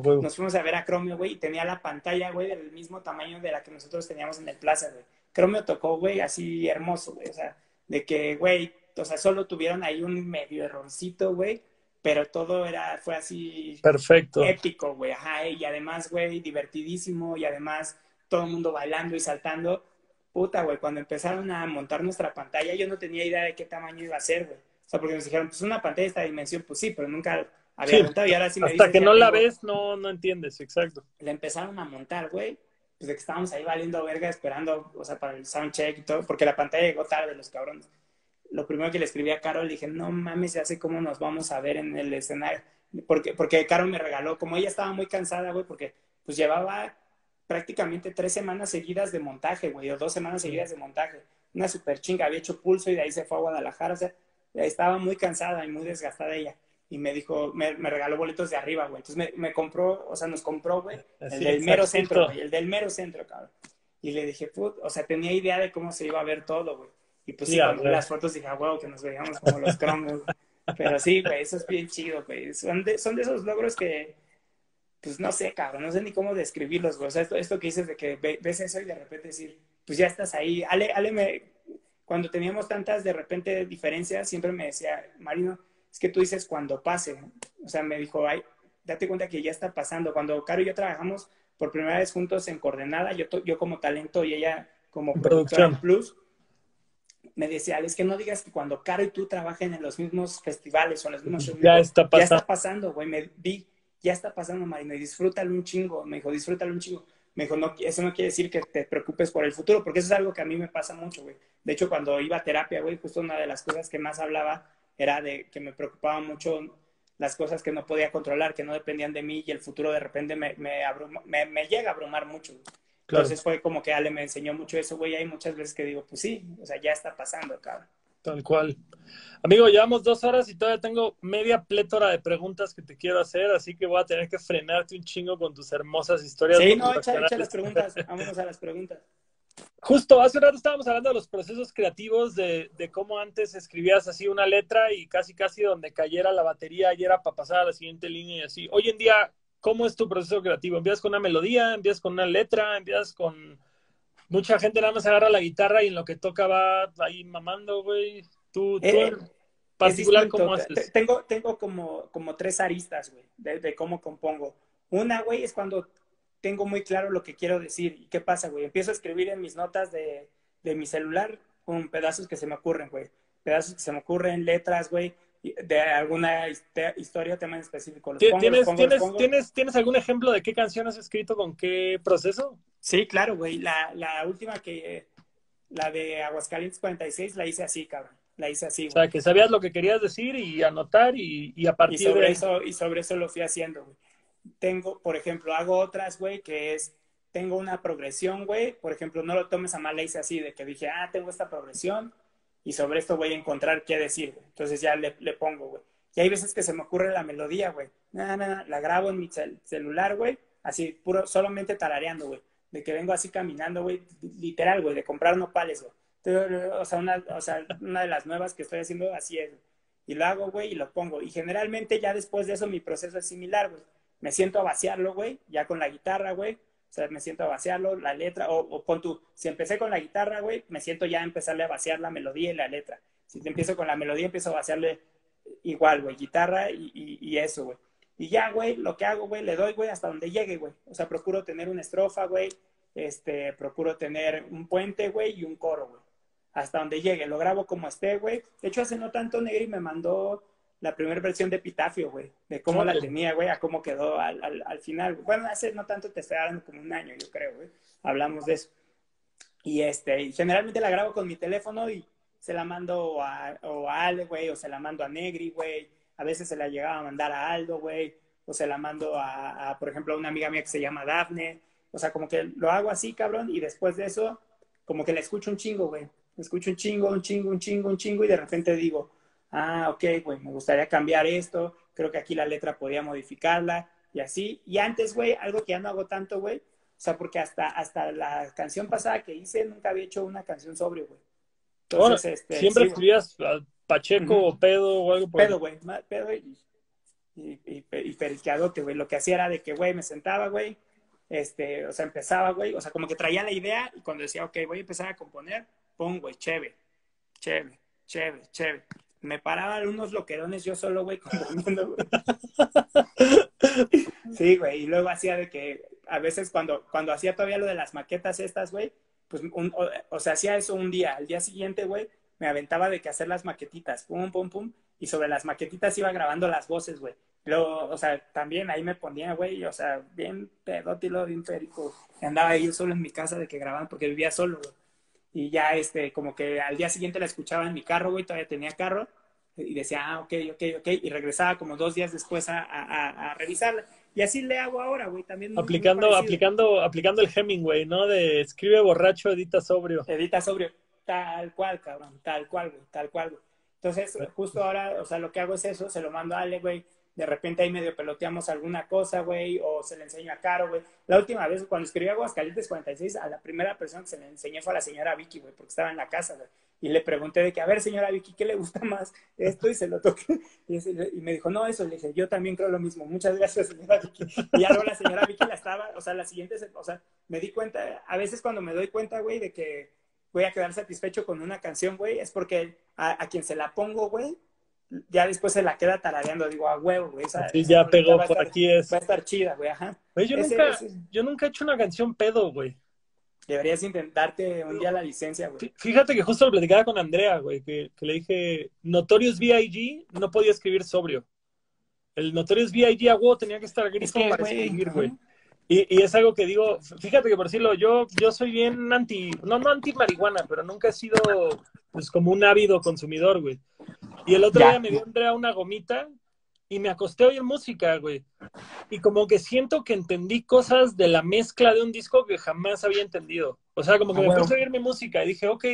B: Nos fuimos a ver a Chromio, güey, y tenía la pantalla, güey, del mismo tamaño de la que nosotros teníamos en el plaza, güey. Chromio tocó, güey, así hermoso, güey. O sea, de que, güey, o sea, solo tuvieron ahí un medio errorcito, güey, pero todo era, fue así.
A: Perfecto.
B: Épico, güey, ajá, y además, güey, divertidísimo, y además todo el mundo bailando y saltando. Puta, güey, cuando empezaron a montar nuestra pantalla, yo no tenía idea de qué tamaño iba a ser, güey. O sea, porque nos dijeron, pues una pantalla de esta dimensión, pues sí, pero nunca
A: hasta que no la ves, no, no entiendes, exacto.
B: Le empezaron a montar, güey, pues de que estábamos ahí valiendo verga esperando, o sea, para el soundcheck y todo, porque la pantalla llegó tarde, los cabrones. Lo primero que le escribí a Carol, le dije, no mames, ya sé cómo nos vamos a ver en el escenario. Porque, porque Carol me regaló, como ella estaba muy cansada, güey, porque pues llevaba prácticamente tres semanas seguidas de montaje, güey, o dos semanas seguidas de montaje. Una super chinga, había hecho pulso y de ahí se fue a Guadalajara, o sea, estaba muy cansada y muy desgastada ella y me dijo, me, regaló boletos de arriba, güey. Entonces me, me, compró, o sea, nos compró, güey, [LAUGHS] el del mero centro, güey, el del mero centro, cabrón. Y le dije, put, o sea, tenía idea de cómo se iba a ver todo, güey. Y pues sí, cuando las fotos dije, wow, ah, que nos veíamos como los cromos. [LAUGHS] Pero sí, güey, eso es bien chido, güey. Son de, son de esos logros que, pues no sé, cabrón, no sé ni cómo describirlos, güey. O sea, esto, esto que dices de que ves eso y de repente decir, pues ya estás ahí. Ale, Ale me, cuando teníamos tantas de repente diferencias, siempre me decía, Marino, es que tú dices cuando pase. O sea, me dijo, ay, date cuenta que ya está pasando. Cuando Caro y yo trabajamos por primera vez juntos en Coordenada, yo, yo como talento y ella como productora plus, me decía, es que no digas que cuando Caro y tú trabajen en los mismos festivales o en los mismos
A: shows. Ya está pasando.
B: Ya está pasando, güey. Me vi, ya está pasando, Marino, y disfrútalo un chingo. Me dijo, disfrútalo un chingo. Me dijo, no, eso no quiere decir que te preocupes por el futuro, porque eso es algo que a mí me pasa mucho, güey. De hecho, cuando iba a terapia, güey, justo una de las cosas que más hablaba era de que me preocupaba mucho las cosas que no podía controlar, que no dependían de mí y el futuro de repente me, me, me, llega a abrumar mucho. Entonces fue como que Ale me enseñó mucho eso, güey. Hay muchas veces que digo, pues sí, o sea, ya está pasando, cabrón.
A: Tal cual. Amigo, llevamos dos horas y todavía tengo media plétora de preguntas que te quiero hacer, así que voy a tener que frenarte un chingo con tus hermosas historias.
B: Sí, no, echa, echa las preguntas. [LAUGHS] Vámonos a las preguntas.
A: Justo, hace un rato estábamos hablando de los procesos creativos, de, de, cómo antes escribías así una letra y casi casi donde cayera la batería y era para pasar a la siguiente línea y así. Hoy en día, ¿cómo es tu proceso creativo? ¿Empiezas con una melodía? ¿Empiezas con una letra? ¿Empiezas con...? Mucha gente nada más agarra la guitarra y en lo que toca va ahí mamando, güey. Tú, tú
B: Eh,
A: en particular, ¿cómo haces?
B: Tengo, tengo como, como tres aristas, güey, de, de cómo compongo. Una, güey, es cuando tengo muy claro lo que quiero decir. ¿Y qué pasa, güey? Empiezo a escribir en mis notas de, de mi celular con pedazos que se me ocurren, güey. Pedazos que se me ocurren, letras, güey, y- de alguna historia o tema en específico. Los
A: ¿Ti-
B: pongo, los
A: ¿Tienes,
B: pongo, los
A: tienes,
B: pongo.
A: tienes, ¿Tienes algún ejemplo de qué canción has escrito con qué proceso?
B: Sí, claro, güey. La, la última que, la de Aguascalientes 46, la hice así, cabrón. La hice así,
A: O
B: güey.
A: sea, que sabías lo que querías decir y anotar y, y a
B: Y
A: partir
B: sobre
A: de
B: eso, y sobre eso lo fui haciendo, güey. Tengo, por ejemplo, hago otras, güey, que es, tengo una progresión, güey. Por ejemplo, no lo tomes a mal, la hice así, de que dije, ah, tengo esta progresión y sobre esto voy a encontrar qué decir, güey. Entonces ya le, le pongo, güey. Y hay veces que se me ocurre la melodía, güey. Nada, nada, la grabo en mi cel- celular, güey, así, puro, solamente tarareando, güey. De que vengo así caminando, güey, literal, güey, de comprar nopales, güey. O sea, una, o sea, una de las nuevas que estoy haciendo así es. Y lo hago, güey, y lo pongo. Y generalmente ya después de eso mi proceso es similar, güey. Me siento a vaciarlo, güey, ya con la guitarra, güey. O sea, me siento a vaciarlo, la letra, o, o pon tú, si empecé con la guitarra, güey, me siento ya a empezarle a vaciar la melodía y la letra. Si te empiezo con la melodía, empiezo a vaciarle igual, güey, guitarra y, y, y eso, güey. Y ya, güey, lo que hago, güey, le doy, güey, hasta donde llegue, güey. O sea, procuro tener una estrofa, güey. Este, procuro tener un puente, güey, y un coro, güey. Hasta donde llegue. Lo grabo como esté, güey. De hecho, hace no tanto, Negri me mandó la primera versión de Epitafio, güey. De cómo la tenía, güey, a cómo quedó al, al, al final. güey. Bueno, hace no tanto, te estoy hablando como un año, yo creo, güey. Hablamos de eso. Y este, y generalmente la grabo con mi teléfono y se la mando a, o a Ale, güey, o se la mando a Negri, güey. A veces se la llegaba a mandar a Aldo, güey. O se la mando a, a, por ejemplo, a una amiga mía que se llama Dafne. O sea, como que lo hago así, cabrón, y después de eso, como que la escucho un chingo, güey. Escucho un chingo, un chingo, un chingo, un chingo, y de repente digo, ah, ok, güey, me gustaría cambiar esto. Creo que aquí la letra podía modificarla, y así. Y antes, güey, algo que ya no hago tanto, güey. O sea, porque hasta, hasta la canción pasada que hice, nunca había hecho una canción sobrio, güey. Entonces, este,
A: Siempre
B: sí,
A: escribías Pacheco o pedo o algo por
B: pedo, güey, pedo y, y, y, y periqueadote, güey. Lo que hacía era de que, güey, me sentaba, güey, este, o sea, empezaba, güey, o sea, como que traía la idea y cuando decía, ok, voy a empezar a componer, pum, güey, chévere, chévere, chévere, chévere. Me paraban unos loquerones yo solo, güey, [LAUGHS] componiendo, güey. [LAUGHS] Sí, güey, y luego hacía de que a veces cuando, cuando hacía todavía lo de las maquetas estas, güey, pues, un- o, o sea, hacía eso un día. Al día siguiente, güey, me aventaba de que hacer las maquetitas, pum, pum, pum, y sobre las maquetitas iba grabando las voces, güey. Luego, o sea, también ahí me ponía, güey, o sea, bien pedótilo, bien perico. Andaba ahí solo en mi casa de que grababan porque vivía solo, güey. Y ya, este, como que al día siguiente la escuchaba en mi carro, güey, todavía tenía carro, y decía, ah, ok, ok, ok, y regresaba como dos días después a, a, a- revisarla. Y así le hago ahora, güey, también. muy- muy
A: Aplicando,
B: parecido.
A: aplicando, aplicando el Hemingway, ¿no? De escribe borracho, edita sobrio.
B: Edita sobrio, tal cual, cabrón, tal cual, güey, tal cual, güey. Entonces, justo ahora, o sea, lo que hago es eso, se lo mando a Ale, güey. De repente ahí medio peloteamos alguna cosa, güey, o se le enseño a Caro, güey. La última vez, cuando escribí Aguascalientes 46, a la primera persona que se le enseñé fue a la señora Vicky, güey, porque estaba en la casa. Y le pregunté de que, a ver, señora Vicky, ¿qué le gusta más? Esto, y se lo toqué. Y, me dijo, no, eso. Le dije, yo también creo lo mismo. Muchas gracias, señora Vicky. Y ya luego la señora Vicky la estaba, o sea, la siguiente, o sea, me di cuenta, a veces cuando me doy cuenta, güey, de que voy a quedar satisfecho con una canción, güey, es porque a, a quien se la pongo, güey, ya después se la queda tarareando, digo, a huevo, güey. Esa,
A: Sí, ya pegó, por
B: estar-
A: aquí es.
B: Va a estar chida, güey, ajá.
A: Güey, yo,
B: Ese-
A: nunca,
B: ese-
A: yo nunca he hecho una canción pedo, güey.
B: Deberías intentarte un día la licencia, güey.
A: Fí- Fíjate que justo lo platicaba con Andrea, güey, que, que le dije, Notorious B.I.G. no podía escribir sobrio. El Notorious B.I.G. a huevo tenía que estar gris
B: Es que,
A: para
B: güey,
A: escribir, güey. Y, y es algo que digo, fíjate que por decirlo, yo, yo soy bien anti, no, no anti marihuana, pero nunca he sido pues como un ávido consumidor, güey. Y el otro
B: Ya.
A: día me dio Andrea una gomita y me acosté a oír música, güey. Y como que siento que entendí cosas de la mezcla de un disco que jamás había entendido. O sea, como que
B: Ah,
A: me
B: huevo.
A: puse a oír mi música y dije, ok,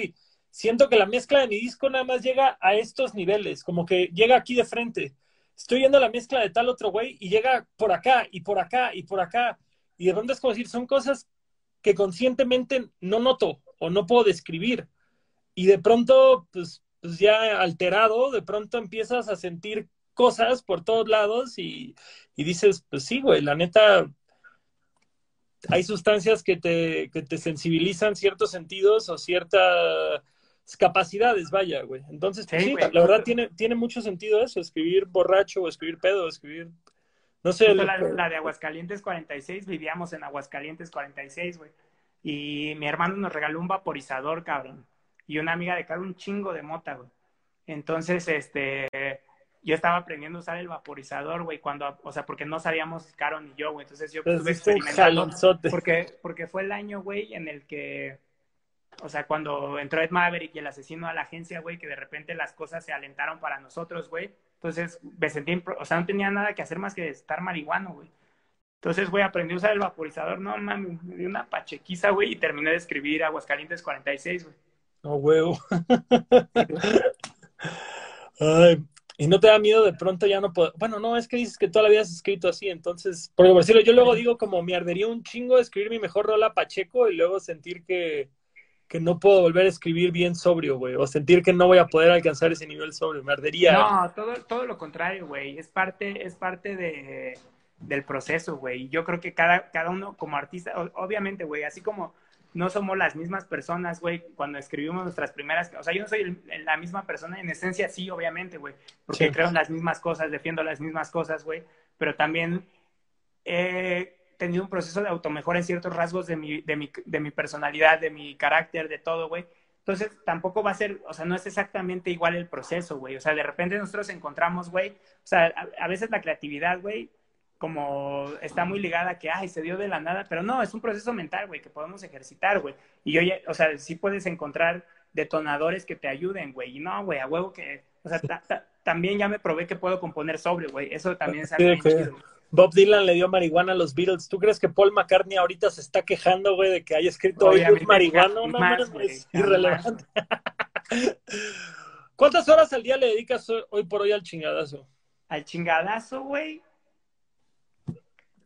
A: siento que la mezcla de mi disco nada más llega a estos niveles, como que llega aquí de frente. Estoy viendo la mezcla de tal otro güey y llega por acá y por acá y por acá. Y de pronto es como decir, son cosas que conscientemente no noto o no puedo describir. Y de pronto, pues, pues ya alterado, de pronto empiezas a sentir cosas por todos lados y, y dices, pues sí, güey, la neta, hay sustancias que te, que te sensibilizan ciertos sentidos o ciertas capacidades, vaya, güey. Entonces, pues sí, la, verdad tiene, tiene mucho sentido eso, escribir borracho o escribir pedo, escribir, no sé.
B: La, la, de Aguascalientes 46, vivíamos en Aguascalientes 46, güey. Y mi hermano nos regaló un vaporizador, cabrón. Y una amiga de cara un chingo de mota, güey. Entonces, este, yo estaba aprendiendo a usar el vaporizador, güey, cuando, o sea, porque no sabíamos Caro ni yo, güey. Entonces yo estuve experimentando. Porque, porque fue el año, güey, en el que, o sea, cuando entró Ed Maverick y el asesino a la agencia, güey, que de repente las cosas se alentaron para nosotros, güey. Entonces me sentí, o sea, no tenía nada que hacer más que estar marihuano, güey. Entonces, güey, aprendí a usar el vaporizador. No, mami, me di una pachequiza, güey, y terminé de escribir Aguascalientes 46, güey.
A: No, huevo. Ay, y no te da miedo de pronto ya no puedo. Bueno, no, es que dices que toda la vida has escrito así, entonces, porque por decirlo, yo luego digo como me ardería un chingo escribir mi mejor rola Pacheco y luego sentir que, que no puedo volver a escribir bien sobrio, güey, o sentir que no voy a poder alcanzar ese nivel sobrio, me ardería.
B: No, todo, todo lo contrario, güey, es parte, es parte de, del proceso, güey. Yo creo que cada, cada uno como artista, obviamente, güey, así como no somos las mismas personas, güey, cuando escribimos nuestras primeras, o sea, yo no soy la misma persona, en esencia sí, obviamente, güey, porque creo en las mismas cosas, defiendo las mismas cosas, güey, pero también he tenido un proceso de automejora en ciertos rasgos de mi, de mi, de mi personalidad, de mi carácter, de todo, güey. Entonces, tampoco va a ser, o sea, no es exactamente igual el proceso, güey. O sea, de repente nosotros encontramos, güey, o sea, a veces la creatividad, güey, como está muy ligada a que, ay, se dio de la nada, pero no, es un proceso mental, güey, que podemos ejercitar, güey. Y yo, o sea, sí puedes encontrar detonadores que te ayuden, güey. Y no, güey, a huevo que, o sea, también ya me probé que puedo componer sobre, güey. Eso también es algo chido.
A: Bob Dylan le dio marihuana a los Beatles. ¿Tú crees que Paul McCartney ahorita se está quejando, güey, de que haya escrito hoy marihuana? No, no, es irrelevante. [LAUGHS] ¿Cuántas horas al día le dedicas hoy por hoy al chingadazo?
B: Al chingadazo, güey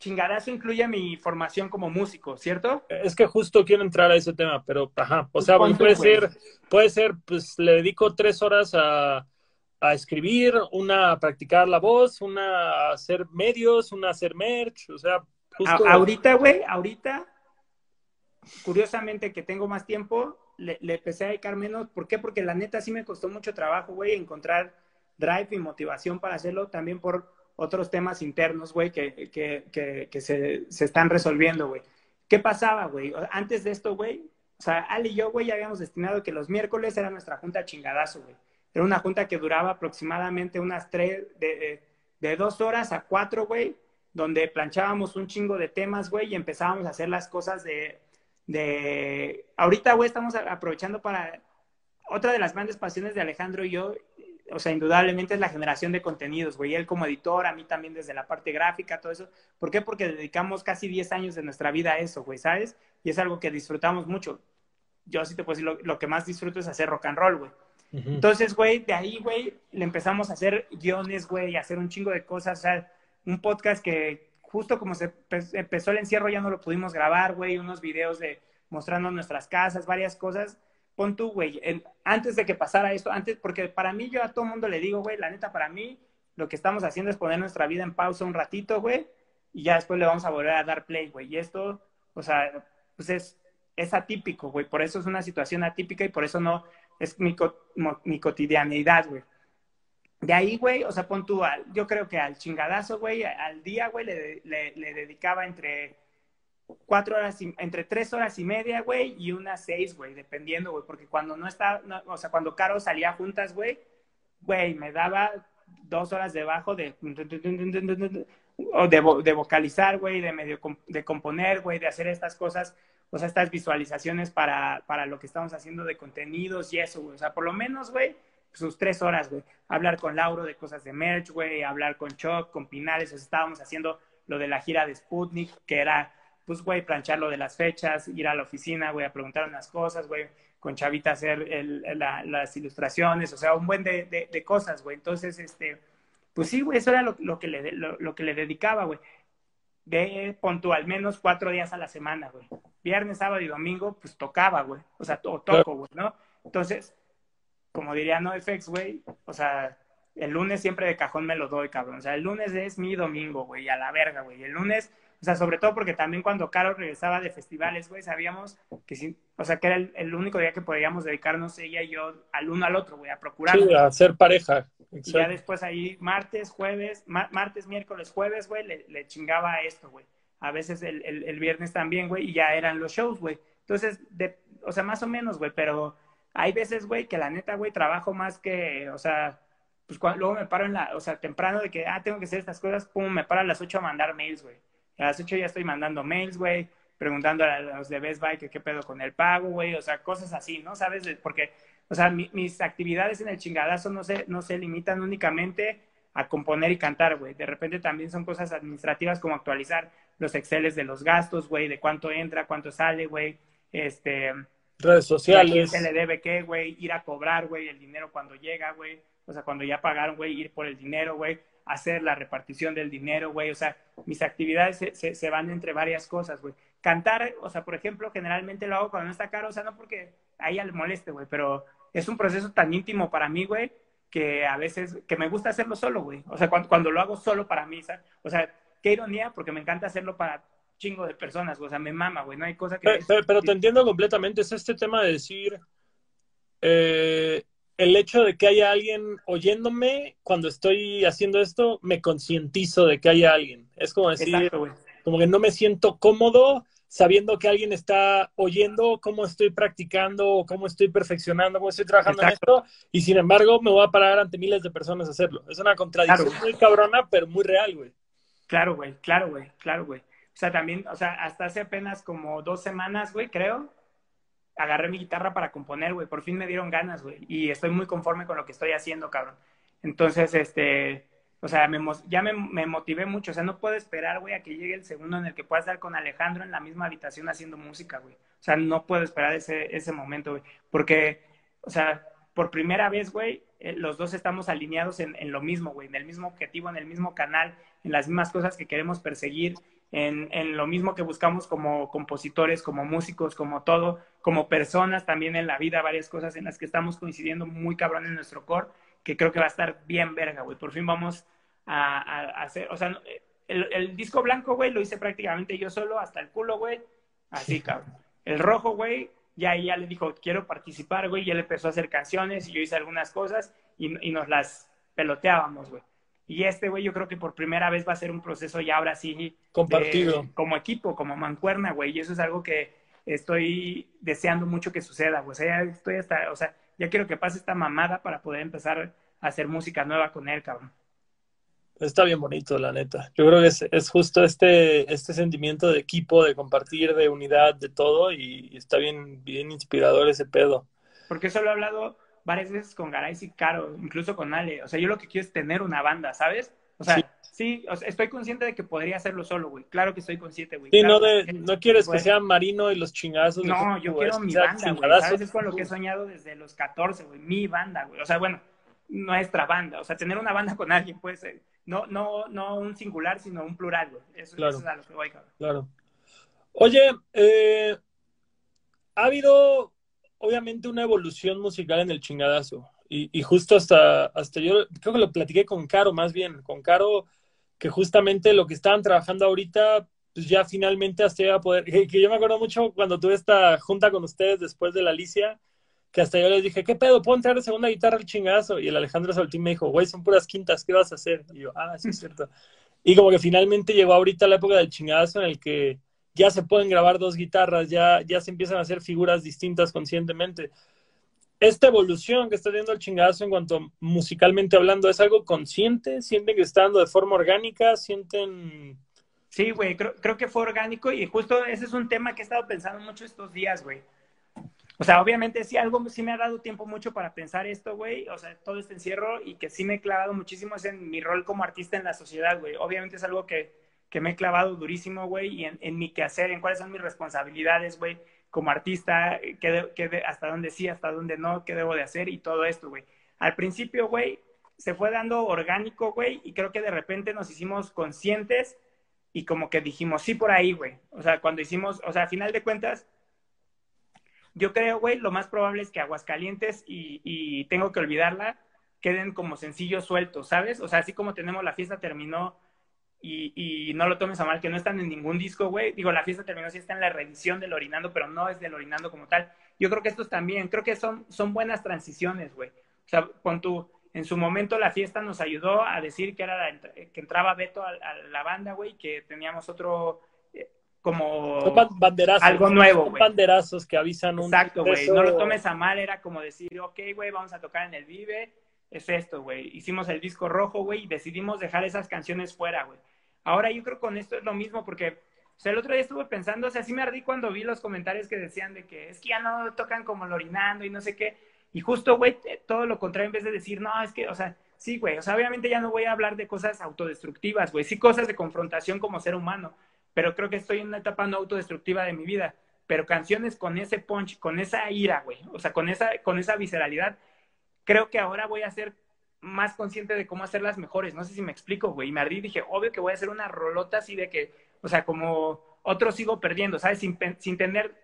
B: chingadazo incluye mi formación como músico, ¿cierto?
A: Es que justo quiero entrar a ese tema, pero ajá, o sea, puede ser, puede ser, pues le dedico tres horas a, escribir, una a practicar la voz, una a hacer medios, una a hacer merch, o sea,
B: justo... ahorita, güey, ahorita, curiosamente que tengo más tiempo, le, le empecé a dedicar menos, ¿por qué? Porque la neta sí me costó mucho trabajo, güey, encontrar drive y motivación para hacerlo, también por otros temas internos, güey, que, que, que, se, se, están resolviendo, güey. ¿Qué pasaba, güey? Antes de esto, güey, o sea, Ali y yo, güey, ya habíamos destinado que los miércoles era nuestra junta chingadazo, güey. Era una junta que duraba aproximadamente unas tres, de, de, dos horas a cuatro, güey, donde planchábamos un chingo de temas, güey, y empezábamos a hacer las cosas de, de... Ahorita, güey, estamos aprovechando para... Otra de las grandes pasiones de Alejandro y yo o sea, indudablemente es la generación de contenidos, güey. Él como editor, a mí también desde la parte gráfica, todo eso. ¿Por qué? Porque dedicamos casi 10 años de nuestra vida a eso, güey, ¿sabes? Y es algo que disfrutamos mucho. Yo sí te puedo decir, lo, que más disfruto es hacer rock and roll, güey. Entonces, güey, de ahí, güey, le empezamos a hacer guiones, güey, a hacer un chingo de cosas. O sea, un podcast que justo como se empezó el encierro ya no lo pudimos grabar, güey. Unos videos de mostrando nuestras casas, varias cosas pon tú, güey, antes de que pasara esto, antes, porque para mí yo a todo mundo le digo, güey, la neta, para mí lo que estamos haciendo es poner nuestra vida en pausa un ratito, güey, y ya después le vamos a volver a dar play, güey. Y esto, o sea, pues es, es atípico, güey, por eso es una situación atípica y por eso no es mi, mi cotidianidad, güey. De ahí, güey, o sea, pon tú, al, yo creo que al chingadazo, güey, al día, güey, le, le dedicaba entre cuatro horas, y, entre tres horas y media, güey, y unas seis, güey, dependiendo, güey, porque cuando no está, o sea, cuando Caro salía juntas, güey, güey, me daba dos horas debajo de, o de, de vocalizar, güey, de medio, de componer, güey, de hacer estas cosas, o sea, estas visualizaciones para, para lo que estamos haciendo de contenidos y eso, güey, o sea, por lo menos, güey, sus tres horas, güey, hablar con Lauro de cosas de merch, güey, hablar con Chuck, con Pinales, o sea, estábamos haciendo lo de la gira de Sputnik, que era pues, güey, planchar lo de las fechas, ir a la oficina, güey, a preguntar unas cosas, güey, con Chavita hacer el, las ilustraciones, o sea, un buen de, de, cosas, güey. Entonces, este, pues sí, güey, eso era lo, lo que, le, lo, que le dedicaba, güey. De punto, al menos cuatro días a la semana, güey. Viernes, sábado y domingo, pues tocaba, güey. O sea, toco, güey, ¿no? Entonces, como diría NoFX, güey, o sea, el lunes siempre de cajón me lo doy, cabrón. O sea, el lunes es mi domingo, güey, a la verga, güey. El lunes, o sea, sobre todo porque también cuando Caro regresaba de festivales, güey, sabíamos que sí, o sea, que era el, único día que podíamos dedicarnos ella y yo al uno al otro, güey, a procurar.
A: Sí, a ser pareja.
B: Y ya después ahí, martes, jueves, martes, miércoles, jueves, güey, le, chingaba esto, güey. A veces el, el, viernes también, güey, y ya eran los shows, güey. Entonces, de, o sea, más o menos, güey, pero hay veces, güey, que la neta, güey, trabajo más que, o sea, pues luego me paro en la, o sea, temprano de que, ah, tengo que hacer estas cosas, pum, me paro a las 8 a mandar mails, güey. A las 8 ya estoy mandando mails, güey, preguntando a los de Best Buy que qué pedo con el pago, güey, o sea, cosas así, ¿no? ¿Sabes? Porque, o sea, mis actividades en el chingadazo no se, no se limitan únicamente a componer y cantar, güey. De repente también son cosas administrativas como actualizar los Exceles de los gastos, güey, de cuánto entra, cuánto sale, güey, este...
A: Redes sociales.
B: quién se le debe qué, güey, ir a cobrar, güey, el dinero cuando llega, güey o sea, cuando ya pagaron, güey, ir por el dinero, güey, hacer la repartición del dinero, güey, o sea, mis actividades se, se, van entre varias cosas, güey. Cantar, o sea, por ejemplo, generalmente lo hago cuando no está caro, o sea, no porque a ella le moleste, güey, pero es un proceso tan íntimo para mí, güey, que a veces, que me gusta hacerlo solo, güey. O sea, cuando, cuando lo hago solo para mí, ¿sabes? O sea, qué ironía, porque me encanta hacerlo para chingo de personas, o sea, me mama, güey, no hay cosa que...
A: Pero, pero, te entiendo completamente, es este tema de decir, eh, el hecho de que haya alguien oyéndome cuando estoy haciendo esto, me concientizo de que haya alguien. Es como decir, como que no me siento cómodo sabiendo que alguien está oyendo cómo estoy practicando, cómo estoy perfeccionando, cómo estoy trabajando en esto, y sin embargo me voy a parar ante miles de personas a hacerlo. Es una contradicción muy cabrona, pero muy real, güey.
B: Claro, güey, claro, güey, claro, güey. O sea, también, o sea, hasta hace apenas como dos semanas, güey, creo, agarré mi guitarra para componer, güey. Por fin me dieron ganas, güey. Y estoy muy conforme con lo que estoy haciendo, cabrón. Entonces, este, o sea, me, ya me, me, motivé mucho. O sea, no puedo esperar, güey, a que llegue el segundo en el que pueda estar con Alejandro en la misma habitación haciendo música, güey. O sea, no puedo esperar ese, ese momento, güey. Porque, o sea, por primera vez, güey, eh, los dos estamos alineados en, en lo mismo, güey, en el mismo objetivo, en el mismo canal, en las mismas cosas que queremos perseguir en, lo mismo que buscamos como compositores, como músicos, como todo, como personas también en la vida, varias cosas en las que estamos coincidiendo muy cabrón en nuestro core, que creo que va a estar bien verga, güey. Por fin vamos a, hacer, o sea, el, disco blanco, güey, lo hice prácticamente yo solo, hasta el culo, güey, así, cabrón. El rojo, güey, ya ya le dijo, quiero participar, güey, y él empezó a hacer canciones y yo hice algunas cosas y, y nos las peloteábamos, güey. Y este, güey, yo creo que por primera vez va a ser un proceso ya ahora sí.
A: Compartido.
B: como equipo, como mancuerna, güey. Y eso es algo que estoy deseando mucho que suceda, güey. O sea, ya estoy hasta, o sea, ya quiero que pase esta mamada para poder empezar a hacer música nueva con él, cabrón.
A: Está bien bonito, la neta. Yo creo que es, es justo este, este sentimiento de equipo, de compartir, de unidad, de todo, y, y está bien, bien inspirador ese pedo.
B: Porque eso lo he hablado varias veces con Garay y Caro, incluso con Ale. O sea, yo lo que quiero es tener una banda, ¿sabes? O sea, sí, estoy consciente de que podría hacerlo solo, güey. Claro que estoy consciente, güey.
A: Sí, no, de, no quieres que sea Marino y los chingazos.
B: No, yo quiero mi banda, güey. ¿Sabes? Es con lo que he soñado desde los 14, güey. Mi banda, güey. O sea, bueno, nuestra banda. O sea, tener una banda con alguien puede ser. No, no, no un singular, sino un plural, güey. Eso, claro. es a lo que voy, cabrón.
A: Claro. Oye, eh, ha habido obviamente una evolución musical en el chingadazo. Y, justo hasta, hasta yo creo que lo platiqué con Caro más bien, con Caro, que justamente lo que estaban trabajando ahorita, pues ya finalmente hasta iba a poder, que, yo me acuerdo mucho cuando tuve esta junta con ustedes después de la Alicia, que hasta yo les dije, ¿qué pedo? ¿Puedo entrar de segunda guitarra al chingadazo? Y el Alejandro Saltín me dijo, güey, son puras quintas, ¿qué vas a hacer? Y yo, ah, sí es cierto. Y como que finalmente llegó ahorita la época del chingadazo en el que ya se pueden grabar dos guitarras, ya, ya se empiezan a hacer figuras distintas conscientemente. Esta evolución que está teniendo el chingazo en cuanto musicalmente hablando, ¿es algo consciente? ¿Sienten que está dando de forma orgánica? ¿Sienten...?
B: Sí, güey, creo, creo que fue orgánico y justo ese es un tema que he estado pensando mucho estos días, güey. O sea, obviamente sí, algo sí me ha dado tiempo mucho para pensar esto, güey. O sea, todo este encierro y que sí me he clavado muchísimo es en mi rol como artista en la sociedad, güey. Obviamente es algo que, que me he clavado durísimo, güey, y en, en, mi quehacer, en cuáles son mis responsabilidades, güey, como artista, qué, hasta dónde sí, hasta dónde no, qué debo de hacer y todo esto, güey. Al principio, güey, se fue dando orgánico, güey, y creo que de repente nos hicimos conscientes y como que dijimos, sí, por ahí, güey. O sea, cuando hicimos, o sea, a final de cuentas, yo creo, güey, lo más probable es que Aguascalientes, y, y tengo que olvidarla, queden como sencillos sueltos, ¿sabes? O sea, así como tenemos La Fiesta Terminó y, y no lo tomes a mal, que no están en ningún disco, güey. Digo, La Fiesta Terminó sí está en la reedición del Orinando, pero no es del Orinando como tal. Yo creo que estos también, creo que son, son buenas transiciones, güey. O sea, con tu, en su momento la fiesta nos ayudó a decir que era que entraba Beto a, la banda, güey, que teníamos otro eh, como
A: banderazos,
B: algo nuevo, güey.
A: banderazos que avisan un
B: Exacto, güey. No lo tomes a mal, era como decir, ok, güey, vamos a tocar en el Vive, es esto, güey. Hicimos el disco rojo, güey, y decidimos dejar esas canciones fuera, güey. Ahora yo creo que con esto es lo mismo porque o sea, el otro día estuve pensando, o sea, sí me ardí cuando vi los comentarios que decían de que es que ya no tocan como Lorinando y no sé qué. Y justo, güey, todo lo contrario, en vez de decir, no, es que, o sea, sí, güey, o sea, obviamente ya no voy a hablar de cosas autodestructivas, güey, sí cosas de confrontación como ser humano, pero creo que estoy en una etapa no autodestructiva de mi vida. Pero canciones con ese punch, con esa ira, güey, o sea, con esa, con esa visceralidad, creo que ahora voy a ser más consciente de cómo hacerlas mejores. No sé si me explico, güey. Y me ardí y dije, obvio que voy a hacer una rolota así de que o sea, como otro sigo perdiendo, ¿sabes? Sin, sin tener,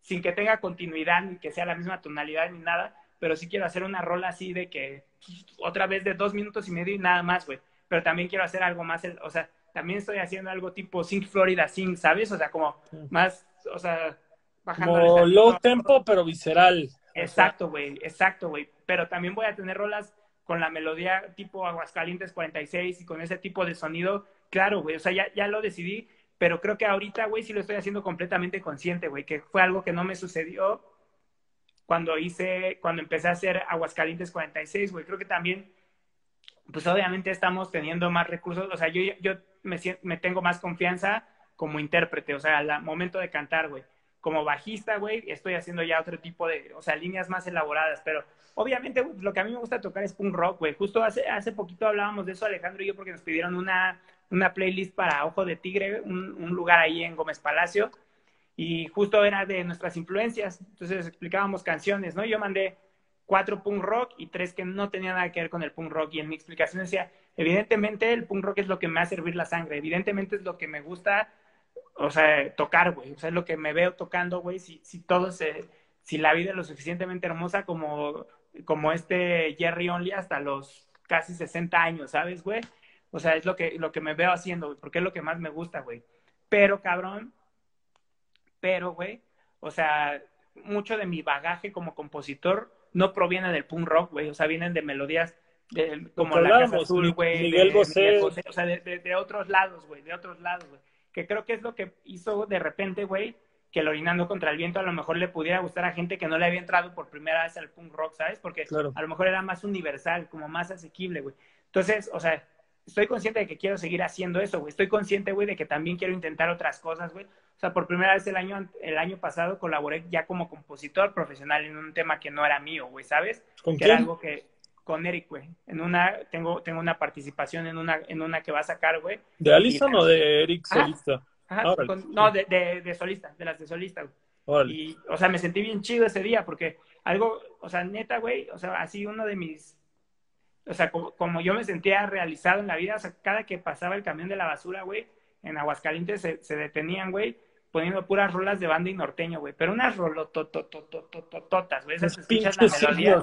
B: sin que tenga continuidad, ni que sea la misma tonalidad ni nada, pero sí quiero hacer una rola así de que otra vez de dos minutos y medio y nada más, güey. Pero también quiero hacer algo más, o sea, también estoy haciendo algo tipo Sing Florida Sing, ¿sabes? O sea, como más, o sea,
A: bajando. Como low tempo, pero visceral.
B: Exacto, güey, exacto, güey. Pero también voy a tener rolas con la melodía tipo Aguascalientes 46 y con ese tipo de sonido. Claro, güey, o sea, ya, ya lo decidí pero creo que ahorita, güey, sí lo estoy haciendo completamente consciente, güey, que fue algo que no me sucedió cuando hice, cuando empecé a hacer Aguascalientes 46, güey. Creo que también, pues obviamente estamos teniendo más recursos, o sea, yo, yo me, me tengo más confianza como intérprete, o sea, al momento de cantar, güey. Como bajista, güey, estoy haciendo ya otro tipo de, o sea, líneas más elaboradas, pero obviamente lo que a mí me gusta tocar es punk rock, güey. Justo hace, hace poquito hablábamos de eso, Alejandro y yo, porque nos pidieron una, una playlist para Ojo de Tigre, un, lugar ahí en Gómez Palacio, y justo era de nuestras influencias, entonces explicábamos canciones, ¿no? Yo mandé cuatro punk rock y tres que no tenían nada que ver con el punk rock, y en mi explicación decía, evidentemente el punk rock es lo que me hace servir la sangre, evidentemente es lo que me gusta, o sea, tocar, güey, o sea, es lo que me veo tocando, güey, si, si todo se, si la vida es lo suficientemente hermosa como, como este Jerry Only hasta los casi 60 años, ¿sabes, güey? O sea, es lo que, lo que me veo haciendo, güey, porque es lo que más me gusta, güey. Pero, cabrón, pero, güey, o sea, mucho de mi bagaje como compositor no proviene del punk rock, güey, o sea, vienen de melodías de, como la Casa Azul, güey, Miguel, Bosé. o sea, de, de, otros lados, güey, de otros lados, güey. Que creo que es lo que hizo de repente, güey, que el Orinando contra el Viento a lo mejor le pudiera gustar a gente que no le había entrado por primera vez al punk rock, ¿sabes? Porque a lo mejor era más universal, como más asequible, güey. Entonces, o sea, estoy consciente de que quiero seguir haciendo eso, güey. Estoy consciente, güey, de que también quiero intentar otras cosas, güey. O sea, por primera vez el año, el año pasado colaboré ya como compositor profesional en un tema que no era mío, güey, ¿sabes?
A: ¿Con
B: que
A: quién?
B: Era algo que con Eric, güey. En una tengo tengo una participación en una en una que va a sacar, güey.
A: ¿De Alison o de Eric solista?
B: Ajá, no, de, de, de, solista, de las de solista, güey. Y, o sea, me sentí bien chido ese día porque algo, o sea, neta, güey, o sea, así uno de mis o sea, como, yo me sentía realizado en la vida, o sea, cada que pasaba el camión de la basura, güey, en Aguascalientes se, se detenían, güey, poniendo puras rolas de banda y norteño, güey, pero unas rolotototototototas, güey, esas escuchas la melodía,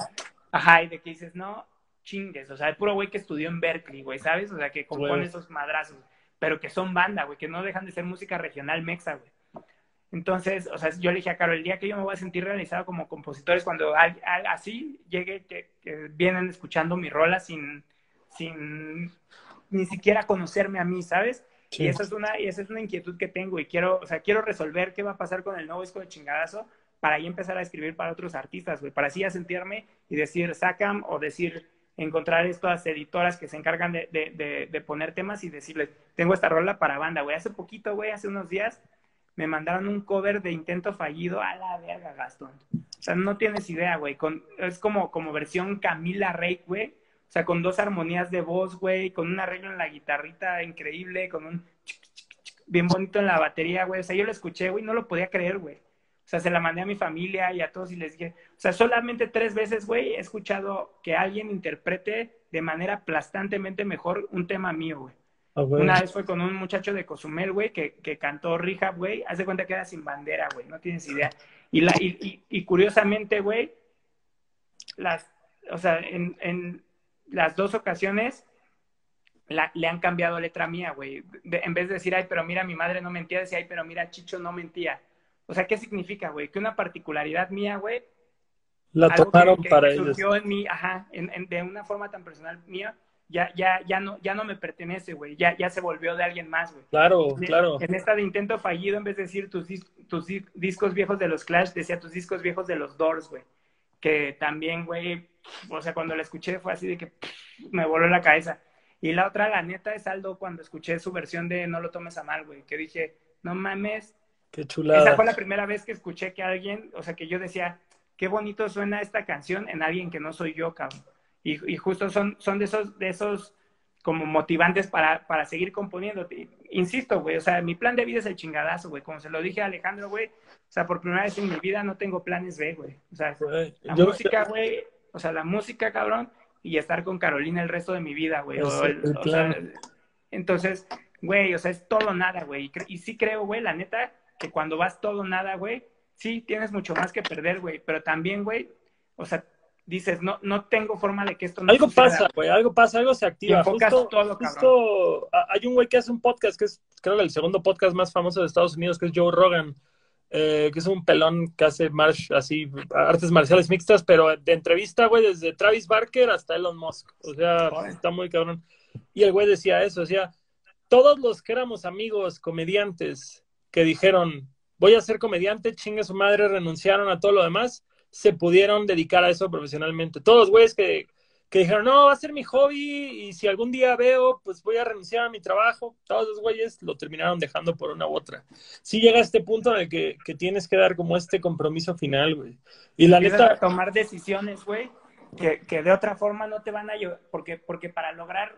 B: ajá, y de que dices, no, chingues, o sea, el puro güey que estudió en Berkeley, güey, ¿sabes? O sea, que compone esos madrazos, pero que son banda, güey, que no dejan de ser música regional mexa, güey. Entonces, o sea, yo le dije a Caro, el día que yo me voy a sentir realizado como compositor es cuando así llegue, que, vienen escuchando mi rola sin, sin ni siquiera conocerme a mí, ¿sabes? Y esa es una, y esa es una inquietud que tengo y quiero, o sea, quiero resolver qué va a pasar con el nuevo disco de chingadazo para ahí empezar a escribir para otros artistas, güey, para así ya sentirme y decir, sacan o decir, encontrar estas editoras que se encargan de, de, de poner temas y decirles, tengo esta rola para banda, güey. Hace poquito, güey, hace unos días, me mandaron un cover de Intento Fallido a la verga, Gastón. O sea, no tienes idea, güey. Con, es como, como versión Camila Rey, güey. O sea, con dos armonías de voz, güey, con un arreglo en la guitarrita increíble, con un bien bonito en la batería, güey. O sea, yo lo escuché, güey, no lo podía creer, güey. O sea, se la mandé a mi familia y a todos y les dije, o sea, solamente tres veces, güey, he escuchado que alguien interprete de manera aplastantemente mejor un tema mío, güey. Ah, Una vez fue con un muchacho de Cozumel, güey, que, que cantó Rehab, güey. Haz de cuenta que era sin bandera, güey. No tienes idea. Y, la, y, y, curiosamente, güey, las, o sea, en, en, las dos ocasiones le han cambiado letra mía, güey. en vez de decir, ay, pero mira, mi madre no mentía, decía, ay, pero mira, Chicho no mentía. O sea, ¿qué significa, güey? Que una particularidad mía, güey.
A: La tomaron para ellos.
B: Surgió en mí, ajá, de una forma tan personal mía, ya, ya, ya no, ya no me pertenece, güey. Ya, ya se volvió de alguien más, güey.
A: Claro, claro.
B: En esta de intento fallido, en vez de decir tus, tus discos viejos de los Clash, decía tus discos viejos de los Doors, güey. Que también, güey, o sea, cuando la escuché fue así de que me voló la cabeza. Y la otra, la neta, es Aldo cuando escuché su versión de No lo tomes a mal, güey, que dije, no mames.
A: Qué chulada.
B: Esa fue la primera vez que escuché que alguien, o sea, que yo decía, qué bonito suena esta canción en alguien que no soy yo, cabrón. Y, y justo son, son de esos, de esos como motivantes para, para seguir componiendo. Insisto, güey, o sea, mi plan de vida es el chingadazo, güey. Como se lo dije a Alejandro, güey, o sea, por primera vez en mi vida no tengo planes B, güey. O sea, la música, güey, o sea, la música, cabrón, y estar con Carolina el resto de mi vida, güey. entonces, güey, o sea, es todo nada, güey. Y, sí creo, güey, la neta, que cuando vas todo nada, güey, sí tienes mucho más que perder, güey. Pero también, güey, o sea, dices, no, no tengo forma de que esto no
A: Algo pasa, güey, algo pasa, algo se activa. Justo, todo, justo hay un güey que hace un podcast que es, creo que el segundo podcast más famoso de Estados Unidos, que es Joe Rogan. Eh, que es un pelón que hace march, así, artes marciales mixtas, pero de entrevista, güey, desde Travis Barker hasta Elon Musk. O sea, está muy cabrón. Y el güey decía eso, decía, todos los que éramos amigos, comediantes, que dijeron, voy a ser comediante, chingue su madre, renunciaron a todo lo demás, se pudieron dedicar a eso profesionalmente. Todos los güeyes que que dijeron, no, va a ser mi hobby y si algún día veo, pues voy a renunciar a mi trabajo. Todos los güeyes lo terminaron dejando por una u otra. Sí llega a este punto en el que, tienes que dar como este compromiso final, güey. Y la neta...
B: A tomar decisiones, güey, que, que, de otra forma no te van a ayudar, porque, porque para lograr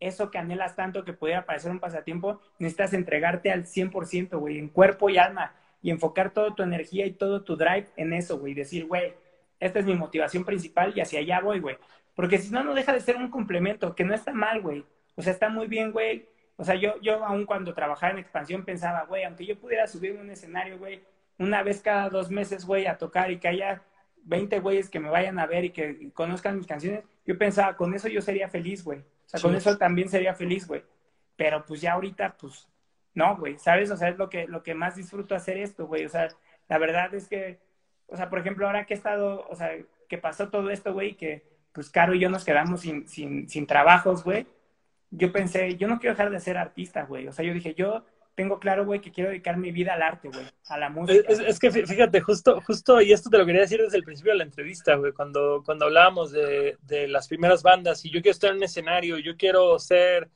B: eso que anhelas tanto que pudiera parecer un pasatiempo, necesitas entregarte al 100%, güey, en cuerpo y alma, y enfocar toda tu energía y todo tu drive en eso, güey, decir, güey, esta es mi motivación principal y hacia allá voy, güey. Porque si no, no deja de ser un complemento, que no está mal, güey. O sea, está muy bien, güey. O sea, yo, yo aún cuando trabajaba en expansión pensaba, güey, aunque yo pudiera subir un escenario, güey, una vez cada dos meses, güey, a tocar y que 20 güeyes que me vayan a ver y que conozcan mis canciones, yo pensaba, con eso yo sería feliz, güey. O sea, con eso también sería feliz, güey. Pero pues ya ahorita, pues, no, güey, ¿sabes? O sea, es lo que, lo que más disfruto hacer esto, güey. O sea, la verdad es que, o sea, por ejemplo, ahora que he estado, o sea, que pasó todo esto, güey, que pues Caro y yo nos quedamos sin, sin, sin trabajos, güey. Yo pensé, yo no quiero dejar de ser artista, güey. O sea, yo dije, yo tengo claro, güey, que quiero dedicar mi vida al arte, güey, a la música.
A: Es, que fíjate, justo, justo, y esto te lo quería decir desde el principio de la entrevista, güey, cuando, cuando hablábamos de, de las primeras bandas, y yo quiero estar en un escenario, yo quiero ser,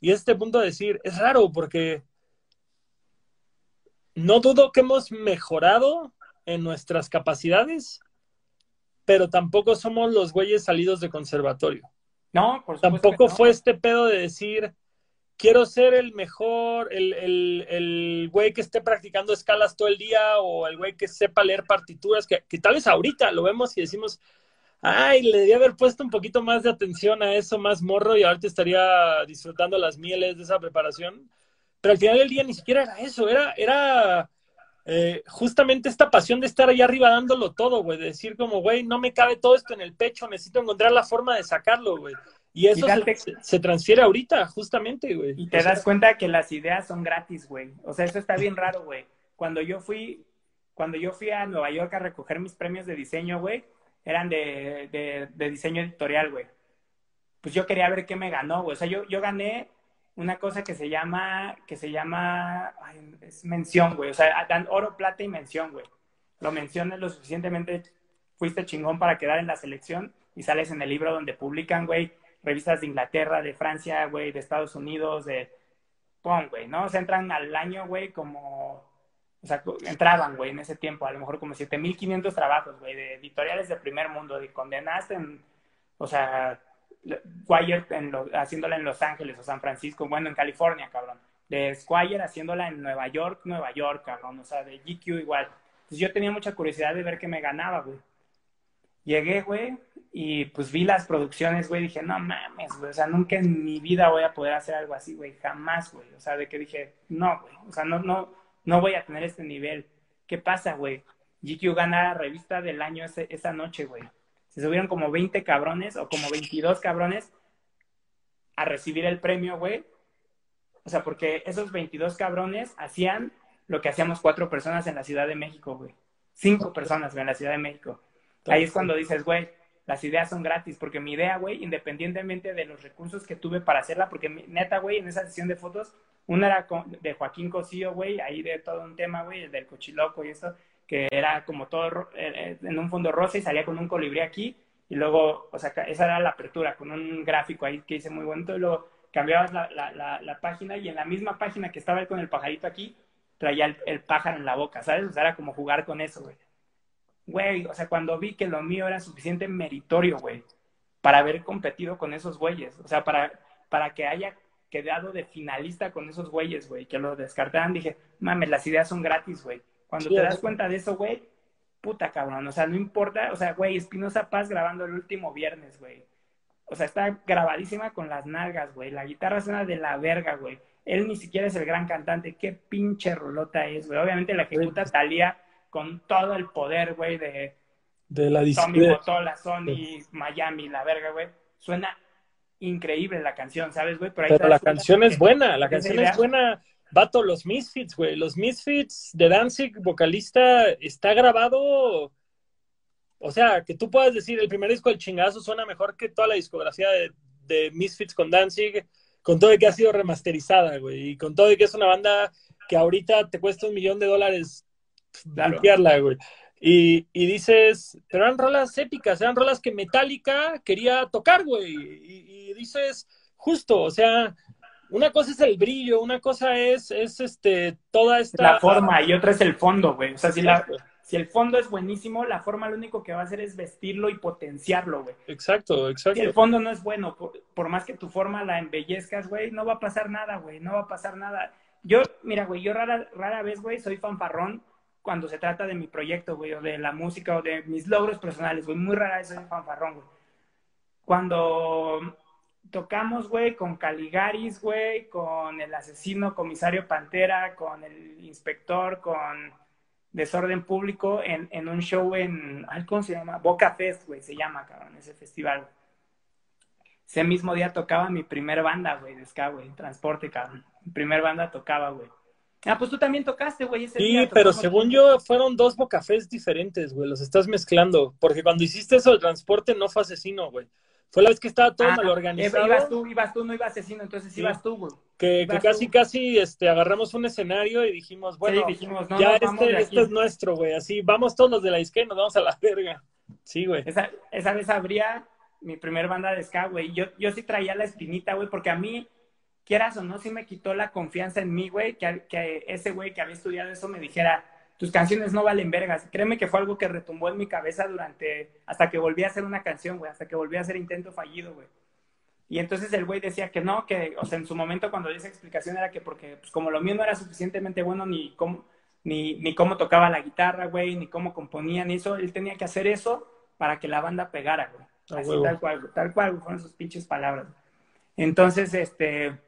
A: y este punto de decir, es raro porque no dudo que hemos mejorado en nuestras capacidades, pero tampoco somos los güeyes salidos de conservatorio.
B: No, por
A: supuesto Tampoco fue este pedo de decir, quiero ser el mejor, el, el, el, güey que esté practicando escalas todo el día o el güey que sepa leer partituras, que, que tal vez ahorita lo vemos y decimos, ay, le debía haber puesto un poquito más de atención a eso, más morro, y ahorita estaría disfrutando las mieles de esa preparación. Pero al final del día ni siquiera era eso, era, era eh, justamente esta pasión de estar ahí arriba dándolo todo, güey, de decir como, güey, no me cabe todo esto en el pecho, necesito encontrar la forma de sacarlo, güey. Y eso se, transfiere ahorita, justamente, güey.
B: Y te das cuenta que las ideas son gratis, güey. O sea, eso está bien raro, güey. Cuando yo fui, cuando yo fui a Nueva York a recoger mis premios de diseño, güey, eran de, de, de diseño editorial, güey. Pues yo quería ver qué me ganó, güey. O sea, yo, yo gané una cosa que se llama, que se llama, es mención, güey. O sea, dan oro, plata y mención, güey. Lo mencionas lo suficientemente, fuiste chingón para quedar en la selección y sales en el libro donde publican, güey, revistas de Inglaterra, de Francia, güey, de Estados Unidos, de... Pon, güey, ¿no? O entran al año, güey, como... O sea, entraban, güey, en ese tiempo, a lo mejor como 7.500 trabajos, güey, de editoriales de primer mundo, de condenaste en... O sea, Squire en haciéndola en Los Ángeles o San Francisco, bueno, en California, cabrón. De Squire haciéndola en Nueva York, Nueva York, cabrón. O sea, de GQ igual. Entonces yo tenía mucha curiosidad de ver qué me ganaba, güey. Llegué, güey, y pues vi las producciones, güey, dije, no mames, güey, o sea, nunca en mi vida voy a poder hacer algo así, güey, jamás, güey. O sea, de que dije, no, güey, o sea, no, no, no voy a tener este nivel. ¿Qué pasa, güey? GQ gana revista del año esa noche, güey. se subieron como 20 cabrones o como 22 cabrones a recibir el premio, güey. O sea, porque esos 22 cabrones hacían lo que hacíamos cuatro personas en la Ciudad de México, güey. Cinco personas, en la Ciudad de México. Ahí es cuando dices, güey, las ideas son gratis, porque mi idea, güey, independientemente de los recursos que tuve para hacerla, porque neta, güey, en esa sesión de fotos, una era de Joaquín Cosío, güey, ahí de todo un tema, güey, del cochiloco y eso, que era como todo eh, eh, en un fondo rosa y salía con un colibrí aquí, y luego, o sea, esa era la apertura, con un gráfico ahí que hice muy bonito, y luego cambiabas la, la, la, página y en la misma página que estaba él con el pajarito aquí, traía el, el, pájaro en la boca, ¿sabes? O sea, era como jugar con eso, güey. Güey, o sea, cuando vi que lo mío era suficiente meritorio, güey, para haber competido con esos güeyes, o sea, para, para que haya quedado de finalista con esos güeyes, güey, que lo descartaran, dije, mames, las ideas son gratis, güey. Cuando te das cuenta de eso, güey, puta cabrón, o sea, no importa, o sea, güey, Espinosa Paz grabando el último viernes, güey. O sea, está grabadísima con las nalgas, güey. La guitarra suena de la verga, güey. Él ni siquiera es el gran cantante. Qué pinche rolota es, güey. Obviamente la ejecuta Talía con todo el poder, güey, de,
A: de la
B: Tommy Motola, Sony, Miami, la verga, güey. Suena increíble la canción, ¿sabes, güey?
A: Pero, la canción es buena, la canción es buena. Vato, los Misfits, güey. Los Misfits de Danzig, vocalista, está grabado. O sea, que tú puedas decir, el primer disco del chingazo suena mejor que toda la discografía de, de Misfits con Danzig, con todo de que ha sido remasterizada, güey. Y con todo de que es una banda que ahorita te cuesta un millón de dólares limpiarla, güey. Y, y, dices, pero eran rolas épicas, eran rolas que Metallica quería tocar, güey. Y, y, dices, justo, o sea, una cosa es el brillo, una cosa es, es este, toda esta...
B: La forma y otra es el fondo, güey. O sea, si, la, si el fondo es buenísimo, la forma lo único que va a hacer es vestirlo y potenciarlo, güey.
A: Exacto, exacto.
B: Si el fondo no es bueno, por, por más que tu forma la embellezcas, güey, no va a pasar nada, güey, no va a pasar nada. Yo, mira, güey, yo rara, rara vez, güey, soy fanfarrón cuando se trata de mi proyecto, güey, o de la música o de mis logros personales, güey. Muy rara vez soy fanfarrón, güey. Cuando tocamos, güey, con Caligaris, güey, con el asesino comisario Pantera, con el inspector, con Desorden Público, en, en un show en, ¿cómo se llama? Boca Fest, güey, se llama, cabrón, ese festival. Ese mismo día tocaba mi primer banda, güey, de ska, güey, Transporte, cabrón. Mi primer banda tocaba, güey. Ah, pues tú también tocaste, güey, ese
A: sí, pero según yo fueron dos bocafés diferentes, güey, los estás mezclando. Porque cuando hiciste eso, el transporte no fue asesino, güey. Fue la vez que estaba todo ah, mal organizado.
B: Ibas tú, ibas tú, no ibas asesino, entonces ibas tú, güey.
A: Que, que casi, casi este, agarramos un escenario y dijimos, bueno, ya este, este es nuestro, güey. Así, vamos todos los de la izquierda y nos vamos a la verga. Sí, güey.
B: Esa, esa vez habría mi primer banda de ska, güey. Yo, yo sí traía la espinita, güey, porque a mí quieras o no, sí me quitó la confianza en mí, güey, que, que ese güey que había estudiado eso me dijera, tus canciones no valen vergas. Créeme que fue algo que retumbó en mi cabeza durante, hasta que volví a hacer una canción, güey, hasta que volví a hacer intento fallido, güey. Y entonces el güey decía que no, que, o sea, en su momento cuando di esa explicación era que porque, pues como lo mío no era suficientemente bueno ni cómo, ni, ni cómo tocaba la guitarra, güey, ni cómo componía, ni eso, él tenía que hacer eso para que la banda pegara, güey. Así, tal cual, tal cual, fueron sus pinches palabras. Entonces, este,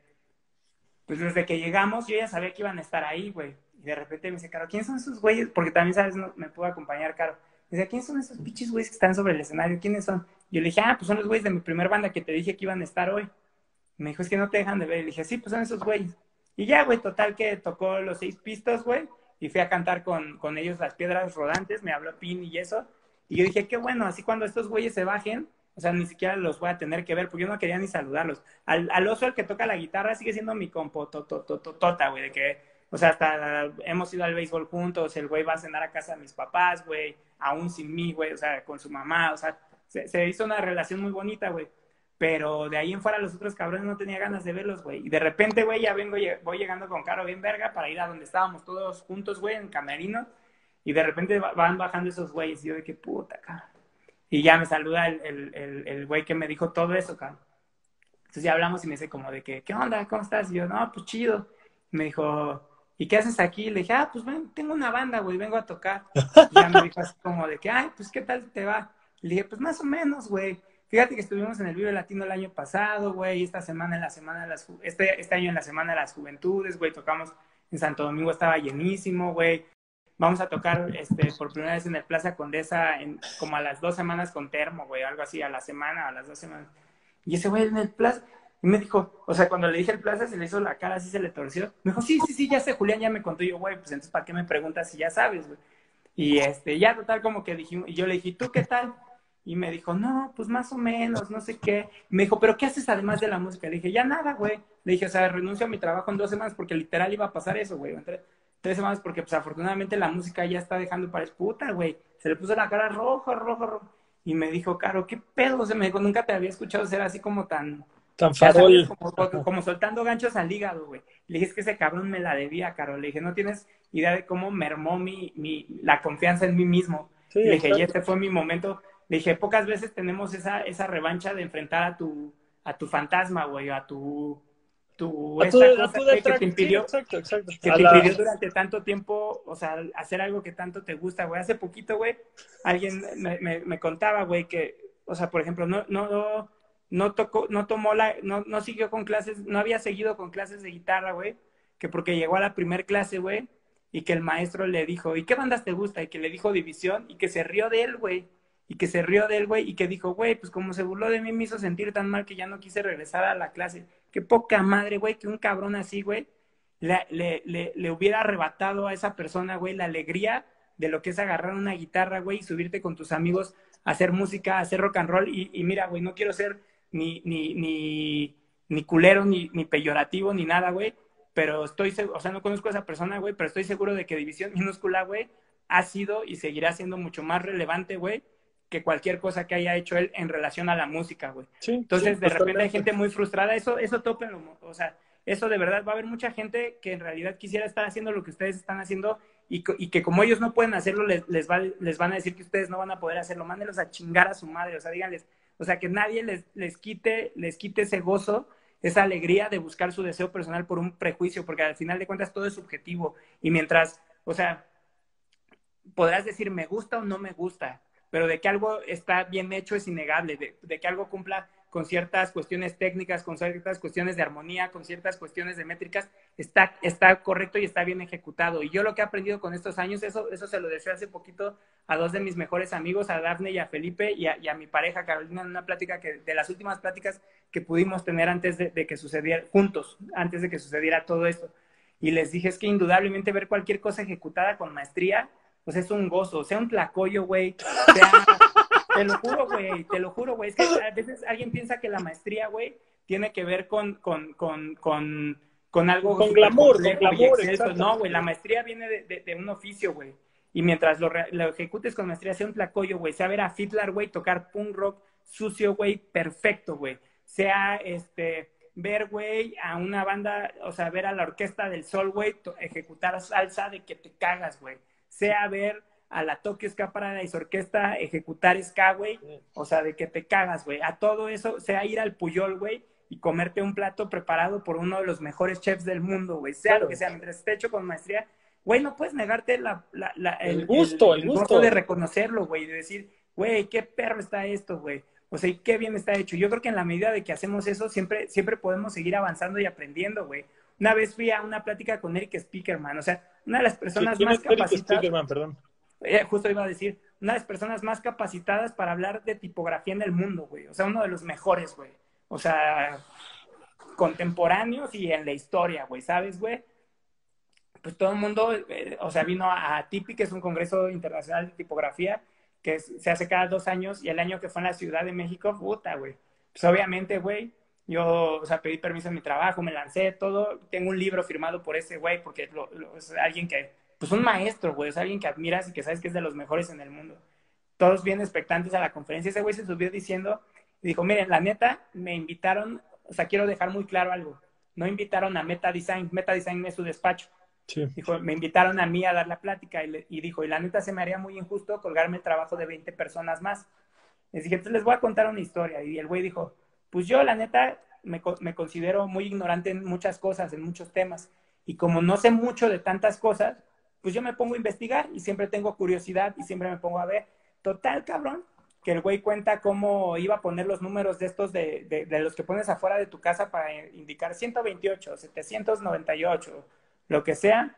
B: pues desde que llegamos, yo ya sabía que iban a estar ahí, güey. Y de repente me dice, Caro, ¿quiénes son esos güeyes? Porque también, ¿sabes? me pudo acompañar, Caro. Me dice, ¿quiénes son esos pinches güeyes que están sobre el escenario? ¿Quiénes son? Yo le dije, ah, pues son los güeyes de mi primer banda que te dije que iban a estar hoy. me dijo, es que no te dejan de ver. Y le dije, sí, pues son esos güeyes. Y ya, güey, total que tocó los seis pistos, güey. Y fui a cantar con, con ellos las piedras rodantes. Me habló Pin y eso. Y yo dije, qué bueno, así cuando estos güeyes se bajen, o sea, ni siquiera los voy a tener que ver, porque yo no quería ni saludarlos. Al, al oso, el que toca la guitarra, sigue siendo mi compo, tota, güey, de que, o sea, hasta hemos ido al béisbol juntos, el güey va a cenar a casa de mis papás, güey, aún sin mí, güey, o sea, con su mamá, o sea, se, hizo una relación muy bonita, güey. Pero de ahí en fuera los otros cabrones no tenía ganas de verlos, güey. Y de repente, güey, ya vengo, voy llegando con Caro bien verga para ir a donde estábamos todos juntos, güey, en camerino. Y de repente van bajando esos güeyes. Y yo de qué puta, cara y ya me saluda el, el, el, güey que me dijo todo eso, cabrón. Entonces ya hablamos y me dice como de que, ¿qué onda? ¿Cómo estás? Y yo, no, pues chido. me dijo, ¿y qué haces aquí? le dije, ah, pues ven, tengo una banda, güey, vengo a tocar. Y ya me dijo así como de que, ay, pues ¿qué tal te va? le dije, pues más o menos, güey. Fíjate que estuvimos en el Vive Latino el año pasado, güey, esta semana en la semana de las, este, este año en la semana de las juventudes, güey, tocamos en Santo Domingo, estaba llenísimo, güey. Vamos a tocar este, por primera vez en el Plaza Condesa en, como a las dos semanas con termo, güey, algo así, a la semana, a las dos semanas. Y ese güey en el Plaza, y me dijo, o sea, cuando le dije el Plaza, se le hizo la cara así, se le torció. Me dijo, sí, sí, sí, ya sé, Julián ya me contó. Y yo, güey, pues entonces, ¿para qué me preguntas si ya sabes, güey? Y este, ya total, como que dijimos, y yo le dije, ¿tú qué tal? Y me dijo, no, pues más o menos, no sé qué. me dijo, ¿pero qué haces además de la música? Le dije, ya nada, güey. Le dije, o sea, renuncio a mi trabajo en dos semanas porque literal iba a pasar eso, güey. Tres semanas porque, pues, afortunadamente la música ya está dejando para puta, güey. Se le puso la cara roja, roja, roja. Y me dijo, Caro, ¿qué pedo? O sea, me dijo, nunca te había escuchado ser así como tan...
A: Tan farol.
B: como, soltando ganchos al hígado, güey. Le dije, es que ese cabrón me la debía, Caro. Le dije, no tienes idea de cómo mermó mi, mi, la confianza en mí mismo. le dije, y este fue mi momento le dije, pocas veces tenemos esa, esa revancha de enfrentar a tu, a tu fantasma, güey, a tu... tu
A: a tu, que, te impidió,
B: exacto, exacto. Que te impidió durante tanto tiempo, o sea, hacer algo que tanto te gusta, güey. Hace poquito, güey, alguien me, me, me contaba, güey, que, o sea, por ejemplo, no, no, no tocó, no tomó la, no, no siguió con clases, no había seguido con clases de guitarra, güey, que porque llegó a la primer clase, güey, y que el maestro le dijo, ¿y qué bandas te gusta? Y que le dijo División, y que se rió de él, güey y que se rió de él, güey, y que dijo, güey, pues como se burló de mí, me hizo sentir tan mal que ya no quise regresar a la clase. Qué poca madre, güey, que un cabrón así, güey, le, le, le, hubiera arrebatado a esa persona, güey, la alegría de lo que es agarrar una guitarra, güey, y subirte con tus amigos a hacer música, a hacer rock and roll. Y, y mira, güey, no quiero ser ni, ni, ni, ni culero, ni, ni peyorativo, ni nada, güey, pero estoy, o sea, no conozco a esa persona, güey, pero estoy seguro de que División Minúscula, güey, ha sido y seguirá siendo mucho más relevante, güey, que cualquier cosa que haya hecho él en relación a la música, güey. Entonces, de repente hay gente muy frustrada, eso, eso topen, o sea, eso de verdad va a haber mucha gente que en realidad quisiera estar haciendo lo que ustedes están haciendo y, y que como ellos no pueden hacerlo, les, les, va, les van a decir que ustedes no van a poder hacerlo, mándenlos a chingar a su madre, o sea, díganles, o sea, que nadie les, les, quite, les quite ese gozo, esa alegría de buscar su deseo personal por un prejuicio, porque al final de cuentas todo es subjetivo. Y mientras, o sea, podrás decir me gusta o no me gusta, pero de que algo está bien hecho es innegable, de, que algo cumpla con ciertas cuestiones técnicas, con ciertas cuestiones de armonía, con ciertas cuestiones de métricas, está, está correcto y está bien ejecutado. Y yo lo que he aprendido con estos años, eso, eso se lo decía hace poquito a dos de mis mejores amigos, a Dafne y a Felipe, y a, mi pareja Carolina, en una plática que, de las últimas pláticas que pudimos tener antes de, de que sucediera, juntos, antes de que sucediera todo esto. Y les dije, es que indudablemente ver cualquier cosa ejecutada con maestría pues es un gozo, sea un tlacoyo, güey, sea, te lo juro, güey, te lo juro, güey, es que a veces alguien piensa que la maestría, güey, tiene que ver con, con, con, con, con algo...
A: Con glamour, con glamour,
B: No, güey, la maestría viene de, de, un oficio, güey, y mientras lo, lo, ejecutes con maestría, sea un tlacoyo, güey, sea ver a Fiddler, güey, tocar punk rock sucio, güey, perfecto, güey, sea, este ver, güey, a una banda, o sea, ver a la Orquesta del Sol, güey, ejecutar salsa de que te cagas, güey sea ver a la Tokyo Ska Paradise Orquesta ejecutar ska, güey, o sea, de que te cagas, güey, a todo eso, sea ir al Puyol, güey, y comerte un plato preparado por uno de los mejores chefs del mundo, güey, sea lo que sea, mientras esté hecho con maestría, güey, no puedes negarte la,
A: el, gusto, el, gusto
B: de reconocerlo, güey, de decir, güey, qué perro está esto, güey. O sea, y qué bien está hecho. Yo creo que en la medida de que hacemos eso, siempre, siempre podemos seguir avanzando y aprendiendo, güey. Una vez fui a una plática con Eric Speakerman, o sea, una de las personas más capacitadas.
A: perdón.
B: Eh, justo iba a decir, una de las personas más capacitadas para hablar de tipografía en el mundo, güey. O sea, uno de los mejores, güey. O sea, contemporáneos y en la historia, güey, ¿sabes, güey? Pues todo el mundo, eh, o sea, vino a, TIPI, que es un congreso internacional de tipografía, que se hace cada dos años, y el año que fue en la Ciudad de México, puta, güey. Pues obviamente, güey, yo, o sea, pedí permiso en mi trabajo, me lancé, todo. Tengo un libro firmado por ese güey, porque es alguien que, pues un maestro, güey, es alguien que admiras y que sabes que es de los mejores en el mundo. Todos bien expectantes a la conferencia. Ese güey se subió diciendo, y dijo, miren, la neta, me invitaron, o sea, quiero dejar muy claro algo. No invitaron a Meta Design, Meta Design es su despacho. Sí. Dijo, me invitaron a mí a dar la plática y, y, dijo, y la neta se me haría muy injusto colgarme el trabajo de 20 personas más. Les dije, entonces les voy a contar una historia. Y el güey dijo, pues yo, la neta, me, me, considero muy ignorante en muchas cosas, en muchos temas. Y como no sé mucho de tantas cosas, pues yo me pongo a investigar y siempre tengo curiosidad y siempre me pongo a ver. Total, cabrón, que el güey cuenta cómo iba a poner los números de estos de, de, los que pones afuera de tu casa para indicar 128, 798, lo que sea.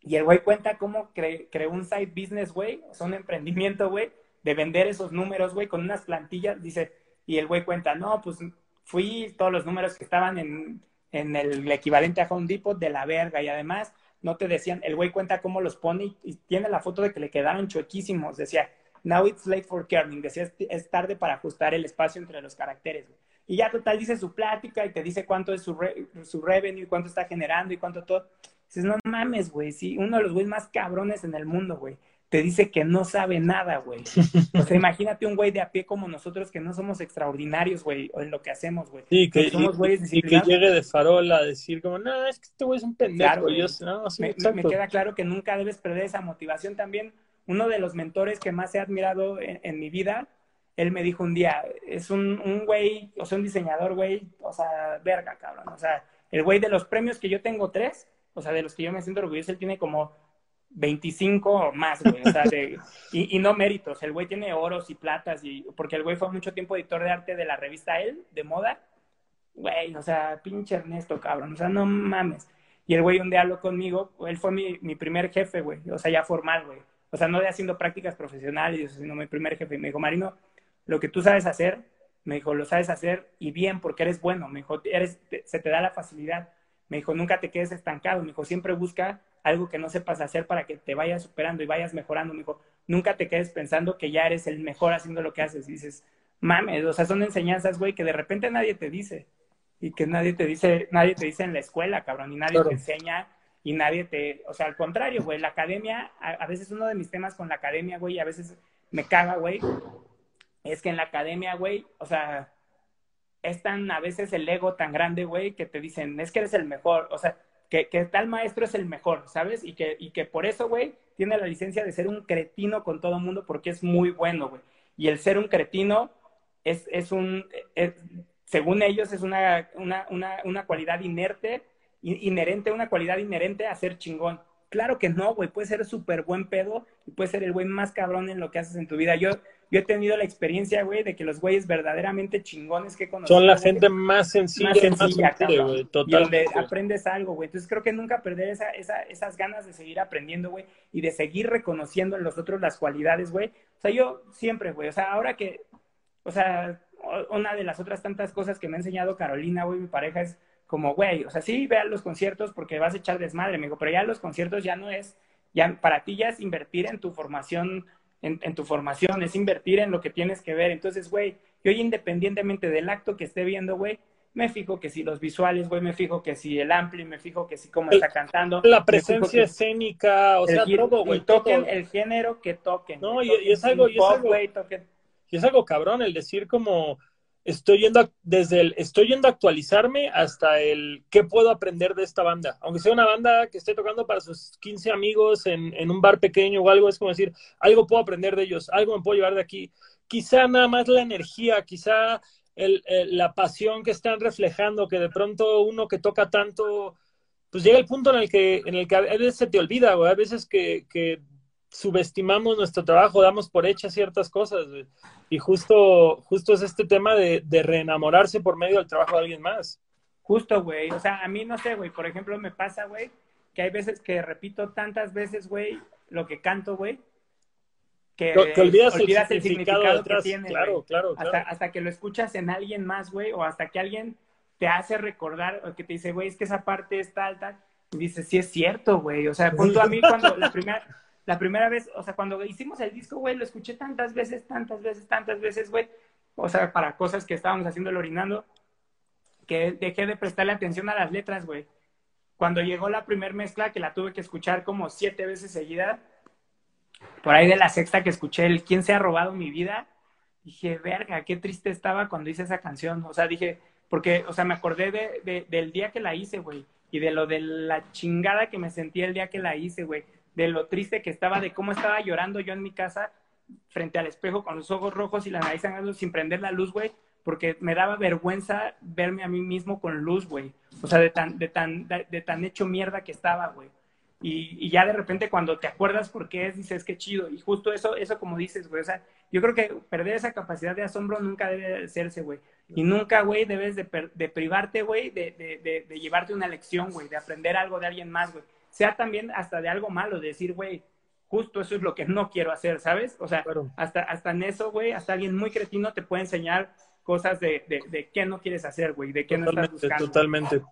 B: Y el güey cuenta cómo creó un side business, güey, o sea, un emprendimiento, güey, de vender esos números, güey, con unas plantillas. Dice, y el güey cuenta, no, pues fui todos los números que estaban en, en el equivalente a Home Depot de la verga. Y además, no te decían, el güey cuenta cómo los pone y, tiene la foto de que le quedaron chuequísimos. Decía, now it's late for kerning. Decía, es, tarde para ajustar el espacio entre los caracteres. Y ya total dice su plática y te dice cuánto es su, su revenue, cuánto está generando y cuánto todo. Dices, no mames, güey, sí, uno de los güeyes más cabrones en el mundo, güey. Te dice que no sabe nada, güey. [LAUGHS] O sea, imagínate un güey de a pie como nosotros que no somos extraordinarios, güey, en lo que hacemos, güey.
A: Sí, que, somos y, y, que llegue de farola a decir como, no, es que este güey es un pendejo. Yo, no,
B: me, me, queda claro que nunca debes perder esa motivación también. Uno de los mentores que más he admirado en, en mi vida, él me dijo un día, es un, un güey, o sea, un diseñador, güey, o sea, verga, cabrón. O sea, el güey de los premios que yo tengo tres, o sea, de los que yo me siento orgulloso, él tiene como 25 o más, güey, o sea, de, y, y, no méritos, el güey tiene oros y platas, y porque el güey fue mucho tiempo editor de arte de la revista Él, de moda, güey, o sea, pinche Ernesto, cabrón, o sea, no mames. Y el güey un día habló conmigo, él fue mi, mi primer jefe, güey, o sea, ya formal, güey, o sea, no de haciendo prácticas profesionales, sino mi primer jefe, y me dijo, Marino, lo que tú sabes hacer, me dijo, lo sabes hacer y bien, porque eres bueno, me dijo, eres, se te da la facilidad me dijo, nunca te quedes estancado. Me dijo, siempre busca algo que no sepas hacer para que te vayas superando y vayas mejorando. Me dijo, nunca te quedes pensando que ya eres el mejor haciendo lo que haces. Y dices, mames, o sea, son enseñanzas, güey, que de repente nadie te dice. Y que nadie te dice, nadie te dice en la escuela, cabrón, y nadie te enseña y nadie te, o sea, al contrario, güey, la academia, a, a, veces uno de mis temas con la academia, güey, a veces me caga, güey, es que en la academia, güey, o sea, es tan a veces el ego tan grande, güey, que te dicen, es que eres el mejor, o sea, que, tal maestro es el mejor, ¿sabes? Y que, y que por eso, güey, tiene la licencia de ser un cretino con todo el mundo porque es muy bueno, güey. Y el ser un cretino es, es un, según ellos, es una, una, una, una cualidad inerte, inherente, una cualidad inherente a ser chingón. Claro que no, güey, puede ser súper buen pedo y puede ser el güey más cabrón en lo que haces en tu vida. Yo, yo he tenido la experiencia, güey, de que los güeyes verdaderamente chingones que conozco.
A: Son la gente más sencilla, más sencilla
B: güey, Y donde aprendes algo, güey. Entonces creo que nunca perder esa, esa, esas ganas de seguir aprendiendo, güey, y de seguir reconociendo en los otros las cualidades, güey. O sea, yo siempre, güey, o sea, ahora que, o sea, una de las otras tantas cosas que me ha enseñado Carolina, güey, mi pareja, es como, güey, o sea, sí, vean los conciertos porque vas a echar desmadre, amigo, pero ya los conciertos ya no es, ya para ti ya es invertir en tu formación en, tu formación, es invertir en lo que tienes que ver. Entonces, güey, yo independientemente del acto que esté viendo, güey, me fijo que si los visuales, güey, me fijo que si el ampli, me fijo que si cómo está cantando.
A: La presencia escénica, o sea, todo, güey.
B: Toquen el género que toquen.
A: No, y, es algo, y es algo, y es algo cabrón el decir como, estoy yendo desde el estoy yendo a actualizarme hasta el qué puedo aprender de esta banda. Aunque sea una banda que esté tocando para sus 15 amigos en, en, un bar pequeño o algo, es como decir, algo puedo aprender de ellos, algo me puedo llevar de aquí. Quizá nada más la energía, quizá el, la pasión que están reflejando, que de pronto uno que toca tanto, pues llega el punto en el que, en el que a veces se te olvida, o a veces que, que subestimamos nuestro trabajo, damos por hechas ciertas cosas. Y justo, justo es este tema de, de reenamorarse por medio del trabajo de alguien más.
B: Justo, güey. O sea, a mí no sé, güey. Por ejemplo, me pasa, güey, que hay veces que repito tantas veces, güey, lo que canto, güey,
A: que, olvidas, el, significado, que tiene. Claro, claro,
B: Hasta, hasta, que lo escuchas en alguien más, güey, o hasta que alguien te hace recordar, o que te dice, güey, es que esa parte es tal, tal. Y dices, sí es cierto, güey. O sea, punto a mí cuando la primera la primera vez, o sea, cuando hicimos el disco, güey, lo escuché tantas veces, tantas veces, tantas veces, güey, o sea, para cosas que estábamos haciendo el orinando, que dejé de prestarle atención a las letras, güey. Cuando llegó la primer mezcla, que la tuve que escuchar como siete veces seguida, por ahí de la sexta que escuché el ¿Quién se ha robado mi vida? Dije, verga, qué triste estaba cuando hice esa canción. O sea, dije, porque, o sea, me acordé de, del día que la hice, güey, y de lo de la chingada que me sentí el día que la hice, güey de lo triste que estaba, de cómo estaba llorando yo en mi casa frente al espejo con los ojos rojos y la nariz sangrando sin prender la luz, güey, porque me daba vergüenza verme a mí mismo con luz, güey. O sea, de tan, de tan, de, tan hecho mierda que estaba, güey. Y, ya de repente cuando te acuerdas por qué es, dices, qué chido. Y justo eso, eso como dices, güey. O sea, yo creo que perder esa capacidad de asombro nunca debe hacerse, güey. Y nunca, güey, debes de, de privarte, güey, de, de, de, llevarte una lección, güey, de aprender algo de alguien más, güey sea también hasta de algo malo, de decir, güey, justo eso es lo que no quiero hacer, ¿sabes? O sea, hasta, hasta en eso, güey, hasta alguien muy cretino te puede enseñar cosas de, de, qué no quieres hacer, güey, de qué no estás buscando.
A: Totalmente.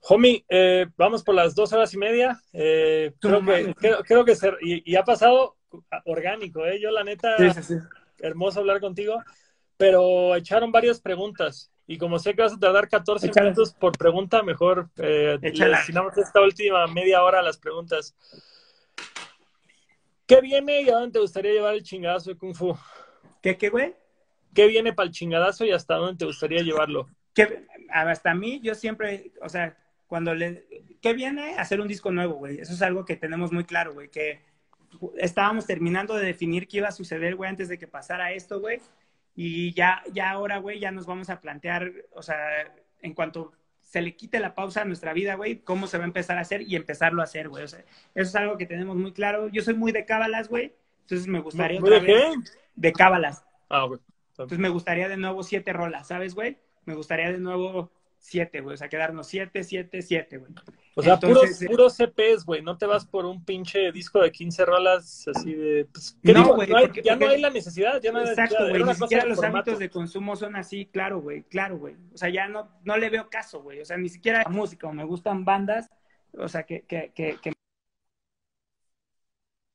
A: Homie, eh, vamos por las dos horas y media. Eh, creo, que, creo, que ser, y, ha pasado orgánico, ¿eh? Yo, la neta, hermoso hablar contigo, pero echaron varias preguntas. Y como sé que vas a tardar 14 minutos por pregunta, mejor eh, destinamos esta última media hora a las preguntas. ¿Qué viene y a dónde te gustaría llevar el chingadazo de Kung Fu?
B: ¿Qué, qué, güey?
A: ¿Qué viene para el chingadazo y hasta dónde te gustaría llevarlo?
B: Que, hasta a mí, yo siempre, o sea, cuando le... ¿Qué viene? Hacer un disco nuevo, güey. Eso es algo que tenemos muy claro, güey, que estábamos terminando de definir qué iba a suceder, güey, antes de que pasara esto, güey. Y ya, ya ahora, güey, ya nos vamos a plantear, o sea, en cuanto se le quite la pausa a nuestra vida, güey, cómo se va a empezar a hacer y empezarlo a hacer, güey. O sea, eso es algo que tenemos muy claro. Yo soy muy de cábalas, güey. Entonces me gustaría
A: otra de qué?
B: de cábalas.
A: Ah, güey.
B: Entonces me gustaría de nuevo siete rolas, ¿sabes, güey? Me gustaría de nuevo siete, güey. O sea, quedarnos siete, siete, siete, güey.
A: O sea, puros, eh, puros CPs, güey. No te vas por un pinche disco de 15 rolas así de. Pues, no, güey. ya no hay la necesidad. Ya no
B: exacto, güey. Ni siquiera los hábitos de consumo son así, claro, güey. Claro, güey. O sea, ya no, no le veo caso, güey. O sea, ni siquiera la música. O me gustan bandas, o sea, que, que, que, que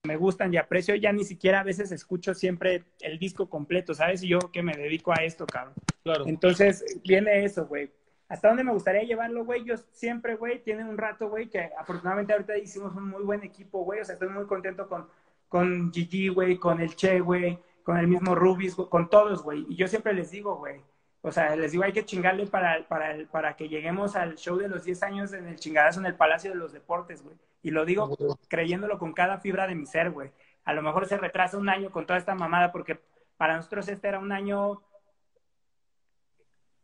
B: me gustan y aprecio, ya ni siquiera a veces escucho siempre el disco completo, ¿sabes? Y yo que me dedico a esto, cabrón. Claro. Entonces, viene eso, güey hasta dónde me gustaría llevarlo, güey. Yo siempre, güey, tiene un rato, güey, que afortunadamente ahorita hicimos un muy buen equipo, güey. O sea, estoy muy contento con, con Gigi, güey, con el Che, güey, con el mismo Rubis, con todos, güey. Y yo siempre les digo, güey, o sea, les digo, hay que chingarle para, para, para que lleguemos al show de los 10 años en el chingadazo en el Palacio de los Deportes, güey. Y lo digo creyéndolo con cada fibra de mi ser, güey. A lo mejor se retrasa un año con toda esta mamada porque para nosotros este era un año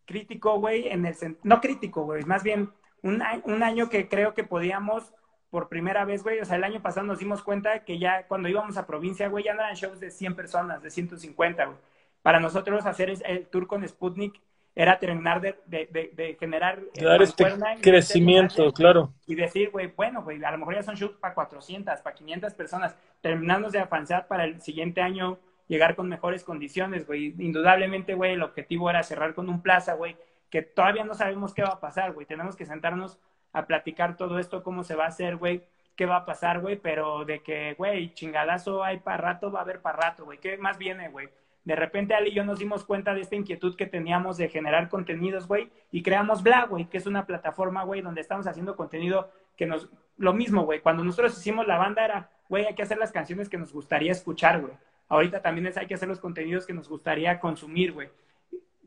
B: crítico, güey, en el no crítico, güey, más bien un, un, año que creo que podíamos por primera vez, güey, o sea, el año pasado nos dimos cuenta que ya cuando íbamos a provincia, güey, ya no eran shows de 100 personas, de 150, güey. Para nosotros hacer el tour con Sputnik era terminar de, de, de, generar
A: dar este crecimiento, claro.
B: Y decir, güey, bueno, güey, a lo mejor ya son shows para 400, para 500 personas, terminando de avanzar para el siguiente año llegar con mejores condiciones, güey. Indudablemente, güey, el objetivo era cerrar con un plaza, güey, que todavía no sabemos qué va a pasar, güey. Tenemos que sentarnos a platicar todo esto, cómo se va a hacer, güey, qué va a pasar, güey, pero de que, güey, chingadazo hay para rato, va a haber para rato, güey. ¿Qué más viene, güey? De repente Ali y yo nos dimos cuenta de esta inquietud que teníamos de generar contenidos, güey, y creamos Bla, güey, que es una plataforma, güey, donde estamos haciendo contenido que nos... Lo mismo, güey, cuando nosotros hicimos la banda era, güey, hay que hacer las canciones que nos gustaría escuchar, güey. Ahorita también es, hay que hacer los contenidos que nos gustaría consumir, güey.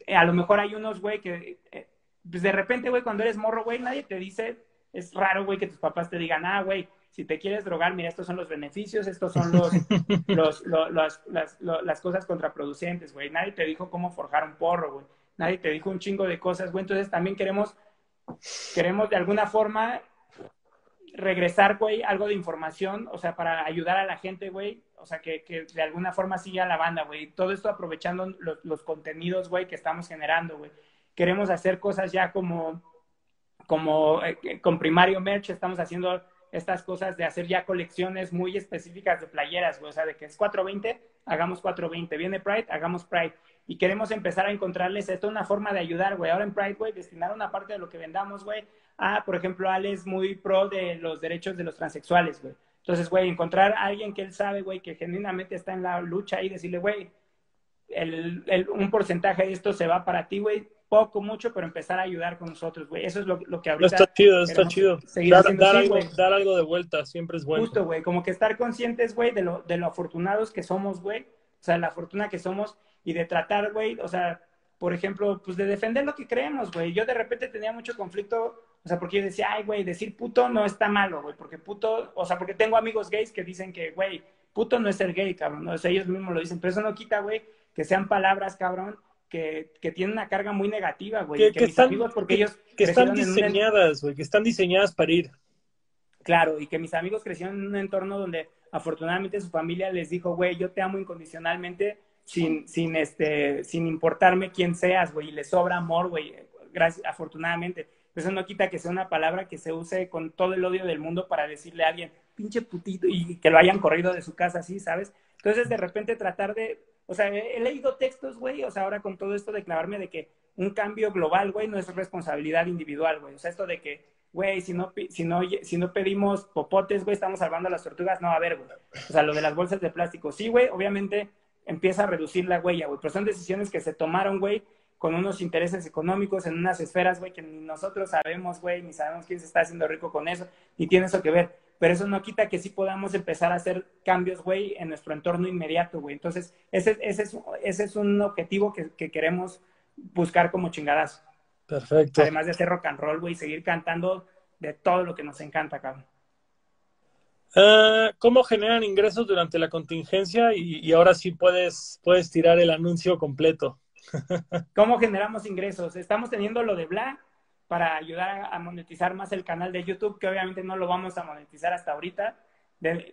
B: Eh, a lo mejor hay unos, güey, que eh, pues de repente, güey, cuando eres morro, güey, nadie te dice, es raro, güey, que tus papás te digan, ah, güey, si te quieres drogar, mira, estos son los beneficios, estos son los, [LAUGHS] los, las, las, cosas contraproducentes, güey. Nadie te dijo cómo forjar un porro, güey. Nadie te dijo un chingo de cosas, güey. Entonces también queremos, queremos de alguna forma regresar, güey, algo de información, o sea, para ayudar a la gente, güey, o sea, que, que, de alguna forma siga la banda, güey. Todo esto aprovechando los, contenidos, güey, que estamos generando, güey. Queremos hacer cosas ya como, como eh, con primario merch, estamos haciendo estas cosas de hacer ya colecciones muy específicas de playeras, güey. O sea, de que es 420, hagamos 420. Viene Pride, hagamos Pride. Y queremos empezar a encontrarles esto una forma de ayudar, güey. Ahora en Pride, güey, destinar una parte de lo que vendamos, güey. Ah, por ejemplo, Ale es muy pro de los derechos de los transexuales, güey. Entonces, güey, encontrar a alguien que él sabe, güey, que genuinamente está en la lucha y decirle, güey, el, el, un porcentaje de esto se va para ti, güey, poco, mucho, pero empezar a ayudar con nosotros, güey. Eso es lo, lo que ahorita...
A: Está chido, está chido. Dar, dar, algo, dar, algo, de vuelta siempre es bueno.
B: Justo, güey, como que estar conscientes, güey, de lo, de lo afortunados que somos, güey. O sea, la fortuna que somos y de tratar, güey, o sea, por ejemplo, pues de defender lo que creemos, güey. Yo de repente tenía mucho conflicto o sea, porque yo decía, ay, güey, decir puto no está malo, güey, porque puto, o sea, porque tengo amigos gays que dicen que, güey, puto no es ser gay, cabrón, ¿no? o sea, ellos mismos lo dicen, pero eso no quita, güey, que sean palabras, cabrón, que, que tienen una carga muy negativa, güey.
A: Que, están, amigos, porque ellos que están diseñadas, güey, que están diseñadas para ir.
B: Claro, y que mis amigos crecieron en un entorno donde afortunadamente su familia les dijo, güey, yo te amo incondicionalmente, sin, sin, este, sin importarme quién seas, güey, y les sobra amor, güey, gracias, afortunadamente Eso no quita que sea una palabra que se use con todo el odio del mundo para decirle a alguien, pinche putito, y que lo hayan corrido de su casa así, ¿sabes? Entonces, de repente tratar de, o sea, he, leído textos, güey, o sea, ahora con todo esto de clavarme de que un cambio global, güey, no es responsabilidad individual, güey. O sea, esto de que, güey, si no, si, no, si no pedimos popotes, güey, estamos salvando a las tortugas, no, a ver, güey. O sea, lo de las bolsas de plástico, sí, güey, obviamente empieza a reducir la huella, güey, pero son decisiones que se tomaron, güey, con unos intereses económicos en unas esferas, güey, que ni nosotros sabemos, güey, ni sabemos quién se está haciendo rico con eso, ni tiene eso que ver. Pero eso no quita que sí podamos empezar a hacer cambios, güey, en nuestro entorno inmediato, güey. Entonces, ese, ese, es, ese es un objetivo que, que queremos buscar como chingadas.
A: Perfecto.
B: Además de hacer rock and roll, güey, seguir cantando de todo lo que nos encanta, cabrón.
A: Ah, ¿Cómo generan ingresos durante la contingencia? Y, ahora sí puedes, puedes tirar el anuncio completo.
B: ¿Cómo generamos ingresos? Estamos teniendo lo de Black para ayudar a monetizar más el canal de YouTube, que obviamente no lo vamos a monetizar hasta ahorita.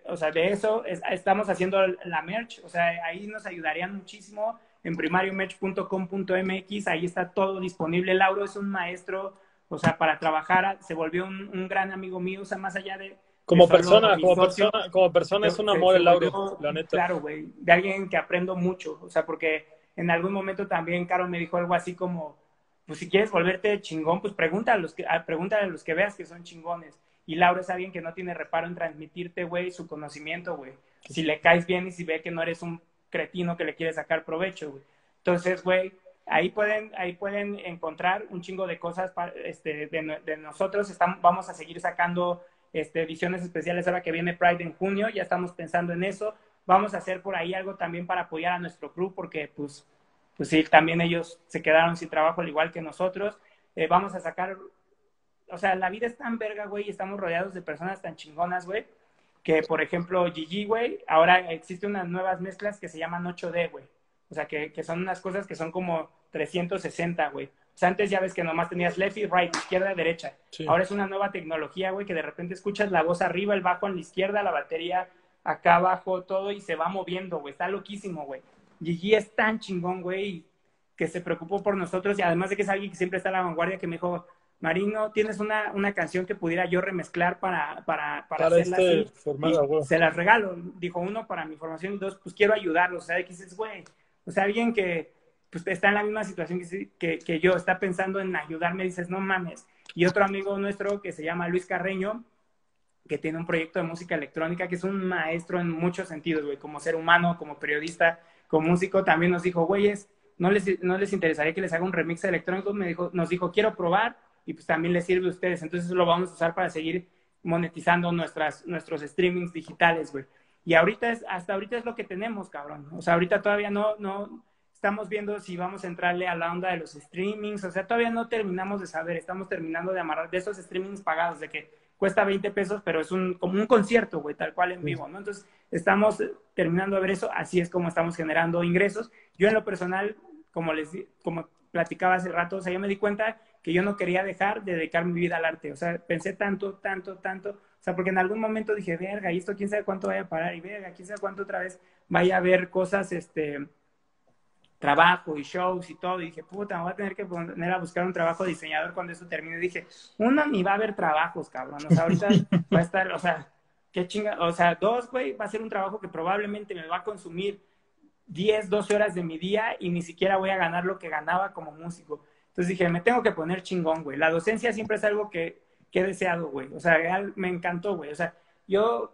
B: o sea, de eso estamos haciendo la merch, o sea, ahí nos ayudarían muchísimo en primariomerch.com.mx, ahí está todo disponible. Lauro es un maestro, o sea, para trabajar, se volvió un, gran amigo mío, o sea, más allá de...
A: Como persona, como persona, como persona es un amor el Lauro, la neta.
B: Claro, güey, de alguien que aprendo mucho, o sea, porque en algún momento también Caro me dijo algo así como, pues si quieres volverte chingón, pues pregúntale a los que, pregúntale a los que veas que son chingones. Y Lauro es alguien que no tiene reparo en transmitirte, güey, su conocimiento, güey. Si le caes bien y si ve que no eres un cretino que le quiere sacar provecho, güey. Entonces, güey, ahí pueden, ahí pueden encontrar un chingo de cosas este, de, nosotros. Estamos, vamos a seguir sacando este, ediciones especiales ahora que viene Pride en junio, ya estamos pensando en eso. Vamos a hacer por ahí algo también para apoyar a nuestro club, porque pues, pues sí, también ellos se quedaron sin trabajo al igual que nosotros. Eh, vamos a sacar, o sea, la vida es tan verga, güey, y estamos rodeados de personas tan chingonas, güey, que, por ejemplo, Gigi, güey, ahora existen unas nuevas mezclas que se llaman 8D, güey. O sea, que, que, son unas cosas que son como 360, güey. O sea, antes ya ves que nomás tenías left y right, izquierda, derecha. Ahora es una nueva tecnología, güey, que de repente escuchas la voz arriba, el bajo en la izquierda, la batería acá abajo, todo, y se va moviendo, güey. Está loquísimo, güey. Gigi es tan chingón, güey, que se preocupó por nosotros y además de que es alguien que siempre está a la vanguardia, que me dijo, Marino, ¿tienes una, una canción que pudiera yo remezclar para, para, para, hacerla este así? se las regalo. Dijo, uno, para mi formación, y dos, pues quiero ayudarlos. O sea, que dices, güey, o sea, alguien que pues, está en la misma situación que, que, que, yo, está pensando en ayudarme, dices, no mames. Y otro amigo nuestro que se llama Luis Carreño, que tiene un proyecto de música electrónica, que es un maestro en muchos sentidos, güey, como ser humano, como periodista, como músico, también nos dijo, güeyes, no les, no les interesaría que les haga un remix electrónico, me dijo, nos dijo, quiero probar, y pues también les sirve a ustedes. Entonces lo vamos a usar para seguir monetizando nuestras, nuestros streamings digitales, güey. Y ahorita es, hasta ahorita es lo que tenemos, cabrón. O sea, ahorita todavía no, no, estamos viendo si vamos a entrarle a la onda de los streamings. O sea, todavía no terminamos de saber, estamos terminando de amarrar de esos streamings pagados, de que cuesta 20 pesos, pero es un, como un concierto, güey, tal cual en vivo, ¿no? Entonces, estamos terminando de ver eso, así es como estamos generando ingresos. Yo en lo personal, como les como platicaba hace rato, o sea, yo me di cuenta que yo no quería dejar de dedicar mi vida al arte. O sea, pensé tanto, tanto, tanto. O sea, porque en algún momento dije, verga, y esto quién sabe cuánto vaya a parar, y verga, quién sabe cuánto otra vez vaya a haber cosas, este, trabajo y shows y todo. Y dije, puta, me voy a tener que poner a buscar un trabajo de diseñador cuando eso termine. Y dije, uno, ni va a haber trabajos, cabrón. O sea, ahorita [LAUGHS] va a estar, o sea, qué chinga. O sea, dos, güey, va a ser un trabajo que probablemente me va a consumir 10, 12 horas de mi día y ni siquiera voy a ganar lo que ganaba como músico. Entonces dije, me tengo que poner chingón, güey. La docencia siempre es algo que, que he deseado, güey. O sea, me encantó, güey. O sea, yo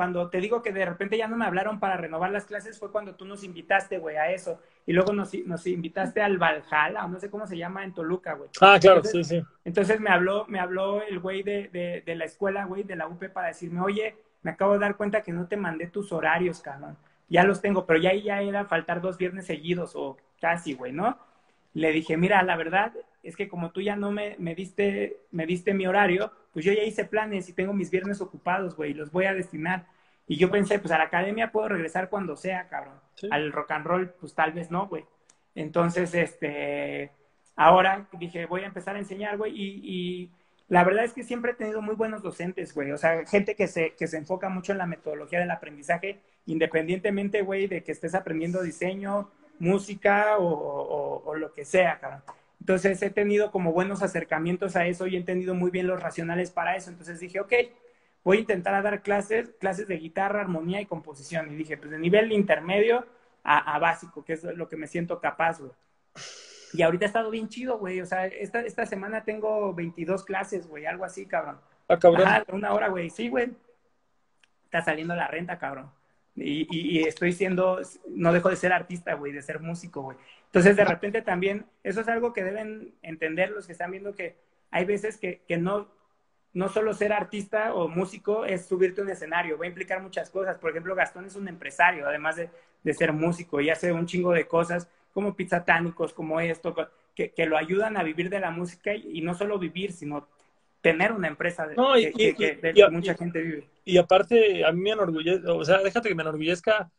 B: cuando te digo que de repente ya no me hablaron para renovar las clases fue cuando tú nos invitaste, güey, a eso. Y luego nos, nos invitaste al Valhalla, o no sé cómo se llama en Toluca, güey.
A: Ah, claro, sí, sí.
B: Entonces me habló, me habló el güey de, de, de la escuela, güey, de la UP para decirme, oye, me acabo de dar cuenta que no te mandé tus horarios, cabrón. Ya los tengo, pero ya ahí ya era faltar dos viernes seguidos o casi, güey, ¿no? le dije, mira, la verdad es que como tú ya no me, me, diste, me diste mi horario, pues yo ya hice planes y tengo mis viernes ocupados, güey, y los voy a destinar. Y yo pensé, pues a la academia puedo regresar cuando sea, cabrón. Al rock and roll, pues tal vez no, güey. Entonces, este, ahora dije, voy a empezar a enseñar, güey, y, y, la verdad es que siempre he tenido muy buenos docentes, güey. O sea, gente que se, que se enfoca mucho en la metodología del aprendizaje, independientemente, güey, de que estés aprendiendo diseño, música o, lo que sea, cabrón. Entonces he tenido como buenos acercamientos a eso y he entendido muy bien los racionales para eso. Entonces dije, ok, voy a intentar dar clases, clases de guitarra, armonía y composición. Y dije, pues de nivel intermedio a, básico, que es lo que me siento capaz, güey. Y ahorita ha estado bien chido, güey. O sea, esta, esta semana tengo 22 clases, güey, algo así, cabrón.
A: Ah, cabrón.
B: una hora, güey. Sí, güey. Está saliendo la renta, cabrón. Y, y, estoy siendo, no dejo de ser artista, güey, de ser músico, güey. Entonces, de repente también, eso es algo que deben entender los que están viendo que hay veces que, que no, no solo ser artista o músico es subirte a un escenario, va a implicar muchas cosas. Por ejemplo, Gastón es un empresario, además de, de ser músico, y hace un chingo de cosas como pizzatánicos, como esto, que, que, lo ayudan a vivir de la música y, no solo vivir, sino tener una empresa de, que, mucha gente vive.
A: Y aparte, a mí me enorgullece, o sea, déjate que me enorgullezca,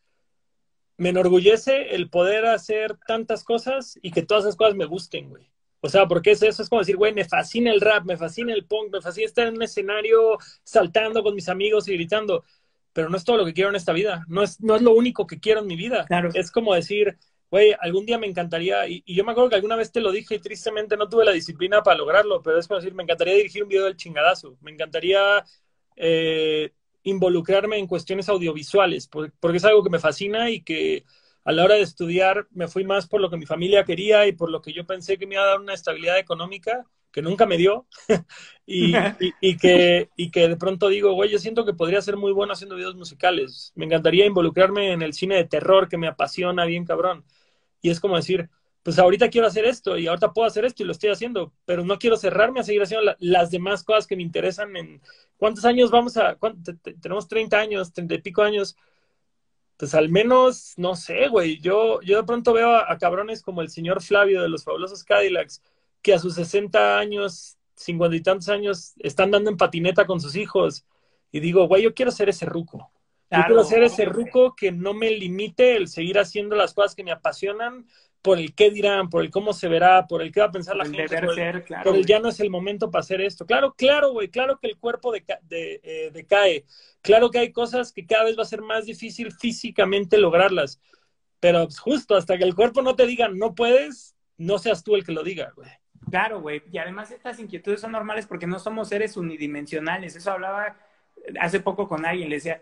A: me enorgullece el poder hacer tantas cosas y que todas esas cosas me gusten, güey. O sea, porque eso, eso es como decir, güey, me fascina el rap, me fascina el punk, me fascina estar en un escenario saltando con mis amigos y gritando, pero no es todo lo que quiero en esta vida, no es, no es lo único que quiero en mi vida.
B: Claro.
A: Es como decir, güey, algún día me encantaría, y, yo me acuerdo que alguna vez te lo dije y tristemente no tuve la disciplina para lograrlo, pero es como decir, me encantaría dirigir un video del chingadazo, me encantaría eh, involucrarme en cuestiones audiovisuales, porque, es algo que me fascina y que a la hora de estudiar me fui más por lo que mi familia quería y por lo que yo pensé que me iba a dar una estabilidad económica que nunca me dio [LAUGHS] y, y, que, y que de pronto digo, güey, yo siento que podría ser muy bueno haciendo videos musicales. Me encantaría involucrarme en el cine de terror que me apasiona bien cabrón. Y es como decir, pues ahorita quiero hacer esto y ahorita puedo hacer esto y lo estoy haciendo, pero no quiero cerrarme a seguir haciendo las demás cosas que me interesan en cuántos años vamos a, tenemos 30 años, 30 y pico años, pues al menos, no sé, güey, yo, yo de pronto veo a, cabrones como el señor Flavio de los fabulosos Cadillacs, que a sus 60 años, 50 y tantos años, están dando en patineta con sus hijos, y digo, güey, yo quiero ser ese ruco. Yo quiero ser ese ruco que no me limite el seguir haciendo las cosas que me apasionan por el qué dirán, por el cómo se verá, por el qué va a pensar la gente, por, el, claro, ya no es el momento para hacer esto. Claro, claro, güey, claro que el cuerpo de, eh, decae, claro que hay cosas que cada vez va a ser más difícil físicamente lograrlas, pero pues, justo hasta que el cuerpo no te diga no puedes, no seas tú el que lo diga, güey.
B: Claro, güey, y además estas inquietudes son normales porque no somos seres unidimensionales, eso hablaba hace poco con alguien, le decía,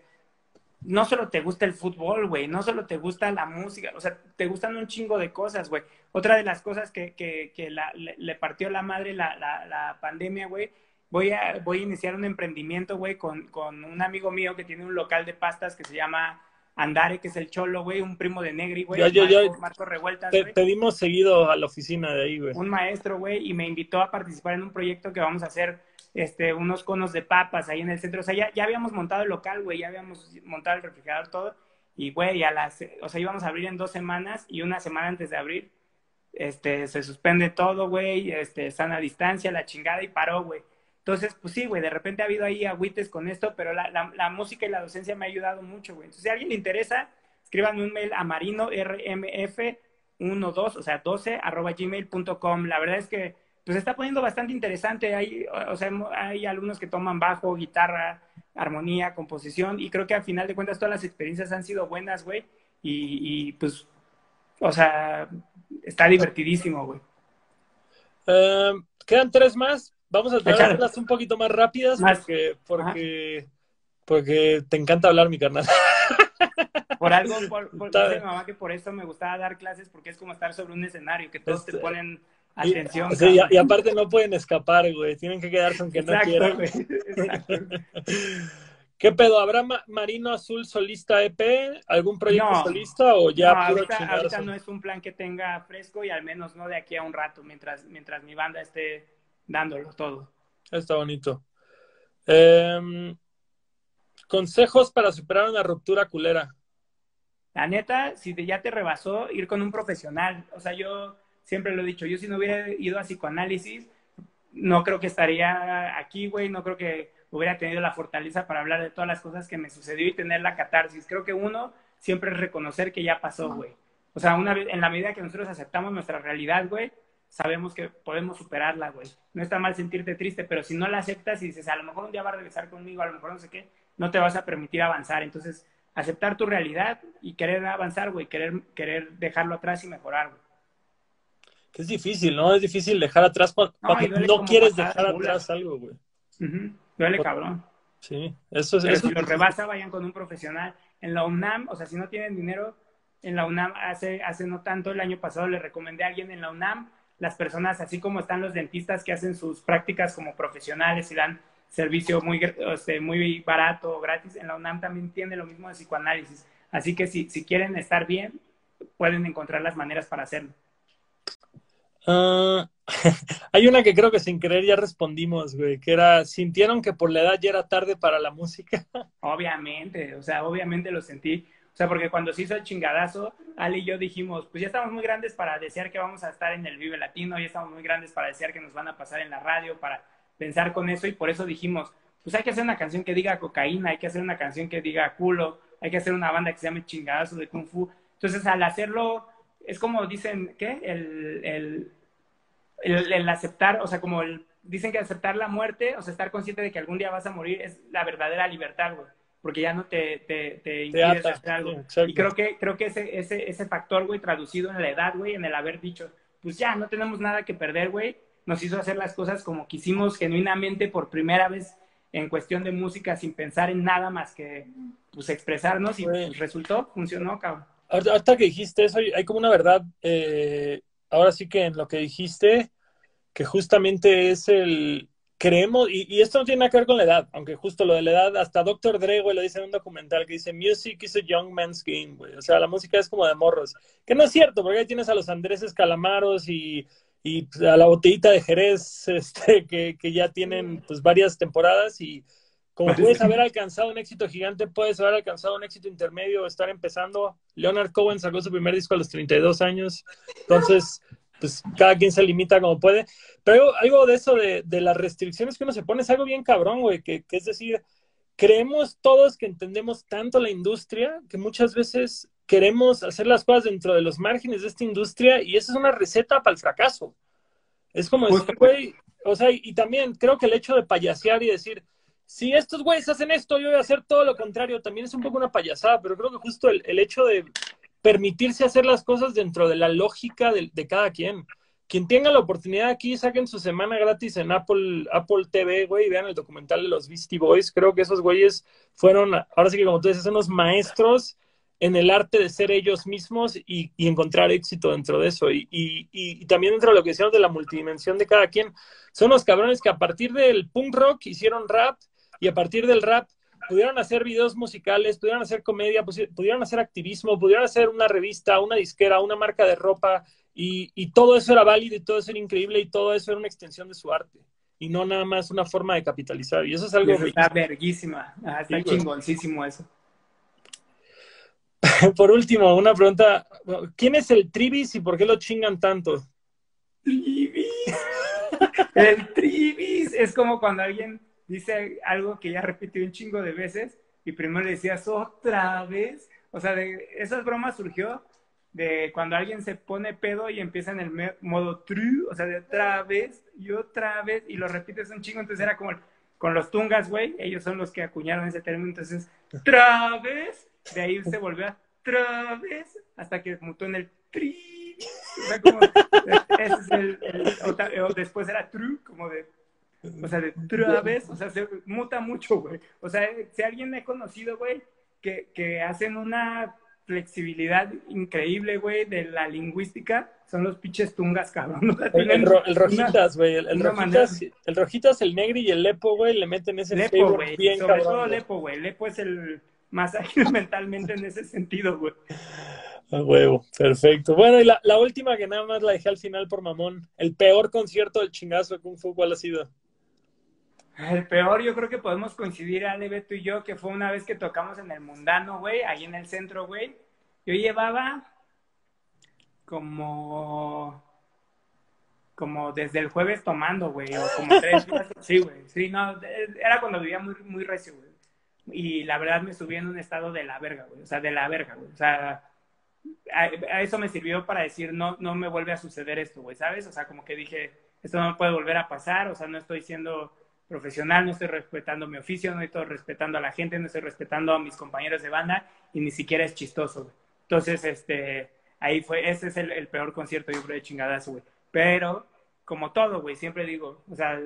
B: no solo te gusta el fútbol, güey, no solo te gusta la música, o sea, te gustan un chingo de cosas, güey. Otra de las cosas que, que, que la, le, partió la madre la, la, la pandemia, güey, voy a, voy a iniciar un emprendimiento, güey, con, con un amigo mío que tiene un local de pastas que se llama Andare, que es el cholo, güey, un primo de Negri, güey. Marco, Revueltas,
A: te, Pedimos seguido a la oficina de ahí, güey.
B: Un maestro, güey, y me invitó a participar en un proyecto que vamos a hacer este, unos conos de papas ahí en el centro. O sea, ya, ya habíamos montado el local, güey, ya habíamos montado el refrigerador, todo. Y, güey, a las, o sea, íbamos a abrir en dos semanas y una semana antes de abrir, este, se suspende todo, güey, este, sana distancia, la chingada y paró, güey. Entonces, pues sí, güey, de repente ha habido ahí agüites con esto, pero la, la, la música y la docencia me ha ayudado mucho, güey. Entonces, si a alguien le interesa, escríbanme un mail a marino rmf 12, o sea, 12 arroba gmail.com. La verdad es que pues está poniendo bastante interesante. Hay, o sea, hay alumnos que toman bajo, guitarra, armonía, composición, y creo que al final de cuentas todas las experiencias han sido buenas, güey. Y, pues, o sea, está divertidísimo, güey.
A: Em, quedan tres más. Vamos a traerlas un poquito más rápidas porque, porque, porque te encanta hablar, mi carnal. [LAUGHS]
B: Por algo, por, por mi mamá que por eso me gustaba dar clases porque es como estar sobre un escenario, que todos te este, ponen Atención.
A: Y, aparte no pueden escapar, güey. Tienen que quedarse aunque no quieran. [LAUGHS] ¿Qué pedo? ¿Habrá Marino Azul solista EP? ¿Algún proyecto solista o ya
B: no, ahorita, no es un plan que tenga fresco y al menos no de aquí a un rato, mientras, mientras mi banda esté dándolo todo.
A: Está bonito. Em, consejos para superar una ruptura culera.
B: La neta, si ya te rebasó, ir con un profesional. O sea, yo siempre lo he dicho, yo si no hubiera ido a psicoanálisis, no creo que estaría aquí, güey, no creo que hubiera tenido la fortaleza para hablar de todas las cosas que me sucedió y tener la catarsis. Creo que uno siempre es reconocer que ya pasó, güey. O sea, una vez, en la medida que nosotros aceptamos nuestra realidad, güey, sabemos que podemos superarla, güey. No está mal sentirte triste, pero si no la aceptas y dices, a lo mejor un día va a regresar conmigo, a lo mejor no sé qué, no te vas a permitir avanzar. Entonces, aceptar tu realidad y querer avanzar, güey, querer, querer dejarlo atrás y mejorar, güey.
A: Que es difícil, ¿no? Es difícil dejar atrás cuando no, quieres dejar atrás algo, güey.
B: Duele cabrón.
A: Sí, eso es.
B: Pero si los rebasa, vayan con un profesional. En la UNAM, o sea, si no tienen dinero, en la UNAM hace, hace no tanto, el año pasado le recomendé a alguien en la UNAM, las personas, así como están los dentistas que hacen sus prácticas como profesionales y dan servicio muy, o muy barato o gratis, en la UNAM también tiene lo mismo de psicoanálisis. Así que si, si quieren estar bien, pueden encontrar las maneras para hacerlo.
A: Ah, [LAUGHS] hay una que creo que sin querer ya respondimos, güey, que era, ¿sintieron que por la edad ya era tarde para la música? [LAUGHS]
B: Obviamente, o sea, obviamente lo sentí. O sea, porque cuando se hizo el chingadazo, Ali y yo dijimos, pues ya estamos muy grandes para desear que vamos a estar en el Vive Latino, ya estamos muy grandes para desear que nos van a pasar en la radio, para pensar con eso, y por eso dijimos, pues hay que hacer una canción que diga cocaína, hay que hacer una canción que diga culo, hay que hacer una banda que se llame chingadazo de Kung Fu. Entonces, al hacerlo, es como dicen, ¿qué? El, el, el, aceptar, o sea, como el, dicen que aceptar la muerte, o sea, estar consciente de que algún día vas a morir es la verdadera libertad, güey porque ya no te, te, te hacer algo. y creo que, creo que ese, ese, ese factor, güey, traducido en la edad, güey, en el haber dicho, pues ya, no tenemos nada que perder, güey, nos hizo hacer las cosas como quisimos genuinamente por primera vez en cuestión de música sin pensar en nada más que, pues, expresarnos y pues, resultó, funcionó, cabrón.
A: Ahorita que dijiste eso, hay como una verdad, eh, ahora sí que en lo que dijiste, que justamente es el, creemos, y, esto no tiene nada que ver con la edad, aunque justo lo de la edad, hasta Dr. Dre, lo dice en un documental que dice, Music is a young man's game, güey. O sea, la música es como de morros. Que no es cierto, porque ahí tienes a los Andrés Calamaros y, y a la botellita de Jerez, [LAUGHS] este, que, que ya tienen pues varias temporadas y como puedes haber alcanzado un éxito gigante, puedes haber alcanzado un éxito intermedio, estar empezando. Leonard Cohen sacó su primer disco a los 32 años. Entonces, pues cada quien se limita como puede. Pero algo de eso de, las restricciones que uno se pone es algo bien cabrón, güey, que, es decir, creemos todos que entendemos tanto la industria que muchas veces queremos hacer las cosas dentro de los márgenes de esta industria y esa es una receta para el fracaso. Es como güey, o sea, y, también creo que el hecho de payasear y decir, si estos güeyes hacen esto, yo voy a hacer todo lo contrario, también es un poco una payasada, pero creo que justo el hecho de permitirse hacer las cosas dentro de la lógica de, cada quien. Quien tenga la oportunidad aquí, saquen su semana gratis en Apple, Apple TV, güey, y vean el documental de los Beastie Boys. Creo que esos güeyes fueron, ahora sí que como tú dices, unos maestros en el arte de ser ellos mismos y, encontrar éxito dentro de eso. Y, y, también dentro de lo que decíamos de la multidimensión de cada quien. Son los cabrones que a partir del punk rock hicieron rap y a partir del rap pudieron hacer videos musicales, pudieron hacer comedia, pudieron hacer activismo, pudieron hacer una revista, una disquera, una marca de ropa, y, todo eso era válido y todo eso era increíble y todo eso era una extensión de su arte y no nada más una forma de capitalizar. Y eso es algo...
B: está verguísima, está chingoncísimo eso. [LAUGHS]
A: por último, una pregunta. ¿Quién es el Tribis y por qué lo chingan tanto?
B: Tribis. [LAUGHS] el Tribis es como cuando alguien dice algo que ya repitió un chingo de veces y primero le decías otra vez. O sea, de esas bromas surgió de cuando alguien se pone pedo y empieza en el modo true, o sea, de otra vez y otra vez y lo repites un chingo. Entonces era como con los tungas, güey, ellos son los que acuñaron ese término. Entonces, otra vez, de ahí se volvió a otra vez hasta que mutó en el tri. O como, ese es el, el, después era true, como de o sea, de otra vez, o sea, se muta mucho, güey. O sea, si alguien he conocido, güey, que, que hacen una flexibilidad increíble, güey, de la lingüística, son los pinches tungas, cabrón. [LAUGHS]
A: el, rojitas, güey. El, rojitas, el rojitas, el negri y el lepo, güey, le meten ese
B: lepo, güey. Sobre todo lepo, güey. Lepo es el más ágil [LAUGHS] mentalmente en ese sentido, güey.
A: A huevo, perfecto. Bueno, y la, la, última que nada más la dejé al final por mamón. El peor concierto del chingazo de Kung Fu, ¿cuál ha sido?
B: El peor, yo creo que podemos coincidir, Ale, Beto y yo, que fue una vez que tocamos en el Mundano, güey, ahí en el centro, güey. Yo llevaba como como desde el jueves tomando, güey, o como tres [LAUGHS] días. Sí, güey. Sí, no, era cuando vivía muy, muy recio, güey. Y la verdad me subí en un estado de la verga, güey. O sea, de la verga, güey. O sea, a, a, eso me sirvió para decir, no, no me vuelve a suceder esto, güey, ¿sabes? O sea, como que dije, esto no me puede volver a pasar, o sea, no estoy siendo profesional, no estoy respetando mi oficio, no estoy respetando a la gente, no estoy respetando a mis compañeros de banda y ni siquiera es chistoso. Entonces, este, ahí fue, ese es el, peor concierto, yo creo, de chingadazo, güey. Pero, como todo, güey, siempre digo, o sea,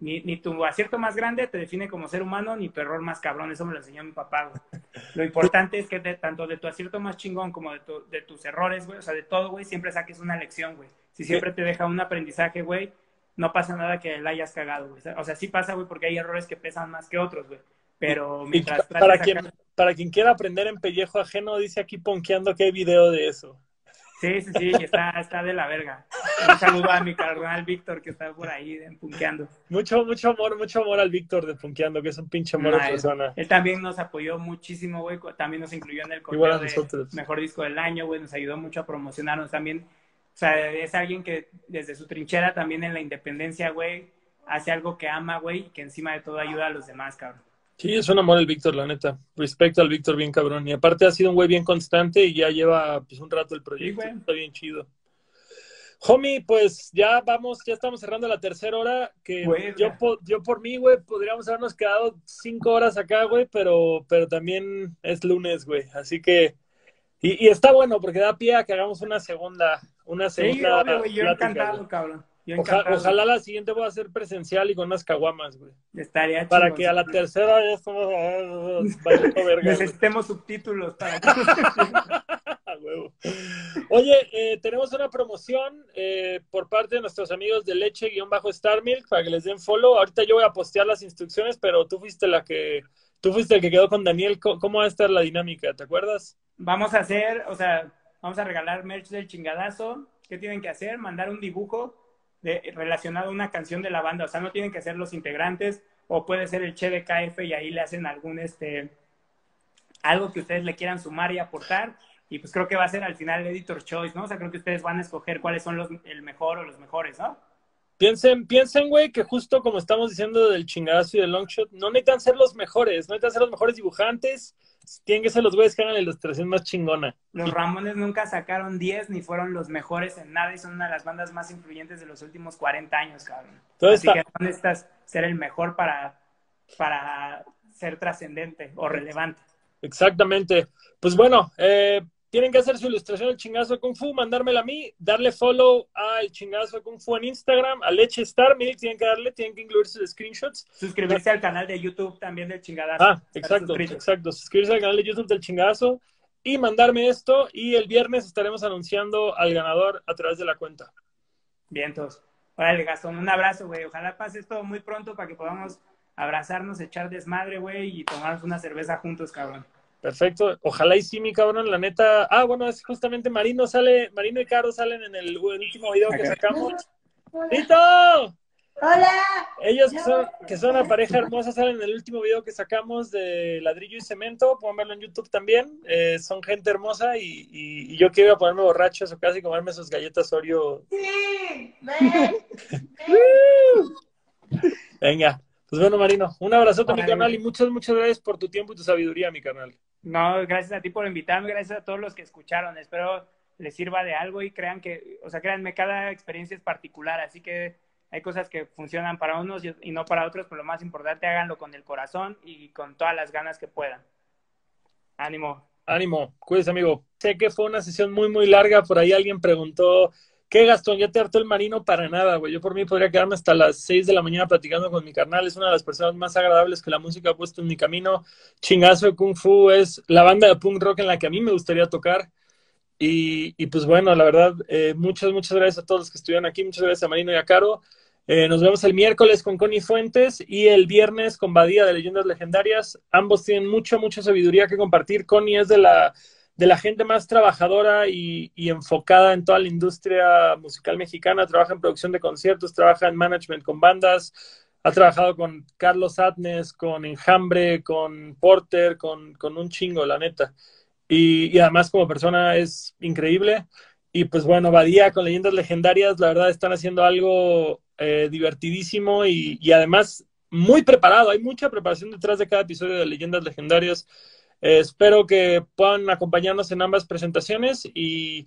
B: ni, ni, tu acierto más grande te define como ser humano, ni tu error más cabrón. Eso me lo enseñó mi papá, güey. Lo importante es que tanto de tu acierto más chingón como de, de tus errores, güey, o sea, de todo, güey, siempre saques una lección, güey. Si siempre te deja un aprendizaje, güey, no pasa nada que la hayas cagado, güey. O sea, sí pasa, güey, porque hay errores que pesan más que otros, güey. Pero mientras...
A: para, quien, para quien quiera aprender en pellejo ajeno, dice aquí ponqueando que hay video de eso.
B: Sí, sí, sí, está, está de la verga. Un saludo a mi carnal Víctor que está por ahí punkeando.
A: Mucho, mucho amor, mucho amor al Víctor de punkeando, que es un pinche amor de persona.
B: Él también nos apoyó muchísimo, güey. También nos incluyó en el correo de mejor disco del año, güey. Nos ayudó mucho a promocionarnos también. O sea, es alguien que desde su trinchera también en la independencia, güey, hace algo que ama, güey, y que encima de todo ayuda a los demás, cabrón.
A: Sí, es un amor el Víctor, la neta. Respecto al Víctor, bien cabrón. Y aparte ha sido un güey bien constante y ya lleva pues un rato el proyecto. Está bien chido. Homie, pues ya vamos, ya estamos cerrando la tercera hora. Que yo, yo por mí, güey, podríamos habernos quedado cinco horas acá, güey, pero, pero también es lunes, güey. Así que. Y, y, está bueno porque da pie a que hagamos una segunda. Una segunda.
B: Sí, güey, yo encantado, cabrón.
A: Ojalá, la siguiente voy a ser presencial y con unas caguamas, güey.
B: Estaría
A: Para que a la tercera ya estamos.
B: Necesitemos subtítulos para [LAUGHS] que.
A: Oye, eh, tenemos una promoción eh, por parte de nuestros amigos de leche-star milk para que les den follow. Ahorita yo voy a postear las instrucciones, pero tú fuiste la que. Tú fuiste el que quedó con Daniel. ¿Cómo va a estar la dinámica? ¿Te acuerdas?
B: Vamos a hacer, o sea, vamos a regalar merch del chingadazo. ¿Qué tienen que hacer? Mandar un dibujo relacionado a una canción de la banda. O sea, no tienen que ser los integrantes o puede ser el Che de KF y ahí le hacen algún, este, algo que ustedes le quieran sumar y aportar. Y pues creo que va a ser al final el Editor Choice, ¿no? O sea, creo que ustedes van a escoger cuáles son los, el mejor o los mejores, ¿no?
A: Piensen, piensen, güey, que justo como estamos diciendo del chingadazo y del longshot, no necesitan ser los mejores, no necesitan ser los mejores dibujantes, tienen que ser los güeyes que hagan la ilustración más chingona.
B: Los Ramones nunca sacaron 10 ni fueron los mejores en nada y son una de las bandas más influyentes de los últimos 40 años, cabrón. Así que no necesitas ser el mejor para, para ser trascendente o relevante.
A: Exactamente. Pues bueno, eh, tienen que hacer su ilustración del chingazo de Kung Fu, mandármela a mí, darle follow al chingazo de Kung Fu en Instagram, a Leche Star, miren, tienen que darle, tienen que incluir sus screenshots.
B: Suscribirse al canal de YouTube también del chingadazo.
A: Ah, exacto, exacto. Suscribirse al canal de YouTube del chingazo y mandarme esto y el viernes estaremos anunciando al ganador a través de la cuenta.
B: Bien, todos. Órale, Gastón, un abrazo, güey. Ojalá pase esto muy pronto para que podamos abrazarnos, echar desmadre, güey, y tomarnos una cerveza juntos, cabrón.
A: Perfecto. Ojalá y sí, mi cabrón, la neta. Ah, bueno, es justamente Marino sale, Marino y Caro salen en el, último video que sacamos. ¡Lito!
C: ¡Hola!
A: Ellos que son, que son una pareja hermosa salen en el último video que sacamos de ladrillo y cemento. Pueden verlo en YouTube también. Eh, son gente hermosa y, y, yo quiero ponerme borracho a su casa y comerme sus galletas Oreo.
C: ¡Sí! ¡Ven! [LAUGHS]
A: Venga. Pues bueno, Marino, un abrazote a mi canal y muchas, muchas gracias por tu tiempo y tu sabiduría, mi canal.
B: No, gracias a ti por invitarme, gracias a todos los que escucharon. Espero les sirva de algo y crean que, o sea, créanme, cada experiencia es particular, así que hay cosas que funcionan para unos y no para otros, pero lo más importante, háganlo con el corazón y con todas las ganas que puedan. Ánimo.
A: Ánimo, cuídese, amigo. Sé que fue una sesión muy, muy larga, por ahí alguien preguntó ¿Qué, Gastón? ¿Ya te hartó el marino? Para nada, güey. Yo por mí podría quedarme hasta las 6 de la mañana platicando con mi carnal. Es una de las personas más agradables que la música ha puesto en mi camino. Chingazo de Kung Fu es la banda de punk rock en la que a mí me gustaría tocar. Y, pues bueno, la verdad, eh, muchas, muchas gracias a todos los que estuvieron aquí. Muchas gracias a Marino y a Caro. Eh, nos vemos el miércoles con Connie Fuentes y el viernes con Badía de Leyendas Legendarias. Ambos tienen mucha, mucha sabiduría que compartir. Connie es de la de la gente más trabajadora y, enfocada en toda la industria musical mexicana. Trabaja en producción de conciertos, trabaja en management con bandas, ha trabajado con Carlos Atnes, con Enjambre, con Porter, con, un chingo, la neta. Y, además como persona es increíble. Y pues bueno, Badía con Leyendas Legendarias, la verdad están haciendo algo eh, divertidísimo y, y además muy preparado. Hay mucha preparación detrás de cada episodio de Leyendas Legendarias. Espero que puedan acompañarnos en ambas presentaciones y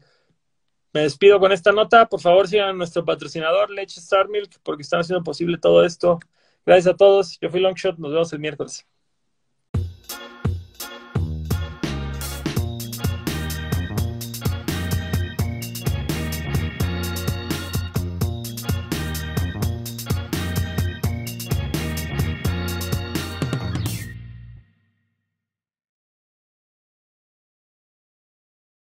A: me despido con esta nota. Por favor, sigan a nuestro patrocinador, Leche Star Milk, porque están haciendo posible todo esto. Gracias a todos. Yo fui Longshot. Nos vemos el miércoles.